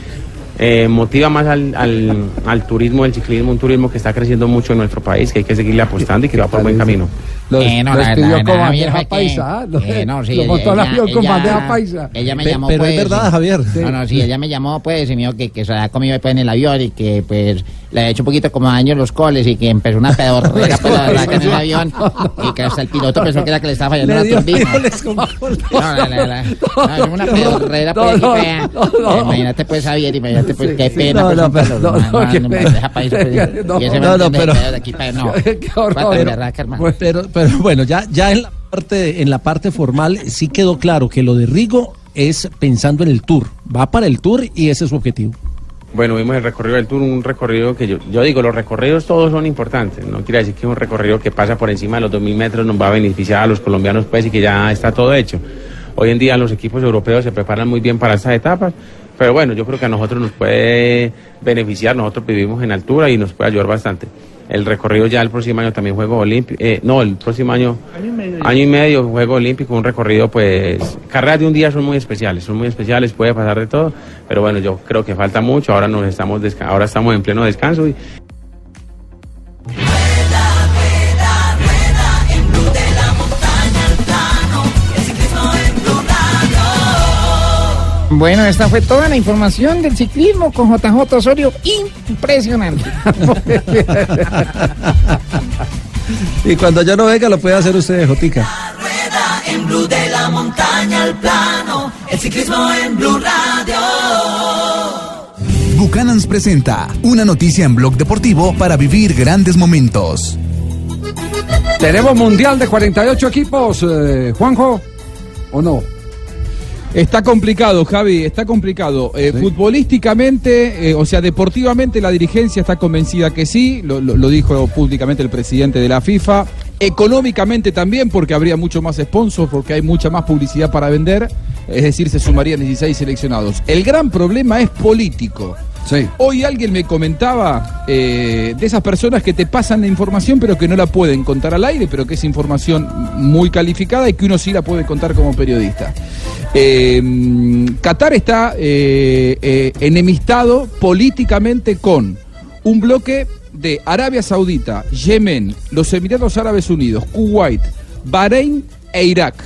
eh, motiva más al, al, al turismo, el ciclismo, un turismo que está creciendo mucho en nuestro país, que hay que seguirle apostando y que va por buen camino. Lo, Eh, no, lo la verdad, con la bandeja que- paisa. ¿ah? Lo, eh, no, sí, lo ella- montó al ella- avión con ella- bandeja paisa. Ella me Pe- llamó, pero es pues, verdad, Javier. No, no, sí, ella me llamó, pues, y me dijo que, que se había comido pues, en el avión y que, pues, le había hecho un poquito como daño en los coles y que empezó una pedorrera, pues, la verdad, que en el avión y que hasta el piloto pensó que era que le estaba fallando la turbina. No, la, no, es una pedorrera, pues, no, fea. no, no. Imagínate, pues, Javier, imagínate, pues, qué pena, no, pues, no, pero- no, no, no, no, no, pues, No, y ese no, no, pero- aquí para- no. Qué horror. Pero, pero bueno, ya, ya en la parte, en la parte formal sí quedó claro que lo de Rigo es pensando en el tour. Va para el tour y ese es su objetivo. Bueno, vimos el recorrido del Tour, un recorrido que yo, yo digo, los recorridos todos son importantes, no quiere decir que un recorrido que pasa por encima de los 2.000 metros nos va a beneficiar a los colombianos pues y que ya está todo hecho. Hoy en día los equipos europeos se preparan muy bien para estas etapas, pero bueno, yo creo que a nosotros nos puede beneficiar, nosotros vivimos en altura y nos puede ayudar bastante. El recorrido ya el próximo año también Juego Olímpico, eh, no, el próximo año, año y medio, Juego Olímpico, un recorrido pues, carreras de un día son muy especiales, son muy especiales, puede pasar de todo, pero bueno, yo creo que falta mucho, ahora nos estamos, ahora estamos en pleno descanso y, Bueno, esta fue toda la información del ciclismo con JJ Osorio. Impresionante. Y cuando yo no venga lo puede hacer usted, Jotica. rueda en Blue de la montaña al plano, el ciclismo en Blue Radio. Buchanans presenta una noticia en blog deportivo para vivir grandes momentos. Tenemos mundial de 48 equipos, eh, Juanjo, ¿o no? Está complicado, Javi, está complicado. Eh, Futbolísticamente, eh, o sea, deportivamente la dirigencia está convencida que sí, lo, lo- lo dijo públicamente el presidente de la FIFA. Económicamente también, porque habría mucho más sponsors, porque hay mucha más publicidad para vender, es decir, se sumarían 16 seleccionados. El gran problema es político. Hoy alguien me comentaba eh, de esas personas que te pasan la información pero que no la pueden contar al aire, pero que es información muy calificada y que uno sí la puede contar como periodista. Eh, Qatar está eh, enemistado políticamente con un bloque de Arabia Saudita, Yemen, los Emiratos Árabes Unidos, Kuwait, Bahrein e Irak.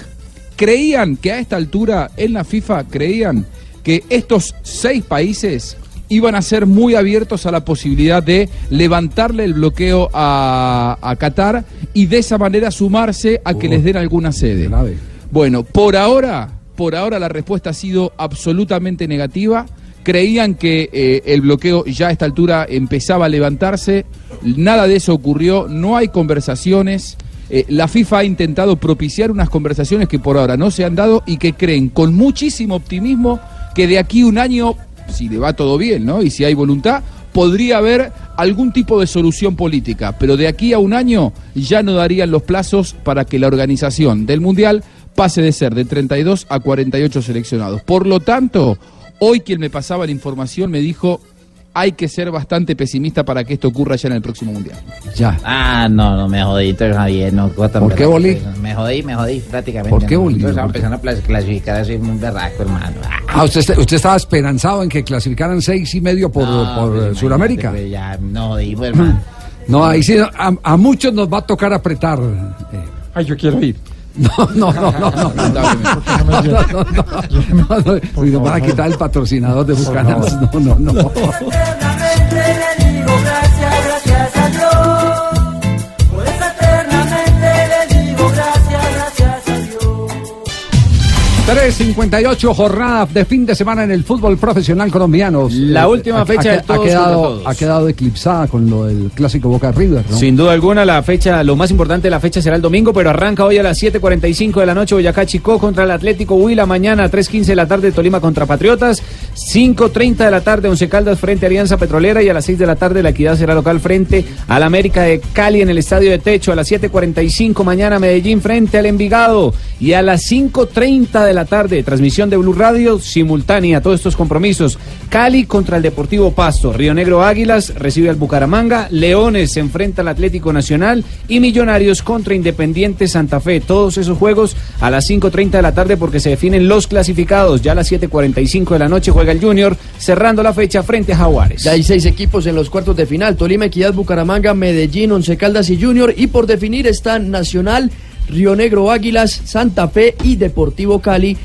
Creían que a esta altura en la FIFA creían que estos seis países iban a ser muy abiertos a la posibilidad de levantarle el bloqueo a, a Qatar y de esa manera sumarse a que les den alguna sede. Bueno, por ahora, por ahora la respuesta ha sido absolutamente negativa. Creían que eh, el bloqueo ya a esta altura empezaba a levantarse. Nada de eso ocurrió. No hay conversaciones. Eh, la FIFA ha intentado propiciar unas conversaciones que por ahora no se han dado y que creen con muchísimo optimismo que de aquí un año, si le va todo bien, ¿no? Y si hay voluntad, podría haber algún tipo de solución política. Pero de aquí a un año ya no darían los plazos para que la organización del Mundial pase de ser de 32 a 48 seleccionados. Por lo tanto, hoy quien me pasaba la información me dijo hay que ser bastante pesimista para que esto ocurra ya en el próximo Mundial. Ya. Ah, no, no me jodí, entonces Javier, no. cosa tan ¿Por qué, pues, Me jodí, me jodí prácticamente. ¿Por qué, ¿no? Estaba ¿Por qué? empezando a clasificar así muy berraco, hermano. Ah, usted, está- usted estaba esperanzado en que clasificaran seis y medio por, No, por pues, eh, Sudamérica. pues, ya, no jodí, pues, hermano. No, ahí sí, a, a muchos nos va a tocar apretar. Ay, yo quiero ir. No, no, no, no, no. No, no, no, no, no, no. Y nos van a quitar el patrocinador de Bucanas. No, no, no. 3.58 jornada de fin de semana en el fútbol profesional colombiano. La última fecha ha, de todos ha quedado, todos. ha quedado eclipsada con lo del clásico Boca River, ¿no? Sin duda alguna, la fecha, lo más importante de la fecha será el domingo, pero arranca hoy a las 7.45 de la noche Boyacá Chicó contra el Atlético Huila, mañana a 3.15 de la tarde Tolima contra Patriotas, 5.30 de la tarde Once Caldas frente a Alianza Petrolera y a las 6 de la tarde la Equidad será local frente al América de Cali en el Estadio de Techo, a las 7.45 mañana Medellín frente al Envigado y a las 5.30 de la tarde transmisión de Blue Radio simultánea todos estos compromisos. Cali contra el Deportivo Pasto, Río Negro Águilas recibe al Bucaramanga, Leones se enfrenta al Atlético Nacional y Millonarios contra Independiente Santa Fe. Todos esos juegos a las 5.30 de la tarde porque se definen los clasificados. Ya a las 7.45 de la noche juega el Junior cerrando la fecha frente a Jaguares. Ya hay seis equipos en los cuartos de final: Tolima, Equidad, Bucaramanga, Medellín, Once Caldas y Junior. Y por definir están Nacional, Río Negro Águilas, Santa Fe y Deportivo Cali.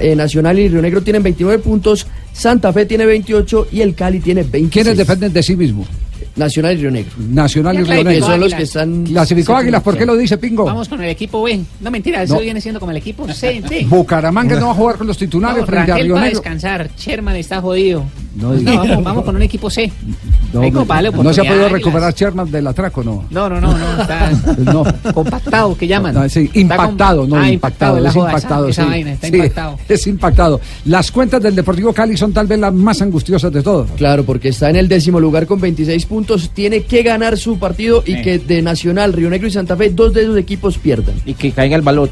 Eh, Nacional y Río Negro tienen 29 puntos, Santa Fe tiene 28 y el Cali tiene 20. ¿Quiénes dependen de sí mismos? Nacional y Río Negro. Nacional y Río Negro. Son los que están. Clasificó Águilas, ¿por qué lo dice Pingo? Vamos con el equipo B. No, mentira, eso No. viene siendo como el equipo C. Bucaramanga no va a jugar con los titulares No, frente a Río va a Negro. descansar. Sherman está jodido. No No, vamos, vamos con un equipo C. No, no se ha podido recuperar Sherman del atraco, ¿no. No, no, no, no. Está No. compactado, que llaman. No, sí, impactado, con- no ah, impactado, es joda, impactado. Esa, sí. vaina, está Sí, impactado. Es impactado. Las cuentas del Deportivo Cali son tal vez las más angustiosas de todos. Claro, porque está en el décimo lugar con 26 puntos, tiene que ganar su partido y Sí. que de Nacional, Río Negro y Santa Fe, dos de esos equipos pierdan. Y que caiga el balón.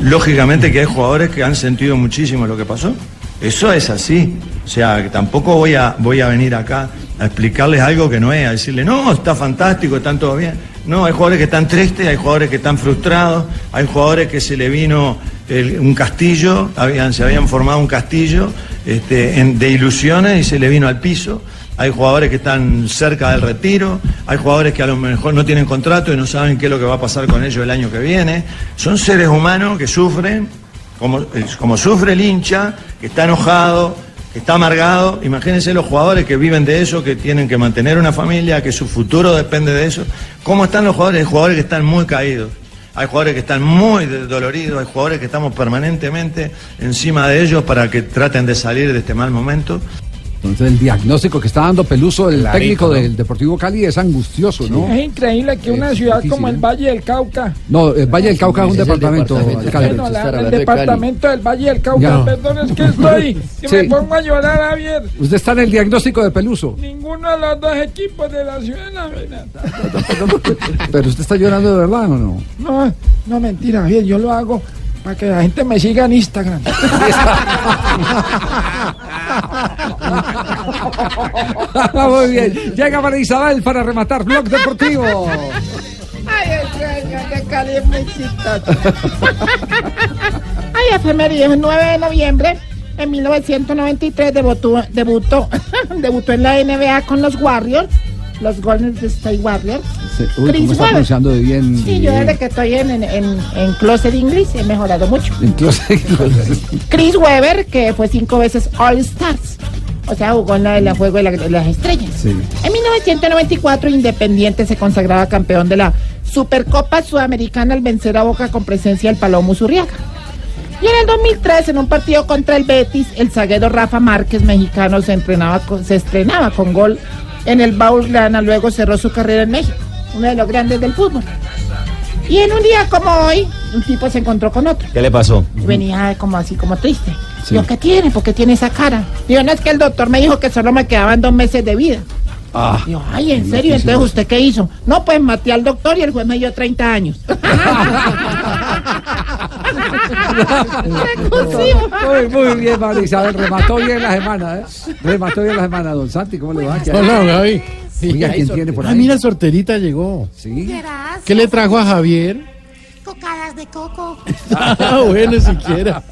Lógicamente que hay jugadores que han sentido muchísimo lo que pasó. Eso es así. O sea, que tampoco voy a, voy a venir acá a explicarles algo que no es, a decirle, no, está fantástico, están todo bien. No, hay jugadores que están tristes, hay jugadores que están frustrados, hay jugadores que se le vino el- un castillo, habían, se habían formado un castillo este, en- de ilusiones y se le vino al piso. Hay jugadores que están cerca del retiro, hay jugadores que a lo mejor no tienen contrato y no saben qué es lo que va a pasar con ellos el año que viene. Son seres humanos que sufren, como, como sufre el hincha, que está enojado, que está amargado. Imagínense los jugadores que viven de eso, que tienen que mantener una familia, que su futuro depende de eso. ¿Cómo están los jugadores? Hay jugadores que están muy caídos. Hay jugadores que están muy doloridos, hay jugadores que estamos permanentemente encima de ellos para que traten de salir de este mal momento. Entonces el diagnóstico que está dando Peluso, el Clarito, técnico ¿no? del Deportivo Cali, es angustioso, ¿no? Es increíble que una Es ciudad difícil, como ¿eh? el Valle del Cauca, No, el Valle del Cauca es un departamento, el departamento del Valle del Cauca, Ya. perdón, es que estoy, que Sí. me pongo a llorar, Javier. Usted está en el diagnóstico de Peluso, Ninguno de los dos equipos de la ciudad, la verdad. pero usted está llorando de verdad o no? No, no mentira, Javier, yo lo hago para que la gente me siga en Instagram. Muy bien. Llega para Isabel para rematar Blog Deportivo. Ay, el sueño de Cali es muy chistoso. Ay, efeméride, el 9 de noviembre en 1993 debutó, debutó, debutó en la NBA con los Warriors, los Golden State Warriors. Sí, Uy, Chris ¿cómo está pronunciando de bien? Sí, yo bien. desde que estoy en, en, en, en Closet English he mejorado mucho. Entonces, Chris Webber, que fue cinco veces All Stars. O sea, jugó en la de la Juego de, la- de las Estrellas. sí. En 1994, Independiente se consagraba campeón de la Supercopa Sudamericana al vencer a Boca con presencia del Palomo Zurriaga. Y en el 2003, en un partido contra el Betis, el zaguero Rafa Márquez, mexicano, se, entrenaba con- se estrenaba con gol en el Baulgrana, luego cerró su carrera en México, uno de los grandes del fútbol. Y en un día como hoy, un tipo se encontró con otro. ¿Qué le pasó? Venía como así, como triste. Sí. Digo, ¿qué tiene? ¿Por qué tiene esa cara? Digo, no es que el doctor me dijo que solo me quedaban dos meses de vida. Ah, Digo, ay, ¿en serio? Entonces, ¿usted qué hizo? No, pues maté al doctor y el juez me dio 30 años. Muy, muy bien, María Isabel. Remató bien la semana, ¿eh? Remató bien la semana, don Santi. ¿Cómo le va? Hola, Gaby. Oiga, ¿quién tiene por Ah, mira, Sorterita llegó. Sí. ¿Qué le trajo a Javier? Cocadas de coco. Ah, bueno, siquiera.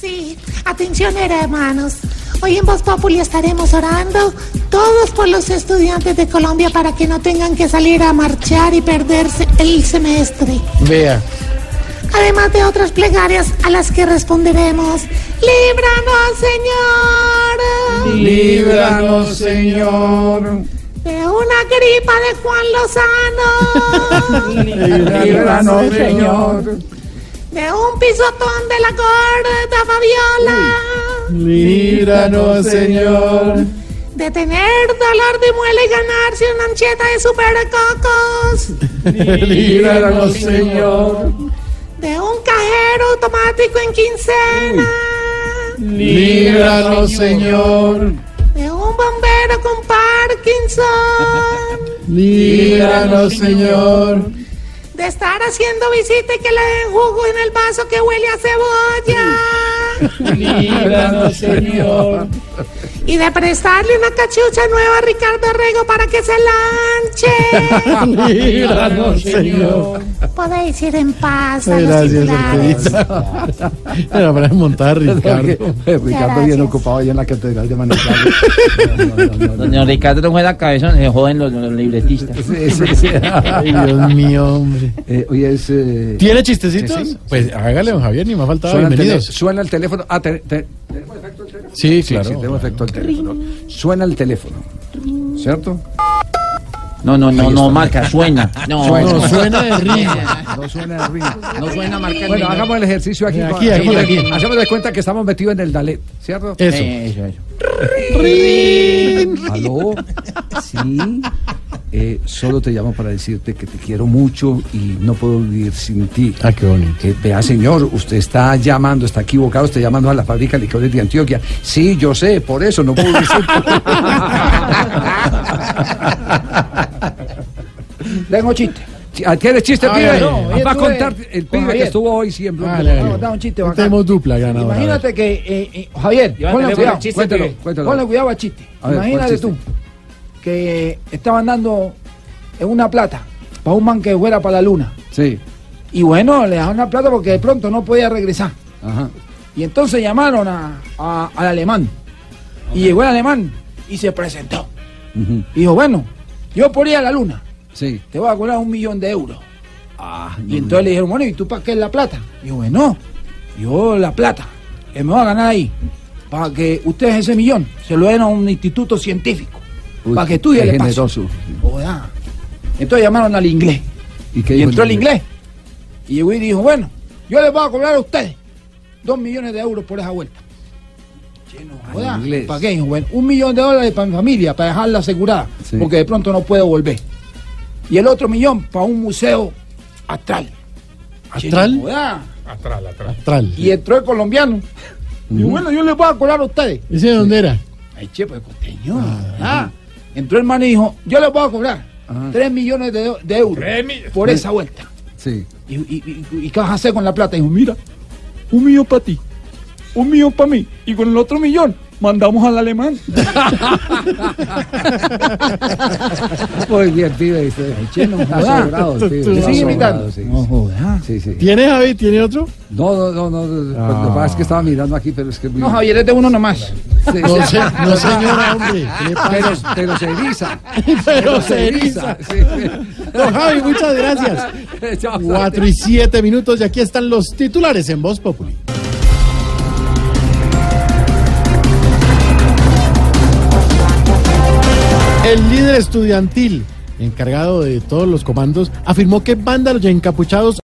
Sí, atención hermanos. Hoy en Voz Populi estaremos orando todos por los estudiantes de Colombia para que no tengan que salir a marchar y perderse el semestre. Vea. Además de otras plegarias a las que responderemos. Líbranos, Señor. Líbranos, Señor. De una gripa de Juan Lozano. Líbranos, Señor. De un pisotón de la gorda Fabiola. Líbranos, Señor. De tener dolor de muela y ganarse una ancheta de supercocos. Líbranos, Señor. De un cajero automático en quincena. Líbranos, Señor. Un bombero con Parkinson. Líbranos, Señor. De estar haciendo visita y que le den jugo en el vaso que huele a cebolla. Líbranos, Señor. Y de prestarle una cachucha nueva a Ricardo Rego para que se lanche. Líbranos, Señor. Podéis ir en paz a los Gracias, titulares. Era para montar a Ricardo. Ricardo bien ocupado ahí en la catedral de Manizales. Don Ricardo no juega cabeza, se joden los, los libretistas. Sí, sí, sí. Ay, Dios mío, hombre. Eh, hoy es. eh, ¿Tiene chistecitos? sí, sí. Pues hágale, don Javier, ni me ha faltado. Suena el, tele- Bienvenidos. suena el teléfono. Ah, te- te- Sí, sí, claro. sí, tenemos efecto al teléfono. Suena el teléfono. ¿Cierto? No, no, no, no, marca, suena. No, Suena. no, suena de ritmo. No suena de ritmo. No suena marca Bueno, hagamos el ejercicio aquí. Aquí, aquí, aquí. Hacemos de cuenta que estamos metidos en el Dalet, ¿cierto? Eso. Eso, eso. ¿Aló? Sí. Eh, solo te llamo para decirte que te quiero mucho y no puedo vivir sin ti. Ah, qué bonito. Vea, señor, usted está llamando, está equivocado, está llamando a la fábrica de licores de Antioquia. Sí, yo sé, por eso no puedo vivir sin ti. Tengo chiste. Ah, ¿Quieres chiste, Ah, pibe? no, Va a contar el con pibe que estuvo hoy siempre. Dale. da un chiste Hoy bacán. Tenemos dupla ganadora. Imagínate que, eh, eh, Javier, ponle cuidado, el chiste, Cuéntalo, cuéntalo. ponle cuidado al chiste. A ver, Imagínate ¿cuál tú? Que estaban dando en una plata para un man que fuera para la luna. Sí. Y bueno, le dejaron la plata porque de pronto no podía regresar. Ajá. Y entonces llamaron a, a- al alemán. Y llegó el alemán y se presentó. Y dijo, bueno, yo por ir a la luna, Sí. te voy a cobrar un millón de euros. Ah, Y entonces le dijeron, bueno, ¿y tú para qué es la plata? Y yo, bueno, yo la plata, que me voy a ganar ahí, para que ustedes ese millón se lo den a un instituto científico, Uy, para que estudie qué el espacio. generoso. Joda. Entonces llamaron al inglés. ¿Y qué Y dijo entró el inglés. Y llegó y dijo, bueno, yo les voy a cobrar a ustedes dos millones de euros por esa vuelta. Joda. ¿Para qué? Dijo, bueno, un millón de dólares para mi familia, para dejarla asegurada, Sí. porque de pronto no puedo volver. Y el otro millón para un museo astral. ¿Astral? Atrás, atrás. Astral. Y entró el colombiano. Y bueno, yo les voy a cobrar a ustedes. ¿Ese de dónde era? Ay, che, pues costeño. Ah, entró el man y dijo, yo les voy a cobrar tres millones de, de euros por esa vuelta. Sí. ¿Y, y, y- y qué vas a hacer con la plata? Dijo, mira, un millón para ti, un millón para mí, y con el otro millón mandamos al alemán. Muy bien, pibe. Dice. che, no sigue imitando. sí. No. Sí, sí. ¿Tiene Javi? ¿Tiene otro? No, no, no, no. no, pues Lo que pasa es que estaba mirando aquí, pero es que. No, Javier, es de uno nomás. Sí, No, sí. se- no, señora, hombre. ¿Qué le Pero, pero se eriza. Pero se eriza. Sí, sí. Don Javi, muchas gracias. Cuatro y siete minutos y aquí están los titulares en Voz Populi. El líder estudiantil, encargado de todos los comandos, afirmó que vándalos y encapuchados